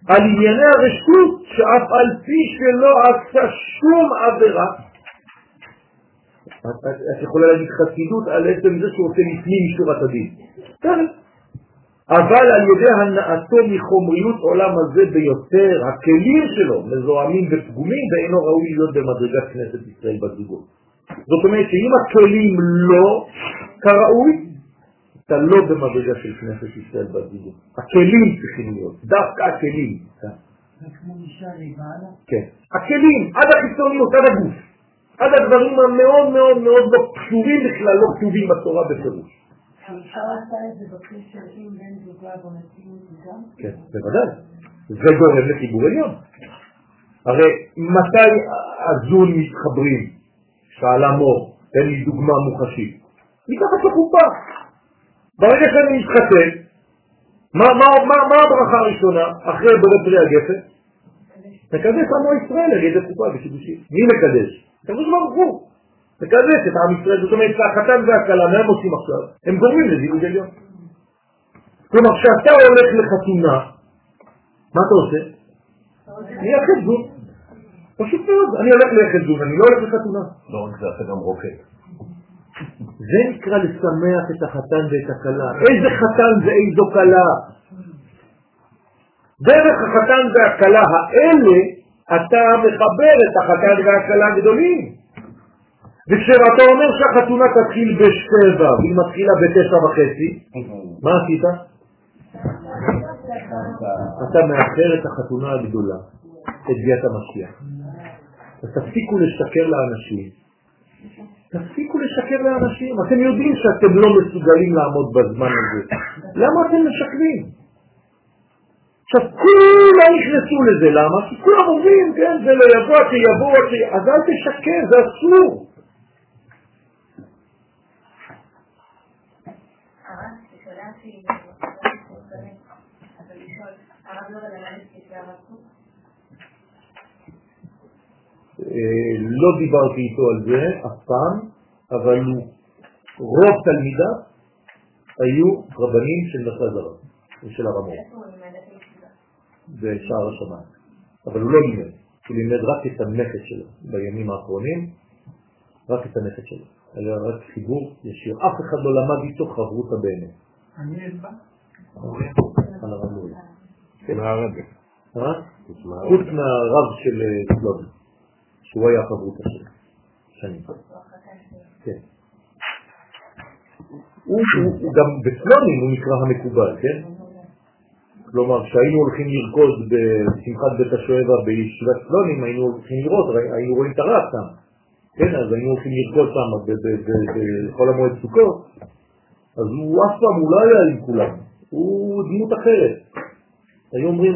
על ענייני הרשות שאף על פי שלא עשה שום עבירה, את יכולה להגיד חסידות על עצם זה שהוא עושה לפנים משורת הדין. אבל על ידי הנעתו מחומריות עולם הזה ביותר, הכלים שלו מזוהמים ופגומים ואינו ראוי להיות במדרגת כנסת ישראל בזוגות. זאת אומרת שאם הכלים לא כראוי, אתה לא במדרגה של כנסת ישראל בזוגות. הכלים צריכים להיות, דווקא הכלים. כן, הכלים, עד החיצוניות, עד הגוף. עד הדברים המאוד מאוד מאוד לא קשורים בכלל, לא כתובים בתורה בפירוש. את? כן, בוודאי. זה גורם לחיבור עליון. הרי מתי הזון מתחברים? שאלה מור, תן לי דוגמה מוחשית. מתחת לחופה. ברגע שאני מתחתן, מה, מה, מה, מה הברכה הראשונה אחרי בורא פרי הגפן? מקדש עמו ישראל על ידי חופה וקידושים. מי מקדש? הקדוש ברוך הוא. מקדש את עם ישראל, זאת אומרת שהחתן והכלה, מה הם עושים עכשיו? הם גורמים לזיווג עליון. כלומר, כשאתה הולך לחתונה, מה אתה עושה? מייחד זוג. פשוט מאוד, אני הולך לייחד זוג, אני לא הולך לחתונה. לא רק זה, אתה גם רוקד. זה נקרא לשמח את החתן ואת הכלה. איזה חתן ואיזו כלה. דרך החתן והכלה האלה, אתה מחבר את החתן והכלה הגדולים. וכשאתה אומר שהחתונה תתחיל בשבע והיא מתחילה בתשע וחצי, מה עשית? אתה מאחר את החתונה הגדולה, את ביאת המשיח. אז תפסיקו לשקר לאנשים. תפסיקו לשקר לאנשים. אתם יודעים שאתם לא מסוגלים לעמוד בזמן הזה. למה אתם משקרים? עכשיו כולם נכנסו לזה, למה? כי כולם אומרים, כן, זה לא יבוא, שיבוא, אז אל תשקר, זה אסור. לא דיברתי איתו על זה אף פעם, אבל רוב תלמידיו היו רבנים של מרכז הרב, של הרמות, בשער השמיים. אבל הוא לא לימד, הוא לימד רק את הנכד שלו בימים האחרונים, רק את הנכד שלו. היה רק חיבור ישיר. אף אחד לא למד איתו חברותא באמת. על הרב. כן, הרבי. חוץ מהרב של אה, סלובי, שהוא היה חברותא שלו. שנים. כן. הוא, גם בסלונים הוא נקרא המקובל, כן? כלומר, כשהיינו הולכים לרקוד בשמחת בית השואבה בישיבת סלונים, היינו הולכים לראות, היינו רואים את הרב שם. כן, אז היינו הולכים לרקוד שם בחול המועד סוכות, אז הוא אף פעם, הוא לא היה עם כולם, הוא דמות אחרת. היו אומרים,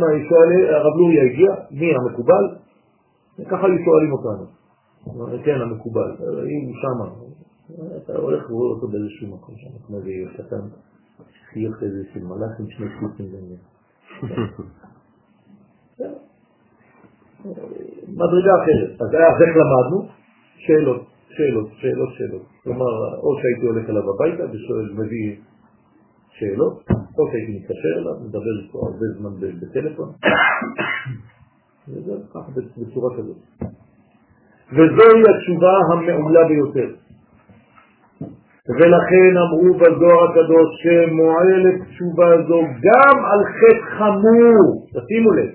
הרב לוריה הגיע, מי המקובל? ככה היו שואלים אותנו. כן, המקובל, אם שמה, אתה הולך ורואה אותו באיזשהו מקום שם, כמו איזה עיר קטן, חייך איזה של מלאך עם שני סוסים גם. מדרגה אחרת. אז איך למדנו? שאלות, שאלות, שאלות, שאלות. כלומר, או שהייתי הולך אליו הביתה ושואל, מביא שאלות, או שהייתי מתקשר אליו, מדבר איתו הרבה זמן בטלפון, וזה ככה בצורה כזאת. וזוהי התשובה המעולה ביותר. ולכן אמרו בזוהר הקדוש שמועלת תשובה זו גם על חטא חמור, תשימו לב.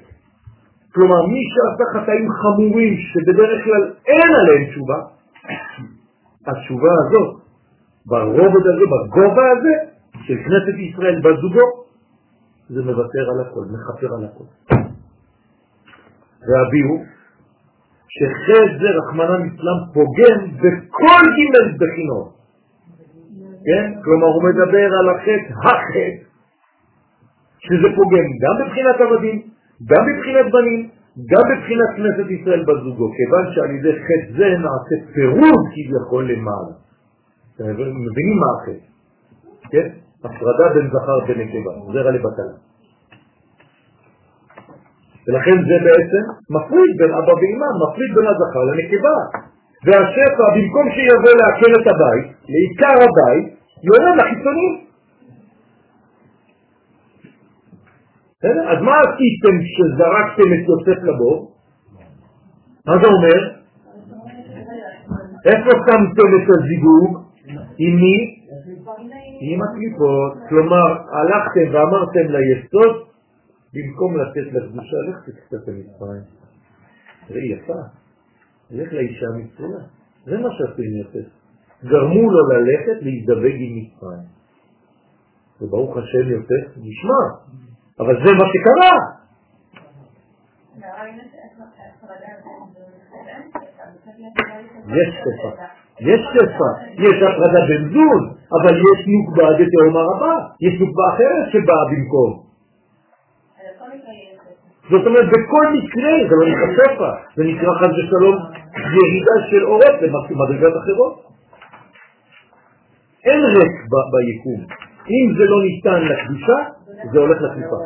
כלומר, מי שעשה חטאים חמורים שבדרך כלל אין עליהם תשובה, התשובה הזאת, ברובד הזה, בגובה הזה, של כנסת ישראל בזוגו, זה מוותר על הכל, מחפר על הכל. והביאו זה, רחמנא ליצלן, פוגם בכל ג' בחינות. כן? כלומר, הוא מדבר על החטא, החטא, שזה פוגם גם בבחינת עבדים, גם בבחינת בנים, גם בבחינת כנסת ישראל בזוגו, כיוון שעל ידי חטא זה נעשה פירוד כביכול למעלה. אתם מבינים מה החטא? כן? הפרדה בין זכר ונקבה, זרע לבטלה. ולכן זה בעצם מפריד בין אבא ואמא, מפריד בין הזכר לנקבה. והשפע, במקום שיבוא להקל את הבית, לעיקר הבית, יורד לחיצונים. אז מה עשיתם כשזרקתם את יוסף לבור? מה זה אומר? איפה שמתם את הזיווג? עם מי? עם הקליפות. כלומר, הלכתם ואמרתם ליסוד, במקום לתת לקדושה, לך תקצת למצרים. תראי, יפה. לך לאישה המצריה. זה מה שעשו עם יוסף. גרמו לו ללכת להזדווג עם מצרים. וברוך השם יוסף נשמע, אבל זה מה שקרה. יש שפע, יש שפע, יש הפרדה בין זון, אבל יש נוקבה דתאום הרבה, יש נוקבה אחרת שבאה במקום. זאת אומרת, בכל מקרה זה לא נקרא שפע, זה נקרא חד ושלום ירידה של אורות למדרגת אחרות. אין ריק ביקום. אם זה לא ניתן לקדושה, זה הולך לקליפה.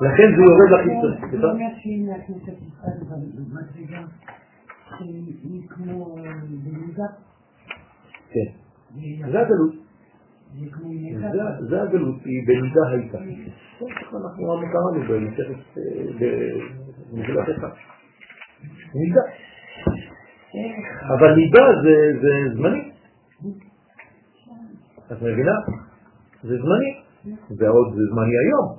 לכן זה יורד לחיצון. זה אומר שאם הכנסת ישראל במדרגה שהיא כמו במידה, כן. זה הגלות. זה הגלות, היא הייתה. אנחנו קראנו במסכת, אה, במגילת אחד. מידה. אבל מידה זה- זה זמני. את מבינה? זה זמני. ועוד זה זמני היום.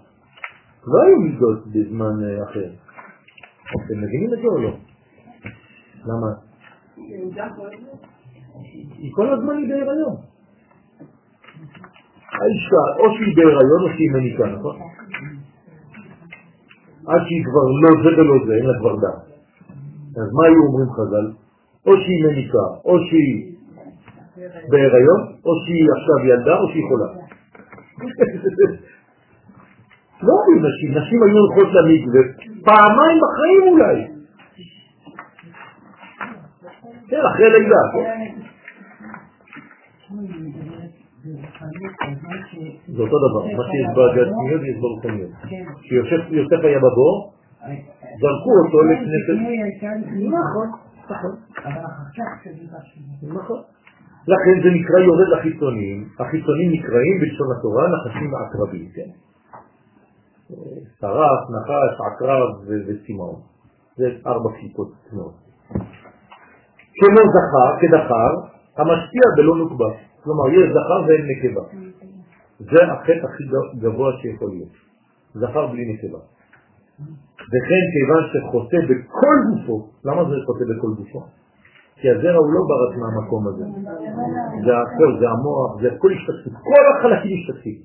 לא היו מידות בזמן אה, אחר. אתם מבינים את זה או לא? למה? היא כל הזמן היא בהיריון. האישה, או שהיא בהיריון או שהיא מניקה, נכון? עד שהיא כבר לא זה ולא זה, אין לה כבר דם. אז מה היו אומרים חז"ל? או שהיא מניקה, או שהיא בהיריון, או שהיא עכשיו ילדה, או שהיא חולה. לא היו נשים, נשים היו הולכות למקווה פעמיים בחיים אולי. כן, אחרי לידה. זה אותו דבר, מה שיש בגשמיות יש ברוחניות. כשיוסף היה בבור, זרקו אותו לכנסת. נכון, נכון. לכן זה נקרא יורד לחיצונים, החיצונים נקראים בלשון התורה נחשים ועקרבים, כן? שרף, נחש, עקרב וסימאון. זה ארבע קליפות תנועות. כמו זכר, כדחר, המשפיע בלא נוקבה. כלומר, יש זכר ואין נקבה. זה החטא הכי גבוה שיכול להיות. זכר בלי נקבה. וכן כיוון שחוטא בכל גופו, למה זה חוטא בכל גופו? כי הזרע הוא לא ברק מהמקום הזה. זה הכל, זה המוח, זה הכל השתתפות, כל החלקים השתתפים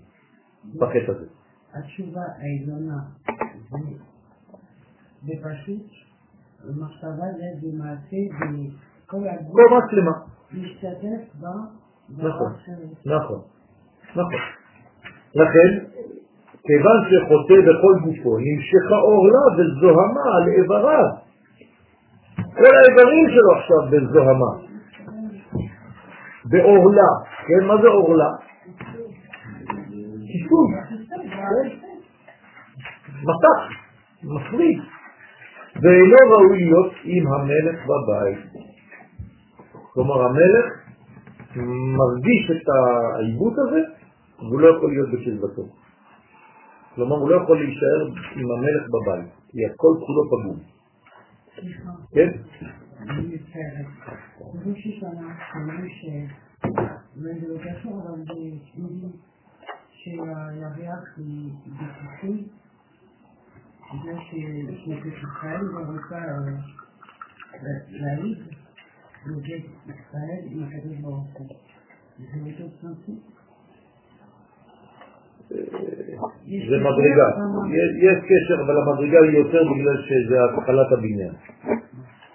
בחטא הזה. התשובה העליונה זה פשוט מחשבה זה במעשה וכל הגוף שלמה. משתתף בה נכון, נכון, נכון. לכן, כיוון שחוטא בכל גופו, נמשכה עורלה וזוהמה על איבריו. כל האיברים שלו עכשיו בזוהמה. בעורלה, כן? מה זה עורלה? כיסוי? מטח, מפריד. ואינו ראוי להיות עם המלך בבית. כלומר, המלך מרגיש את העיבוד הזה, והוא לא יכול להיות בקרבתו. כלומר, הוא לא יכול להישאר עם המלך בבית, כי הכל כולו פגום. כן? אני מצטערת. ראש השנה, אומרים ש... וזה לא קשור, אבל זה יודעים שהירח היא בכיסוי, בגלל שכנסת ישראל רוצה להעיד נוגד ישראל עם הקדוש ברוך הוא. זה אותו סנסי? זה מדרגה. יש- קשר, אבל המדרגה היא יותר בגלל שזה התחלת הבניין.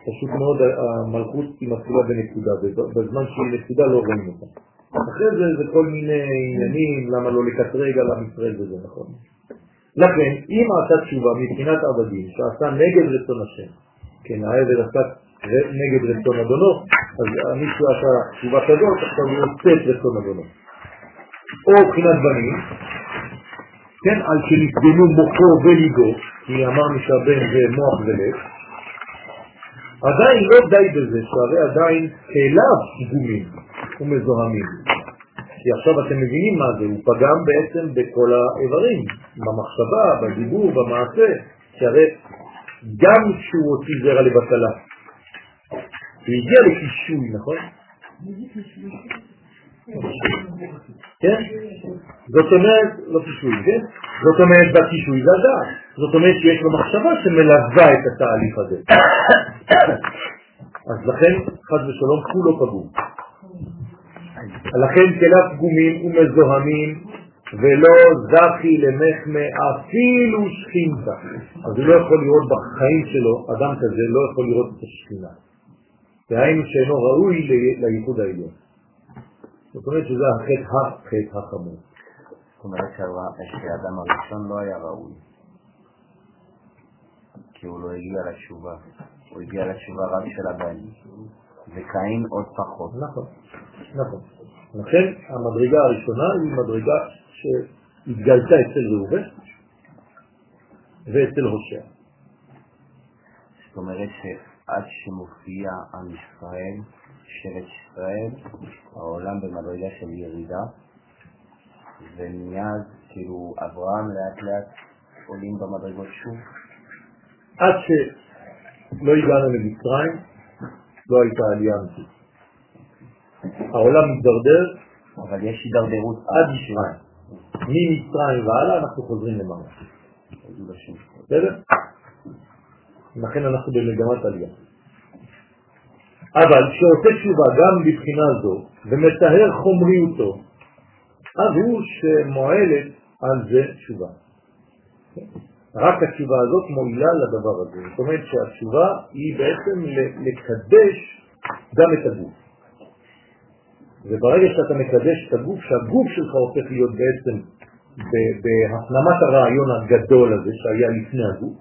פשוט מאוד המלכות היא מתחילה בנקודה, ובזמן שהיא נקודה לא רואים אותה. אחרי זה זה כל מיני עניינים, למה לא לקטרג על עם ישראל וזה נכון. לכן, אם עשה תשובה מבחינת עבדים שעשה נגד רצון השם, כן, העבד עשה נגד רצון אדונו, אז מישהו עשה תשובה כזאת, עכשיו הוא עושה את רצון אדונו. או מבחינת בנים, כן, על שנפגמו מוחו וליבו, כי אמרנו שהבן זה מוח ולב, עדיין לא די בזה, שהרי עדיין אליו פגומים ומזוהמים. כי עכשיו אתם מבינים מה זה, הוא פגם בעצם בכל האיברים, במחשבה, בדיבור, במעשה, שהרי גם כשהוא הוציא זרע לבטלה, הוא הגיע לכישוי, נכון? כן? זאת אומרת, לא כישוי, כן? זאת אומרת, בכישוי זה הדעת. זאת אומרת שיש לו מחשבה שמלווה את התהליך הזה. אז לכן, חד ושלום, כולו פגום. לכן כליו פגומים ומזוהמים ולא זכי למחמא אפילו שכינתה. אז הוא לא יכול לראות בחיים שלו, אדם כזה לא יכול לראות את השכינה. דהיינו שאינו ראוי לייחוד העליון. זאת אומרת שזה החטא החטא החמור. זאת אומרת שהאדם הראשון לא היה ראוי. כי הוא לא הגיע לתשובה. הוא הגיע לתשובה רק של הבן. וקין עוד פחות. נכון, נכון. לכן המדרגה הראשונה היא מדרגה שהתגלתה אצל ראובן ואצל הושע. זאת אומרת שעד שמופיע עם ישראל, שבט ישראל, העולם במדרגה של ירידה, ומיד כאילו אברהם לאט לאט עולים במדרגות שוב. עד שלא הגענו למצרים, לא הייתה עלייה אמיתית. העולם מתדרדר אבל יש הידרדרות עד מצרים. ממצרים והלאה אנחנו חוזרים למעלה. בסדר? לכן אנחנו במגמת עלייה. אבל כשעושה תשובה גם בבחינה זו ומטהר חומריותו, אז הוא שמועלת על זה תשובה. רק התשובה הזאת מועילה לדבר הזה. זאת אומרת שהתשובה היא בעצם לקדש גם את הגוף. וברגע שאתה מקדש את הגוף, שהגוף שלך הופך להיות בעצם בהפנמת הרעיון הגדול הזה שהיה לפני הגוף,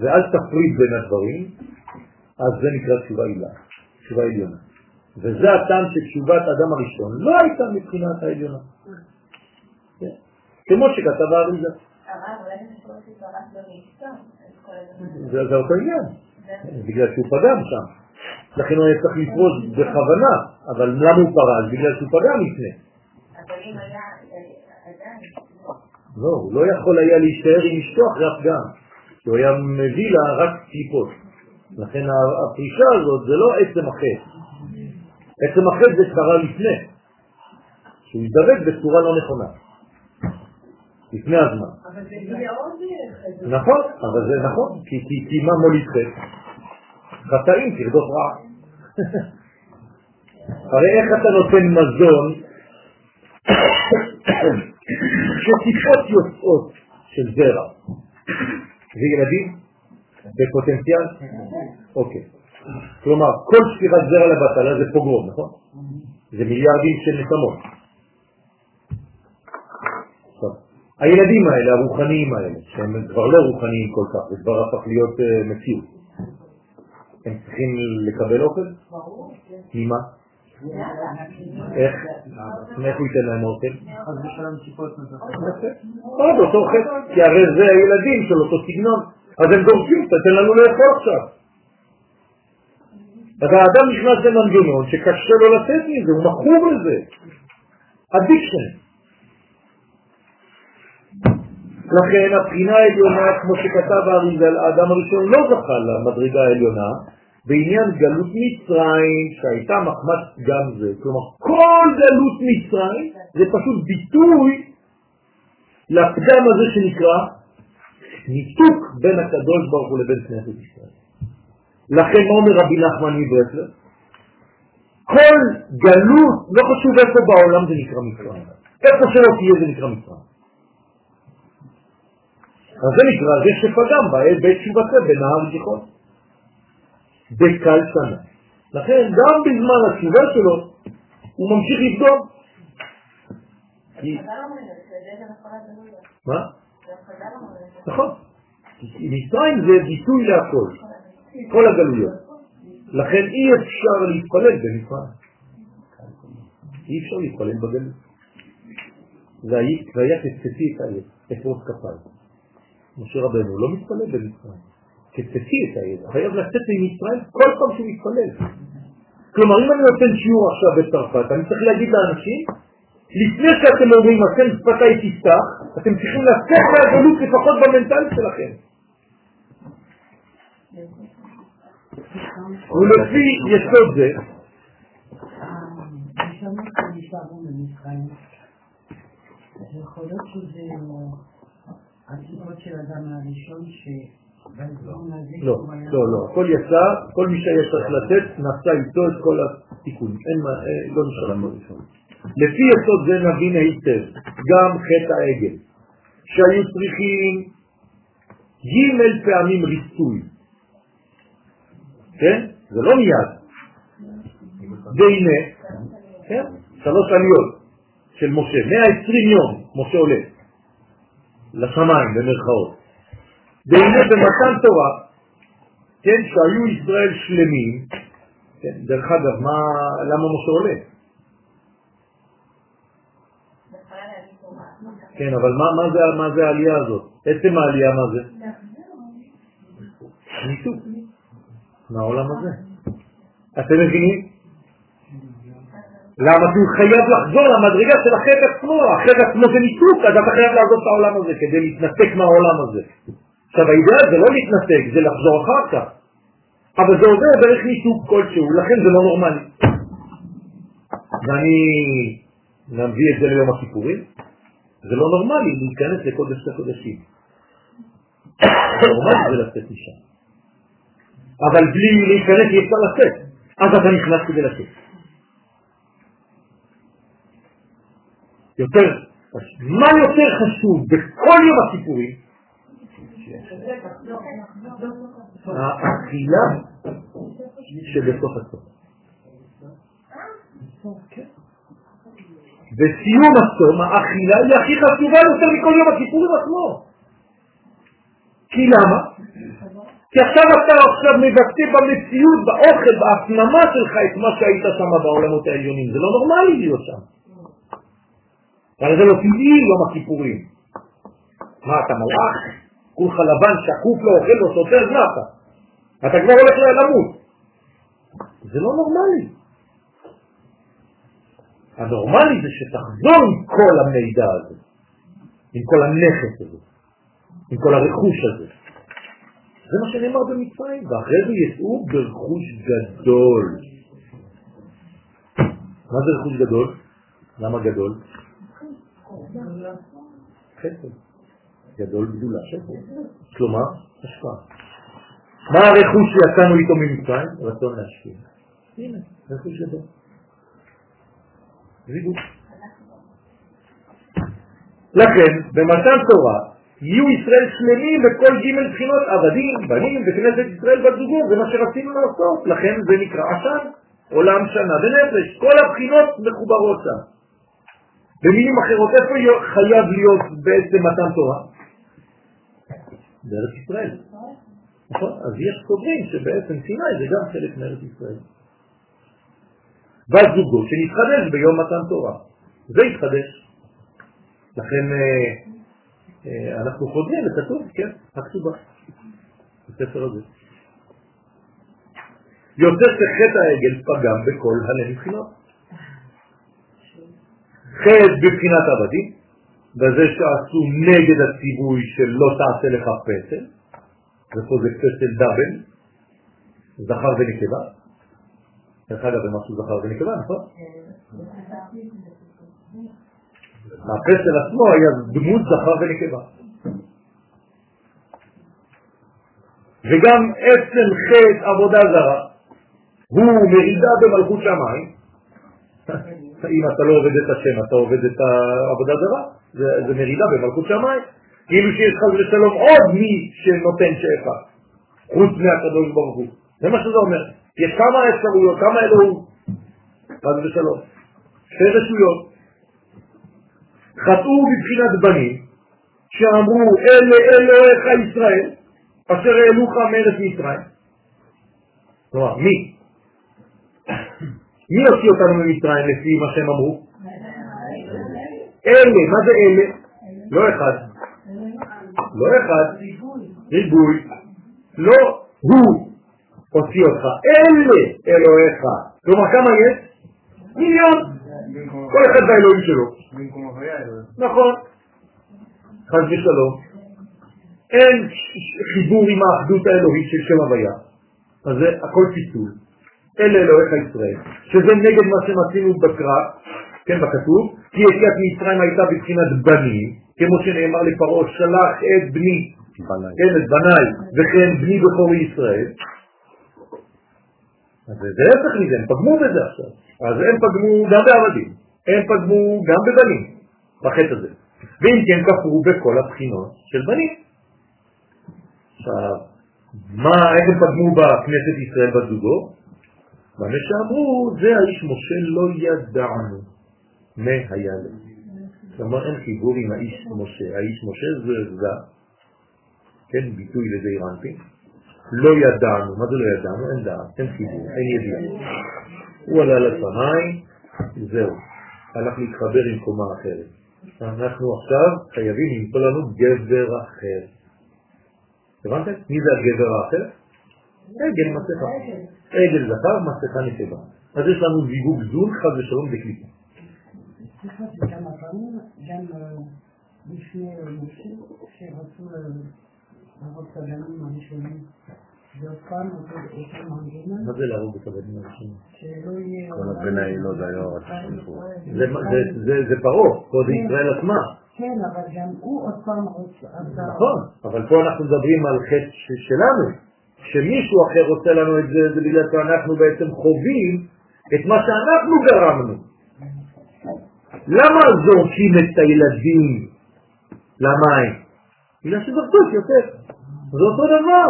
ואל תפריד בין הדברים, אז זה נקרא תשובה עילה, תשובה עליונה. וזה הטעם שתשובת האדם הראשון לא הייתה מבחינת העליונה. כן. כמו שכתב האריזה. זה אותו עניין, בגלל שהוא פגם שם. לכן הוא היה צריך לפרוש בכוונה, אבל למה הוא פרש? בגלל שהוא פגם לפני. אבל אם היה לא, הוא לא יכול היה להישאר עם אשתו אחרי הפגם, כי הוא היה מביא לה רק קליפות. לכן הפרישה הזאת זה לא עצם החטא. עצם החטא זה קרה לפני, שהוא ידבק בצורה לא נכונה. לפני הזמן. אבל זה מאוד נכון, אבל זה נכון, כי, כי, כי מה מוליד חטא? חטאים, תרדוף רע. הרי איך אתה נותן מזון שטיפות יוצאות של זרע? זה ילדים? בפוטנציאל? אוקיי. כלומר, כל שפירת זרע לבטלה זה פוגרום, נכון? זה מיליארדים של נקמות. הילדים האלה, הרוחניים האלה, שהם כבר לא רוחניים כל כך, זה כבר הפך להיות uh, מציאות. הם צריכים לקבל אוכל? ממה? איך? מאיפה ייתן להם אוכל? חס ושלום ציפות עוד אותו חטא, כי הרי זה הילדים של אותו סגנון. אז הם דורשים, תתן לנו לאכול עכשיו. אז האדם נכנס למנגנון שקשה לו לצאת מזה, הוא מכור לזה. Addiction. לכן הבחינה העליונה, כמו שכתב האריזל, האדם הראשון לא זכה למדרגה העליונה בעניין גלות מצרים, שהייתה מחמת גם זה. כלומר, כל גלות מצרים זה פשוט ביטוי לפגם הזה שנקרא ניתוק בין הקדוש ברוך הוא לבין כנסת ישראל. לכן מה אומר רבי נחמן מברסלר? כל גלות, לא חשוב איפה בעולם זה נקרא מצרים. איפה שלא תהיה זה נקרא מצרים. אז זה נקרא זה שפגם בעת תשובתו בנהר זיכרון. בקל שנה. לכן גם בזמן התשובה שלו הוא ממשיך לבדוק. מה? נכון. מצרים זה ביטוי להכל, כל הגלויות. לכן אי אפשר להתפלל במצרים. אי אפשר להתפלל בגלות. זה היה כצפי את הילד, אפרוס כפיים. משה רבנו לא מתפלל במצרים. כצפי את הילד, חייב לצאת ממצרים כל פעם שהוא מתפלל. כלומר, אם אני נותן שיעור עכשיו בצרפת, אני צריך להגיד לאנשים, לפני שאתם אומרים, אתם שפתיי תפתח, אתם צריכים לצאת מהגלות לפחות במנטלית שלכם. ולפי יסוד זה, יכול להיות שזה הסיבות של אדם הראשון ש... לא, לא, לא. הכל יצא, כל מי שהיה צריך לתת, נעשה איתו את כל התיקון. אין מה, לא נשאר לנו ראשון. לפי יסוד זה נבין היטב, גם חטא העגל, שהיו צריכים ג' פעמים ריצוי. כן? זה לא מיד. והנה, כן? שלוש עליות של משה, 120 יום משה עולה לשמיים במרכאות. והנה במתן תורה, כן, שהיו ישראל שלמים, כן, דרך אגב, מה, למה משה עולה? כן, אבל מה, מה, זה, מה זה העלייה הזאת? עצם העלייה מה זה? ניתוק מהעולם הזה. אתם מבינים? למה? כי הוא חייב לחזור למדרגה של החטא עצמו, החטא עצמו זה ניתוק, אז אתה חייב לעזוב את העולם הזה כדי להתנתק מהעולם הזה. עכשיו האידאה זה לא להתנתק, זה לחזור אחר כך. אבל זה עובר דרך ניתוק כלשהו, לכן זה לא נורמלי. ואני נביא את זה ליום הכיפורים, זה לא נורמלי להיכנס לקודש הקודשים. נורמלי זה לצאת משם. אבל בלי להיכנס אי אפשר לצאת, אז אתה נכנס כדי לצאת. יותר, מה יותר חשוב בכל יום הכיפורים? האכילה שבסוף הסוף. בסיום הצום האכילה היא הכי חשובה יותר מכל יום הכיפורים עצמו. כי למה? כי עכשיו אתה עכשיו מבטא במציאות, באוכל, בהפנמה שלך את מה שהיית שם בעולמות העליונים. זה לא נורמלי להיות שם. אבל זה לא טבעי יום הכיפורים. מה, אתה מלאך? כולך לבן, שקוף, לא אוכל, לא סותר, מה אתה? אתה כבר הולך למות. זה לא נורמלי. הנורמלי זה שתחזור עם כל המידע הזה, עם כל הנכס הזה, עם כל הרכוש הזה. זה מה שנאמר במצרים, ואחרי זה יצאו ברכוש גדול. מה זה רכוש גדול? למה גדול? חסד. גדול גדולה, חסד. כלומר, השפעה. מה הרכוש שיצאנו איתו ממצרים? רצון להשפיע. הנה, רכוש גדול. זיגות. לכן, במתן תורה, יהיו ישראל שלמים בכל ג' בחינות עבדים, בנים, וכנסת ישראל בת זוגו, זה מה שרצינו לעשות, לכן זה נקרא עשן, עולם שנה ונפש, כל הבחינות מחוברות שם. במילים אחרות, איפה חייב להיות בעצם מתן תורה? בארץ ישראל. נכון? אז יש סוברים שבעצם סיני זה גם חלק מארץ ישראל. בת זוגו שנתחדש ביום מתן תורה. זה יתחדש. לכן אה, אה, אנחנו חוזרים לכתוב, כן, הכתובה, בספר הזה. יוצא שחטא העגל פגם בכל הלב מבחינות. חטא בבחינת עבדים, בזה שעשו נגד הציווי של לא תעשה לך פסל, ופה זה פסל דאבל, זכר ונקבה. דרך אגב, הם עשו זכר ונקבה, נכון? הפסל עצמו היה דמות זכר ונקבה. וגם עצם חטא עבודה זרה הוא מרידה במלכות שמיים. אם אתה לא עובד את השם, אתה עובד את העבודה זרה, זה, זה מרידה במלכות שמיים. כאילו שיש חס ושלום עוד מי שנותן שפע, חוץ מהקדוש ברוך הוא. זה מה שזה אומר. יש כמה אפשרויות, כמה אלוהים, חס ושלום. שתי רשויות. חטאו בבחינת בנים, שאמרו אלה אלוהיך ישראל, אשר העלוך מארץ מצרים. כלומר, מי? מי הוציא אותנו ממצרים לפי מה שהם אמרו? אלה, מה זה אלה? לא אחד. לא אחד. ריבוי. לא הוא הוציא אותך. אלה אלוהיך. כלומר, כמה יש? מיליון. כל אחד באלוהים שלו. נכון. חס ושלום. אין חיבור עם האחדות האלוהית של שם הוויה. אז זה הכל פיצול. אלה אלוהיך ישראל, שזה נגד מה שמצינו בקרב, כן, בכתוב, כי יציאת מצרים הייתה בבחינת בנים, כמו שנאמר לפרעה, שלח את בני, כן, את בניי, וכן בני בכור ישראל. זה ההפך מזה, הם פגמו בזה עכשיו. אז הם פגמו גם בעבדים, הם פגמו גם בבנים, בחטא הזה. ואם כן כפרו בכל הבחינות של בנים. עכשיו, מה, איך הם פגמו בכנסת ישראל בזוגו? במה שאמרו, זה האיש משה לא ידענו מה היה לו. כלומר אין חיבור עם האיש משה. האיש משה זה זה, כן, ביטוי לדי רנפין. לא ידענו, מה זה לא ידענו? אין דעת, אין חיבור, אין ידיעה. הוא עלה לשמיים, זהו, הלך להתחבר עם קומה אחרת. אנחנו עכשיו חייבים למצוא לנו גבר אחר. הבנתם? מי זה הגבר האחר? עגל מסכה. עגל זכר, מסכה נקבה. אז יש לנו זיווג זון, חד ושלום בקליפה. סליחה, זה כמה פעמים, גם לפני משה, שרצו להרוג הבנים הראשונים. מה זה להרוג את הבנים הראשונים? כל היה רק סיפור. זה פרעה, פה זה ישראל עצמה. כן, אבל גם הוא עוד פעם רוצה... נכון, אבל פה אנחנו מדברים על חטא שלנו. כשמישהו אחר רוצה לנו את זה, זה בגלל שאנחנו בעצם חווים את מה שאנחנו גרמנו. למה זורקים את הילדים למים? בגלל שזרקו את יוסף. זה אותו דבר.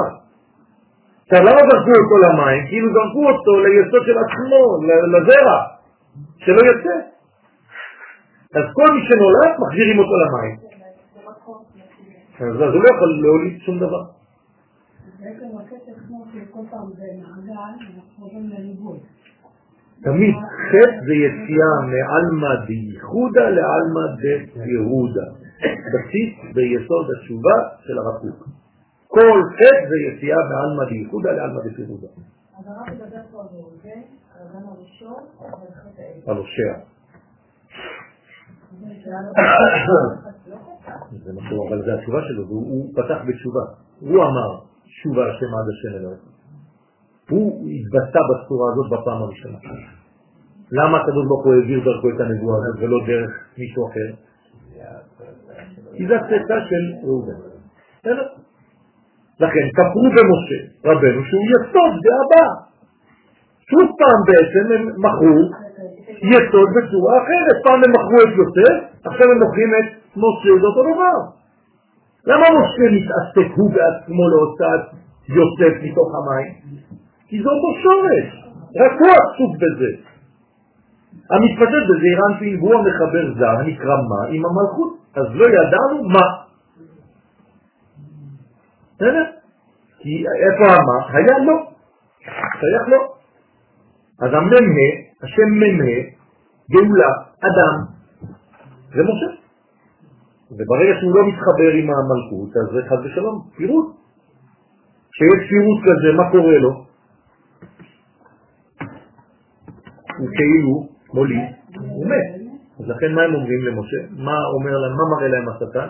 עכשיו, למה זרקו אותו למים? כאילו זרקו אותו ליסוד של עצמו, לזרע. שלא יוצא. אז כל מי שנולד, מחזירים אותו למים. אז הוא לא יכול להוליד שום דבר. תמיד חטא זה יציאה מעלמא דייחודה לעלמא דיירודה. בסיס ביסוד התשובה של הרב קוק. כל חטא זה יציאה מעלמא דייחודה לעלמא דיירודה. אז הרב מדבר פה על ראובן, על הראשון, ועל חטא. זה נכון, אבל זה התשובה שלו, הוא פתח בתשובה. הוא אמר, שובה השם עד השם אלוהיך. הוא התבטא בצורה הזאת בפעם הראשונה. למה הקדוש ברוך הוא העביר דרכו את הנבואה הזאת ולא דרך מישהו אחר? כי זה הצאצא של ראובן. בסדר? לכן כפרו במשה רבנו שהוא יסוד והבא. שוב פעם בעצם הם מכרו יסוד בצורה אחרת. פעם הם מכרו את יוסף, עכשיו הם מוכרים את משה, זה אותו דבר. למה משה מתעסק הוא בעצמו להוצאת יוסף מתוך המים? כי זה אותו שורש, רק הוא עסוק בזה. המתפשט בזעיר אנפין הוא המחבר זר, הנקרא מה, עם המלכות. אז לא ידענו מה. בסדר? כי איפה המה? היה לא. שייך לא. אז הממה, השם ממה, גאולה, אדם, זה משה. וברגע שהוא לא מתחבר עם המלכות, אז זה חד ושלום, פירוט. כשיש פירוט כזה, מה קורה לו? הוא כאילו מוליד, הוא מת. אז לכן מה הם אומרים למשה? מה אומר להם, מה מראה להם השטן?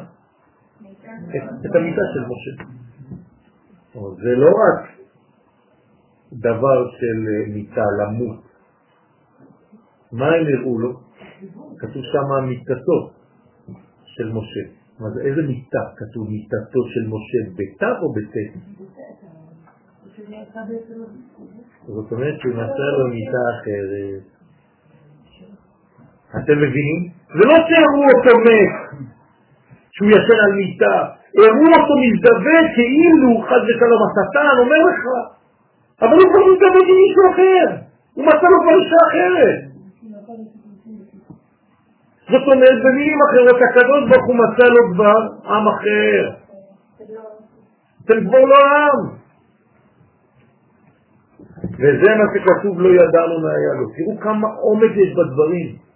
את המיטה של משה. אבל זה לא רק דבר של אה, מיטה, למות. מה הם הראו לו? כתוב שם מיטתו של משה. זה, איזה מיטה כתוב מיטתו של משה, בתו או בט'? זאת אומרת שהוא מצא לו מיטה אחרת. אתם מבינים? זה לא שהראו אותו מת, שהוא ישן על מיטה, הראו אותו מזדווה כאילו חד ושלום השטן אומר לך, אבל הוא כבר מזדווה עם מישהו אחר, הוא מצא לו כבר אישה אחרת. זאת אומרת, במילים אחרות, הקדוש ברוך הוא מצא לו כבר עם אחר. אתם כבר לא עם. וזה מה שכתוב לא ידענו מה היה לו. תראו כמה עומק יש בדברים.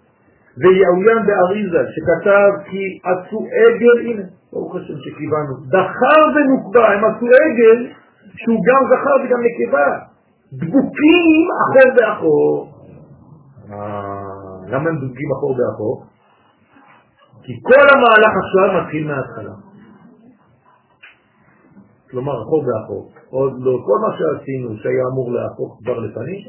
ויהויין באריזה שכתב כי עשו עגל, הנה, ברוך השם שקיבלנו, דחר ונוקבה, הם עשו עגל שהוא גם זכר וגם נקבה, דבוקים אחור באחור. למה הם דבוקים אחור באחור? כי כל המהלך עכשיו מתחיל מההתחלה. כלומר, אחור באחור. עוד לא, כל מה שעשינו שהיה אמור להפוך כבר לפנים,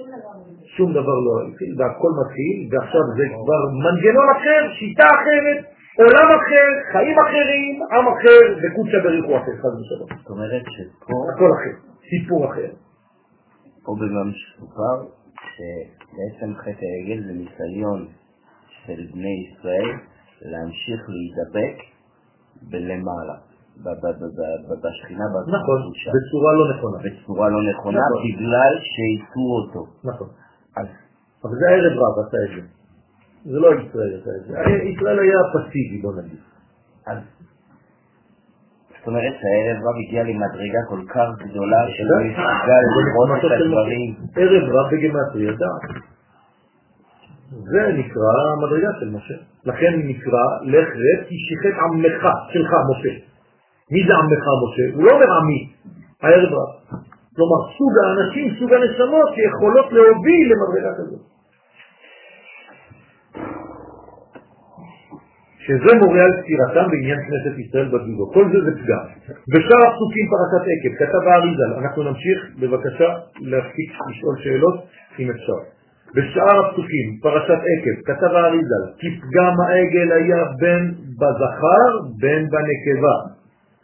שום דבר לא התחיל, והכל מתחיל, ועכשיו זה כבר מנגנון אחר, שיטה אחרת, עולם אחר, חיים אחרים, עם אחר, וקודשא בריחו אחר, חד ושלום. זאת אומרת שפה, הכל אחר, סיפור אחר. פה במה שסופר, שבעצם חטא העגל זה ניסיון של בני ישראל להמשיך להידבק בלמעלה, בשכינה, נכון. בצורה לא נכונה. בצורה לא נכונה, נכון. בגלל שהטעו אותו. נכון. אבל זה הערב רב עשה את זה. זה לא ישראל עשה את זה. ישראל היה פסיבי, בוא נגיד. אז זאת אומרת שהערב רב הגיע למדרגה כל כך גדולה שלא יסגל לראות את הדברים. ערב רב בגמטריה דעת. זה נקרא המדרגה של משה. לכן נקרא לך רד כי שיחת עמך, שלך, משה. מי זה עמך משה? הוא לא אומר עמי, הערב רב. כלומר, סוג האנשים, סוג הנשמות שיכולות להוביל למדרגה כזאת. שזה מורה על סתירתם בעניין כנסת ישראל בגבולו. כל זה זה פגם. בשאר הפסוקים פרשת עקב, כתב האריזל, אנחנו נמשיך בבקשה להפסיק לשאול שאלות אם אפשר. בשאר הפסוקים, פרשת עקב, כתב האריזל, כי פגם העגל היה בין בזכר בין בנקבה.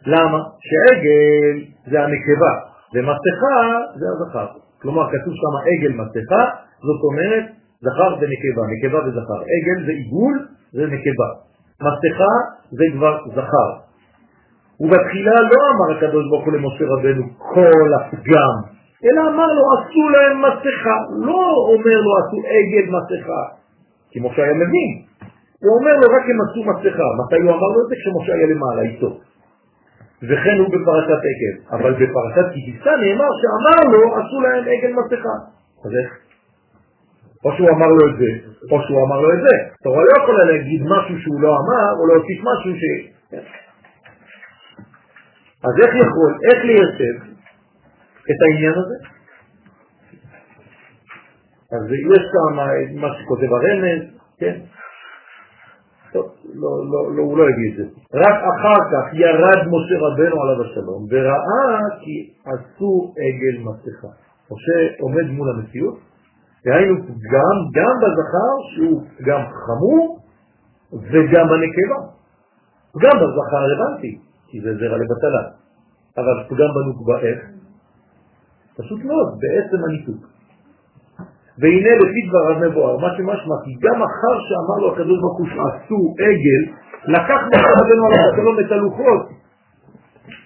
למה? שעגל זה הנקבה, ומסכה זה הזכר. כלומר, כתוב שם עגל מסכה, זאת אומרת זכר ונקבה, נקבה וזכר. עגל זה עיגול, זה נקבה. מסכה זה כבר זכר. ובתחילה לא אמר הקדוש ברוך הוא למשה רבנו כל הפגם, אלא אמר לו עשו להם מסכה, לא אומר לו עשו עגל מסכה. כי משה היה מבין. הוא אומר לו רק הם עשו מסכה. מתי הוא אמר לו את זה? כשמשה היה למעלה איתו. וכן הוא בפרשת עגל. אבל בפרשת כתיסה נאמר שאמר לו, עשו להם עגל מסכה. אז איך? או שהוא אמר לו את זה, או שהוא אמר לו את זה. תורה לא יכולה להגיד משהו שהוא לא אמר, או להוסיף משהו ש... אז איך יכול, איך ליישב את העניין הזה? אז יש שם מה שכותב הרמז, כן? לא, לא, לא, הוא לא הביא את זה. רק אחר כך ירד משה רבנו עליו השלום וראה כי עשו עגל מסכה. משה עומד מול המציאות, דהיינו גם, גם בזכר שהוא גם חמור וגם בנקבה. גם בזכר רלוונטי, כי זה זרע לבטלה. אבל גם בנוקבה איך? פשוט מאוד, בעצם הניתוק. והנה לפי דבריו מבואר, מה שמשמע, כי גם אחר שאמר לו הקדוש ברוך הוא שעשו עגל, לקח משה רבנו על השלום את הלוחות.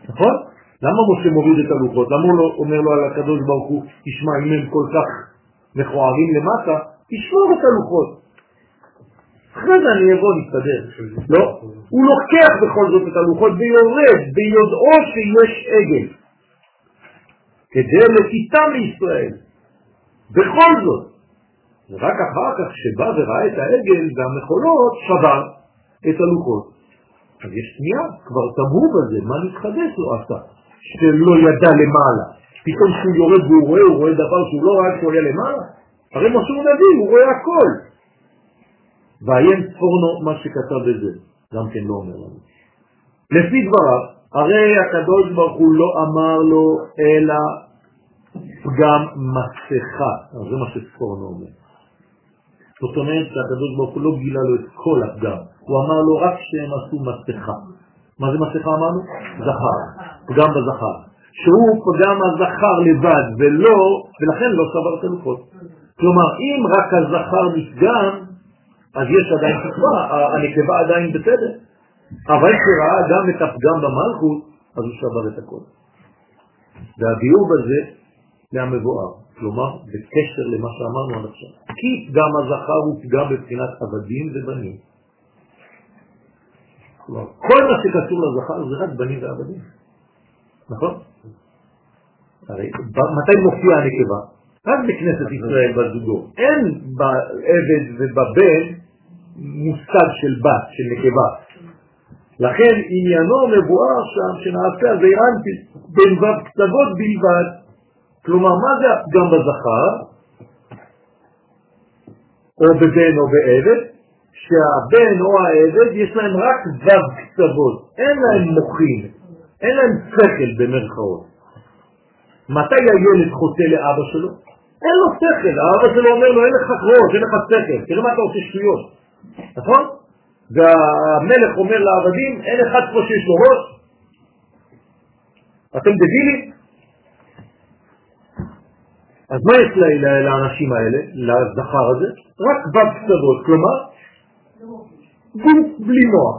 נכון? למה משה מוריד את הלוחות? למה הוא לא אומר לו על הקדוש ברוך הוא, תשמע, אם הם כל כך מכוערים למטה, תשמור את הלוחות. אחרי זה אני אבוא, נסתדר. לא, הוא לוקח בכל זאת את הלוחות ויורד ביודעו שיש עגל, כדי לקיטם לישראל. בכל זאת, ורק אחר כך שבא וראה את העגל והמחולות, שבר את הלוחות. אז יש שנייה, כבר תמרו בזה, מה נתחדש לו עשה, שלא ידע למעלה. פתאום כשהוא יורד והוא רואה, הוא רואה דבר שהוא לא ראה כשהוא היה למעלה. הרי הוא נביא, הוא רואה הכל. ועיין צפורנו מה שכתב בזה, גם כן לא אומר לנו. לפי דבריו, הרי הקדוש ברוך הוא לא אמר לו, אלא פגם מסכה. זה מה שצפורנו אומר. זאת אומרת שהקדוש ברוך הוא לא גילה לו את כל הפגם, הוא אמר לו רק שהם עשו מסכה. מה זה מסכה אמרנו? זכר, פגם בזכר. שהוא פגם הזכר לבד ולא, ולכן לא סבר את הלוחות. כלומר, אם רק הזכר נפגם, אז יש עדיין תקווה, הנקבה עדיין בסדר. אבל כשראה גם את הפגם במלכות, אז הוא שבר את הכל. והביאור בזה מהמבואר, כלומר בקשר למה שאמרנו עד עכשיו. כי פגם הזכר הוא פגם בבחינת עבדים ובנים. כלומר, כל מה שקשור לזכר זה רק בנים ועבדים, נכון? הרי מתי מופיע הנקבה? רק בכנסת ישראל בזוגו. אין בעבד ובבן מושג של בת, של נקבה. לכן עניינו מבואר שם שנעשה זה אנטי בין ו' קצוות בלבד. כלומר, מה זה הפגם בזכר, או בבן או בעבד? שהבן או העבד יש להם רק ו' קצוות, אין להם מוחים, אין להם שכל במרכאות. מתי הילד חוטא לאבא שלו? אין לו שכל, האבא שלו אומר לו, אין לך ראש, אין לך שכל, תראה מה אתה עושה שטויות, נכון? והמלך אומר לעבדים, אין אחד פה שיש לו ראש, אתם דבילים? אז מה יש לאנשים האלה, לזכר הזה? רק קצוות, כלומר, גוף בלי מוח,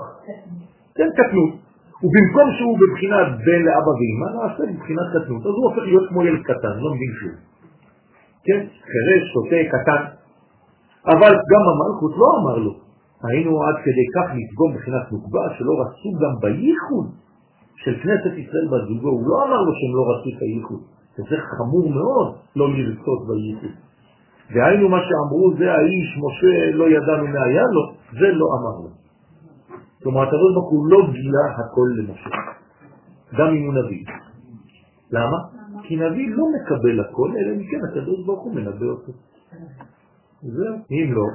כן, קטנות. ובמקום שהוא בבחינת בן לאבא ואמא, נעשה בבחינת קטנות, אז הוא הופך להיות כמו ילד קטן, לא מבין שוב. כן, חרש, שותה, קטן. אבל גם המלכות לא אמר לו, היינו עד כדי כך לפגום מבחינת נוקבה, שלא רצו גם בייחוד של כנסת ישראל בזוגו, הוא לא אמר לו שהם לא רצו את הייחוד. וזה חמור מאוד לא לרצות בייחוד. והיינו מה שאמרו זה האיש, משה לא ידענו מה היה לו, זה לא אמר לו. כלומר, הקדוש ברוך הוא לא גילה הכל למשה, גם אם הוא נביא. למה? כי נביא לא מקבל הכל, אלא אם כן הקדוש ברוך הוא מנבא אותו. זהו, אם לא.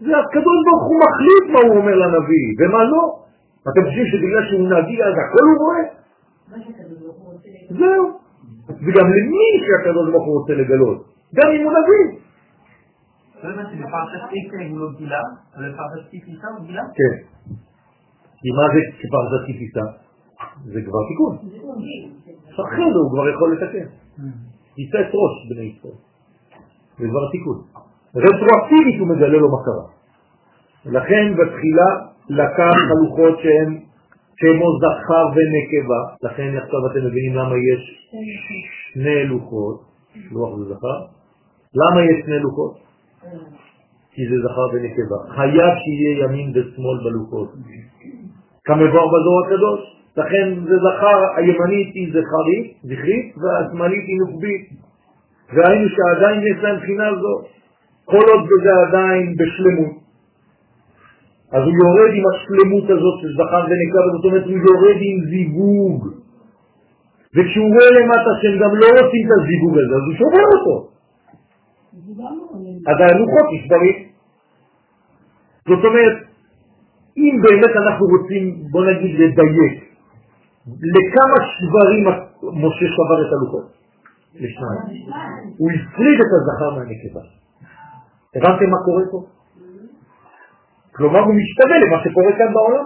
זה הקדוש ברוך הוא מחליט מה הוא אומר לנביא ומה לא. אתם חושבים שבגלל שהוא נביא אז הכל הוא רואה? זהו. וגם למי שהקדוש ברוך הוא רוצה לגלות, גם אם הוא נביא. לא הבנתי, הוא לא גילה, אבל בפרשת טיפה הוא גילה? כן. כי מה זה כפרשת טיפיסה? זה כבר תיקון. אחרי זה הוא כבר יכול לתקן. יישא את ראש בני ישראל. זה כבר תיקון. רטרואקטיבית הוא מגלה לו מה קרה. לכן בתחילה לקח חלוקות שהן כמו זכר ונקבה, לכן עכשיו אתם מבינים למה יש שני לוחות, לוח זה זכר, למה יש שני לוחות? כי זה זכר ונקבה. חייב שיהיה ימין ושמאל בלוחות. כמבואר בזור הקדוש. לכן זה זכר, הימנית היא זכרית, זכרית, והשמאלית היא נוקבית. והיינו שעדיין יש להם בחינה זו, כל עוד זה עדיין בשלמות. אז הוא יורד עם השלמות הזאת של זכר ונקבה, זאת אומרת הוא יורד עם זיווג. וכשהוא רואה למטה שהם גם לא רוצים את הזיווג הזה, אז הוא שובר אותו. אז הלוחות נשברים. זאת אומרת, אם באמת אנחנו רוצים, בוא נגיד, לדייק, לכמה שברים משה שבר את הלוחות? לשניים. הוא הפריד את הזכר מהנקבה. הבנתם מה קורה פה? כלומר הוא משתווה למה שקורה כאן בעולם.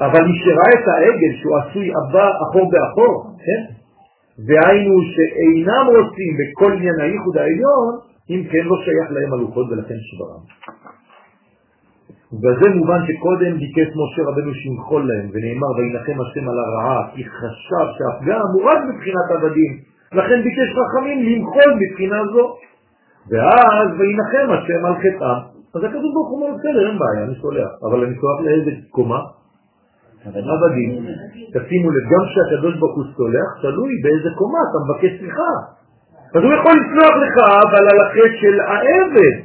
אבל מי שראה את העגל שהוא עשוי הבא אחור באחור, כן? והיינו שאינם רוצים בכל עניין הייחוד העליון, אם כן לא שייך להם הלוחות ולכן שברם. וזה מובן שקודם ביקש משה רבנו שימחול להם, ונאמר וינחם השם על הרעה, כי חשב שהפגם הוא רק מבחינת עבדים, לכן ביקש רחמים למחול מבחינה זו. ואז וינחם השם על חטאם. אז הקדוש ברוך הוא אומר, בסדר, אין בעיה, אני סולח. אבל אני סולח לאיזה קומה? עבדים. תשימו לב, גם כשהקדוש ברוך הוא סולח, תלוי באיזה קומה אתה מבקש סליחה. אז הוא יכול לסלוח לך, אבל על החטא של העבד.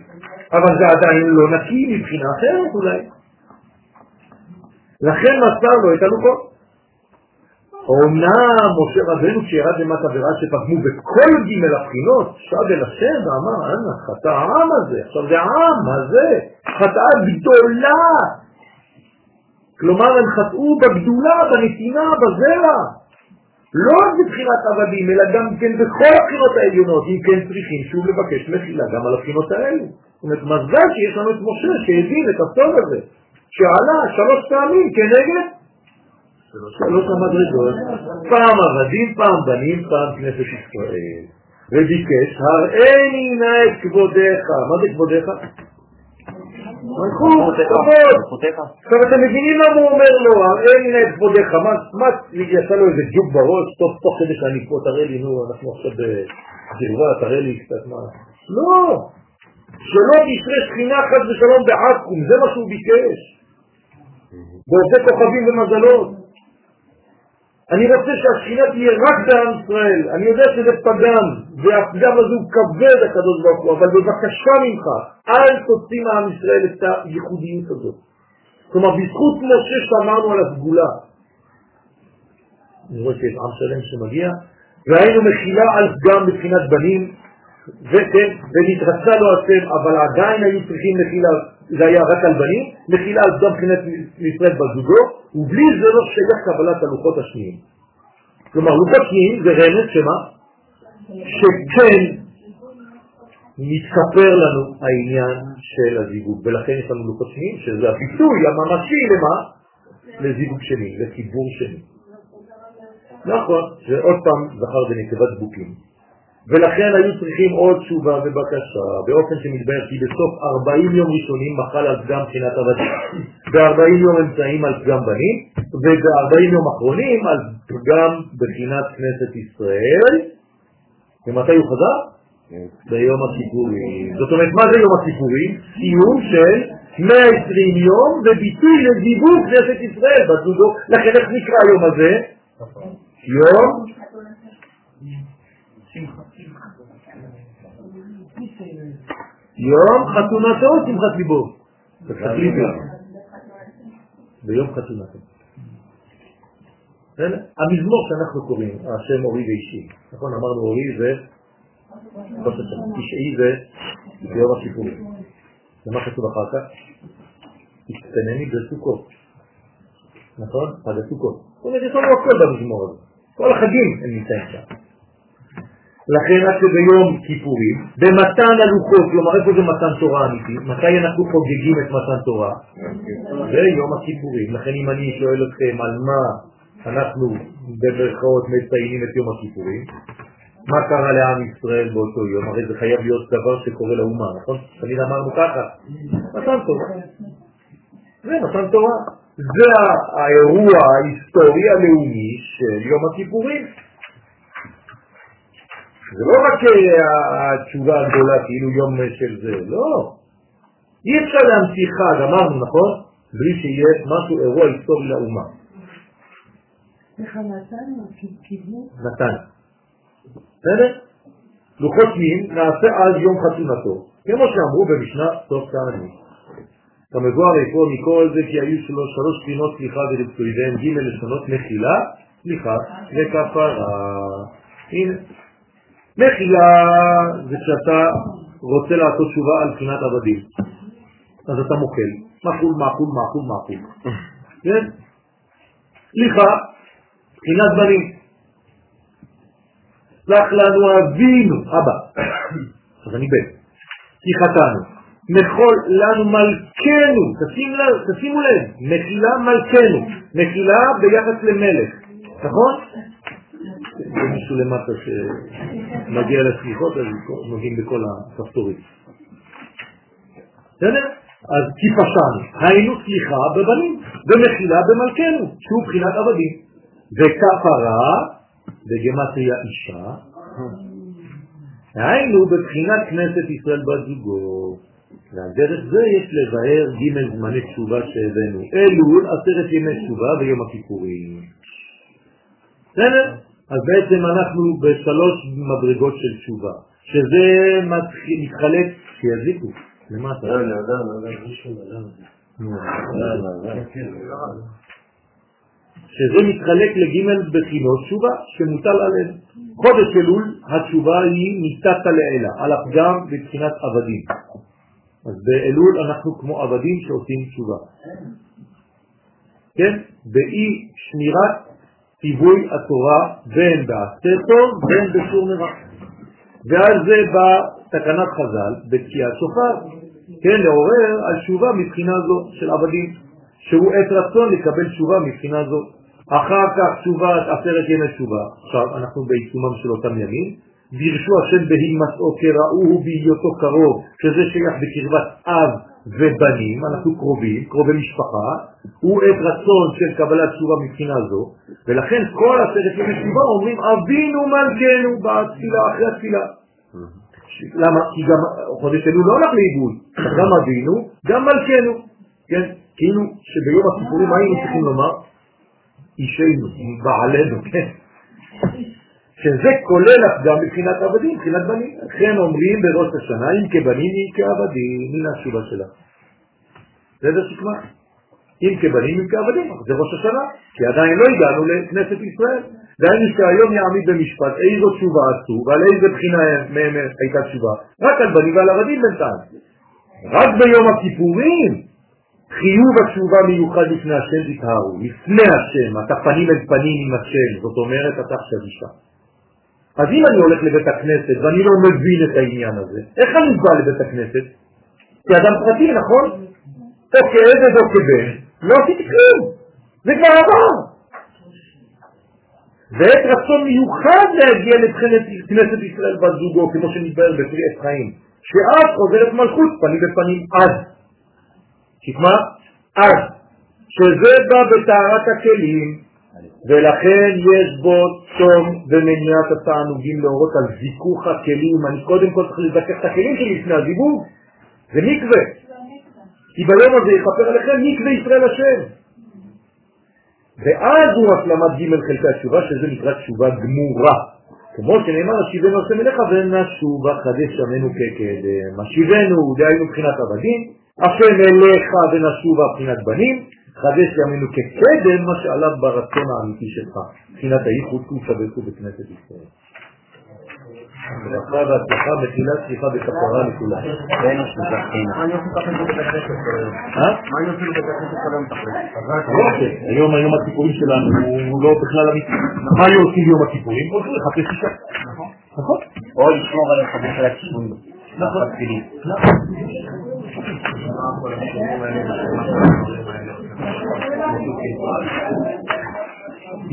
אבל זה עדיין לא נקי מבחינה אחרת אולי. לכן מסר לו את הלוחות. אומנם משה רבנו כשירד למטה וראה שפגמו בכל ג' הבחינות, שב אל השם ואמר, אנא, חטא העם הזה, עכשיו זה העם הזה, חטאה גדולה. כלומר הם חטאו בגדולה, בנתינה, בזרע. לא רק בבחינת עבדים, אלא גם כן בכל הבחינות העליונות, אם כן צריכים שוב לבקש מחילה גם על הבחינות האלו. זאת אומרת, מזל שיש לנו את משה שהבין את הסוד הזה, שעלה שלוש פעמים כנגד שלוש המדרגות, פעם עבדים, פעם בנים, פעם כנסת ישראל. וביקש, הראיני נא את כבודיך. מה זה כבודיך? מלכות, כבוד. עכשיו אתם מבינים למה הוא אומר לו, הראיני נא את כבודיך. מה, יצא לו איזה ג'וק בראש, טוב, תוך כדי שאני פה, תראה לי, נו, אנחנו עכשיו בקרבה, תראה לי קצת מה. לא, שלא תשרה שכינה חס ושלום בעכו"ם, זה מה שהוא ביקש. ועושה כוכבים ומזלות. אני רוצה שהשכינה תהיה רק בעם ישראל. אני יודע שזה פגם, והפגם הזה הוא כבד הקדוש ברוך הוא, אבל בבקשה ממך, אל תוציא מעם ישראל את הייחודיות הזאת. כלומר, בזכות משה שאמרנו על הסגולה. אני רואה שיש עם שלם שמגיע, והיינו מחילה על פגם מבחינת בנים, וכן, ונתרצה לו השם, אבל עדיין היו צריכים מחילה, זה היה רק על בנים, מחילה על פגם מבחינת ישראל בזוגו, ובלי זה לא שייך קבלת הלוחות השניים. כלומר, לוחות שניים זה רמז שמה? שכן מתכפר לנו העניין של הזיווג, ולכן יש לנו לוחות שניים, שזה הביטוי הממשי למה? לזיווג שני, לציבור שני. נכון, זה עוד פעם זכר ונקבת בוקים. ולכן היו צריכים עוד תשובה ובקשה, באופן שמתבהר כי בסוף 40 יום ראשונים מחל על פגם בחינת עבדים, ב-40 יום אמצעים על פגם בנים, וב-40 יום אחרונים על פגם בחינת כנסת ישראל. ומתי הוא חזר? ביום הכיפורים. זאת אומרת, מה זה יום הכיפורים? סיום של 120 יום וביטוי לזיווג כנסת ישראל בזוגו. לכן איך נקרא היום הזה? יום יום חתונתו שמחת ליבו. ביום חתונתו. המזמור שאנחנו קוראים, השם אורי ואישי, נכון? אמרנו אורי זה תשעי זה ביום הכיפורים. ומה כתוב אחר כך? תצטנני בסוכות, נכון? חג הסוכות. זאת אומרת, יש לנו הכל במזמור הזה. כל החגים הם נמצאים שם. לכן רק שביום כיפורים, במתן הלוחות, כלומר איפה זה מתן תורה אמיתי? מתי אנחנו חוגגים את מתן תורה? זה יום הכיפורים. לכן אם אני שואל אתכם על מה אנחנו בברכאות מציינים את יום הכיפורים, מה קרה לעם ישראל באותו יום? הרי זה חייב להיות דבר שקורה לאומה, נכון? תמיד אמרנו ככה, מתן תורה. זה מתן תורה. זה האירוע ההיסטורי הלאומי של יום הכיפורים. זה לא רק התשובה הגדולה, כאילו יום של זה, לא. אי אפשר להמציא חג, אמרנו, נכון? בלי שיהיה משהו, אירוע היסטורי לאומה. איך נתנו? קיבלו? נתן. בסדר? לוחות מין נעשה עד יום חתונתו, כמו שאמרו במשנה סוף תענית. כמבואר אפוא מכל זה כי היו שלוש, שלוש פינות סליחה והן ג' לשונות מחילה, סליחה וכפרה. הנה, מחילה זה כשאתה רוצה לעשות תשובה על בחינת עבדים. אז אתה מוכל, מחול, מחול, מחול, מחול. כן? סליחה, בחינת בנים. סלח לנו אבינו, אבא. אז אני בן. כי חטאנו. מחול לנו מלכנו, תשימו לב, מחילה מלכנו, מחילה ביחס למלך, נכון? זה מישהו למטה שמגיע לסליחות, אז נוגעים בכל הכפתורים. בסדר? אז פשענו, היינו סליחה בבנים, ומחילה במלכנו, שהוא בחינת עבדים. וכפרה, בגמטריה אישה, היינו בבחינת כנסת ישראל בת זוגו. ועל דרך זה יש לבאר ג' זמני תשובה שהבאנו. אלול, עשרת ימי תשובה ויום הכיפורים. בסדר? אז בעצם אנחנו בשלוש מדרגות של תשובה, שזה מתחלק, שיזיקו, למטה. לא, לא, לא, לא, לא, שזה מתחלק לג' בחינות תשובה שמוטל עליהם. חודש אלול, התשובה היא ניתת לעילה, על הפגם בבחינת עבדים. אז באלול אנחנו כמו עבדים שעושים תשובה. כן? באי שמירת ציווי התורה בין בעשה טוב בין בשור מרע. ועל זה בא תקנת חז"ל בתקיעת שופר, כן, לעורר על תשובה מבחינה זו של עבדים, שהוא עת רצון לקבל תשובה מבחינה זו. אחר כך תשובת עשרת ימי תשובה, עכשיו אנחנו בעיצומם של אותם ימים, דירשו השם בהימצאו כראוהו בהיותו קרוב, שזה שייך בקרבת אב ובנים, אנחנו קרובים, קרובי משפחה, הוא עת רצון של קבלת תשובה מבחינה זו, ולכן כל עשרת ימי תשובה אומרים אבינו מלכנו בתפילה, אחרי התפילה. למה? כי גם חודש אלול לא הולך לאיבוד, גם אבינו, גם מלכנו, כן? כאילו שביום הכיפורים היינו צריכים לומר אישנו, בעלנו, כן? שזה כולל הפגם מבחינת עבדים, מבחינת בנים. לכן אומרים בראש השנה, אם כבנים אם כעבדים, הנה התשובה שלה. בסדר שקמה? אם כבנים אם כעבדים, זה ראש השנה, כי עדיין לא הגענו לכנסת ישראל. דהיינו שהיום יעמיד במשפט איזו תשובה עשו ועל איזה בחינה מהם הייתה תשובה, רק על בנים ועל עבדים בינתיים. רק ביום הכיפורים חיוב התשובה מיוחד לפני השם תתארו, לפני השם, אתה פנים אל פנים עם השם, זאת אומרת אתה עכשיו אישה. אז אם אני הולך לבית הכנסת ואני לא מבין את העניין הזה, איך אני בא לבית הכנסת? כאדם פרטי, נכון? או כעבד או כבן, לא עשיתי כלום, זה כבר עבר. ועת רצון מיוחד להגיע לבחינת כנסת ישראל בת זוגו, כמו שנתבהר בפרי חיים, שאז חוזרת מלכות פנים בפנים אז. שכמה? אז, שזה בא בטהרת הכלים, ולכן יש בו צום ומניעת התענוגים להורות על זיכוך הכלים. אני קודם כל צריך לזכך את הכלים שלי לפני הזיווג, זה מקווה. כי ביום הזה יכפר עליכם מקווה ישראל השם. ואז הוא השלמת ג' חלקי התשובה, שזה נקרא תשובה גמורה. כמו שנאמר, השיבנו השם אליך ונשובה חדש ימינו כקדם. השיבנו, דהיינו מבחינת עבדים, השם אליך ונשובה מבחינת בנים, חדש ימינו כקדם, מה שעליו ברצון האמיתי שלך, מבחינת הייחוד קודשא ברכו בכנסת ישראל. ברכה והצלחה, מחילה, סליחה וכפרה לכולם. מה אני עושה לבית הכנסת כל היום תכל'ס? יופי, היום היום הכיפורים שלנו הוא לא בכלל אמיתי. מה היו עושים יום הכיפורים? הולכים לחפש אישה. נכון. או לשמור על החדש על הכיוון. נכון.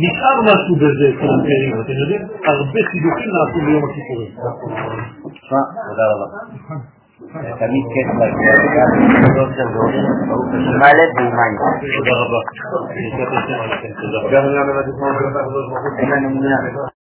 נשאר משהו בזה אצל המקרים, אתם יודעים? הרבה חידושים נעשו ביום הכיפורים. תשמע, תודה רבה. תמיד כיף להגיע לכאן, מלא ואומן. תודה רבה.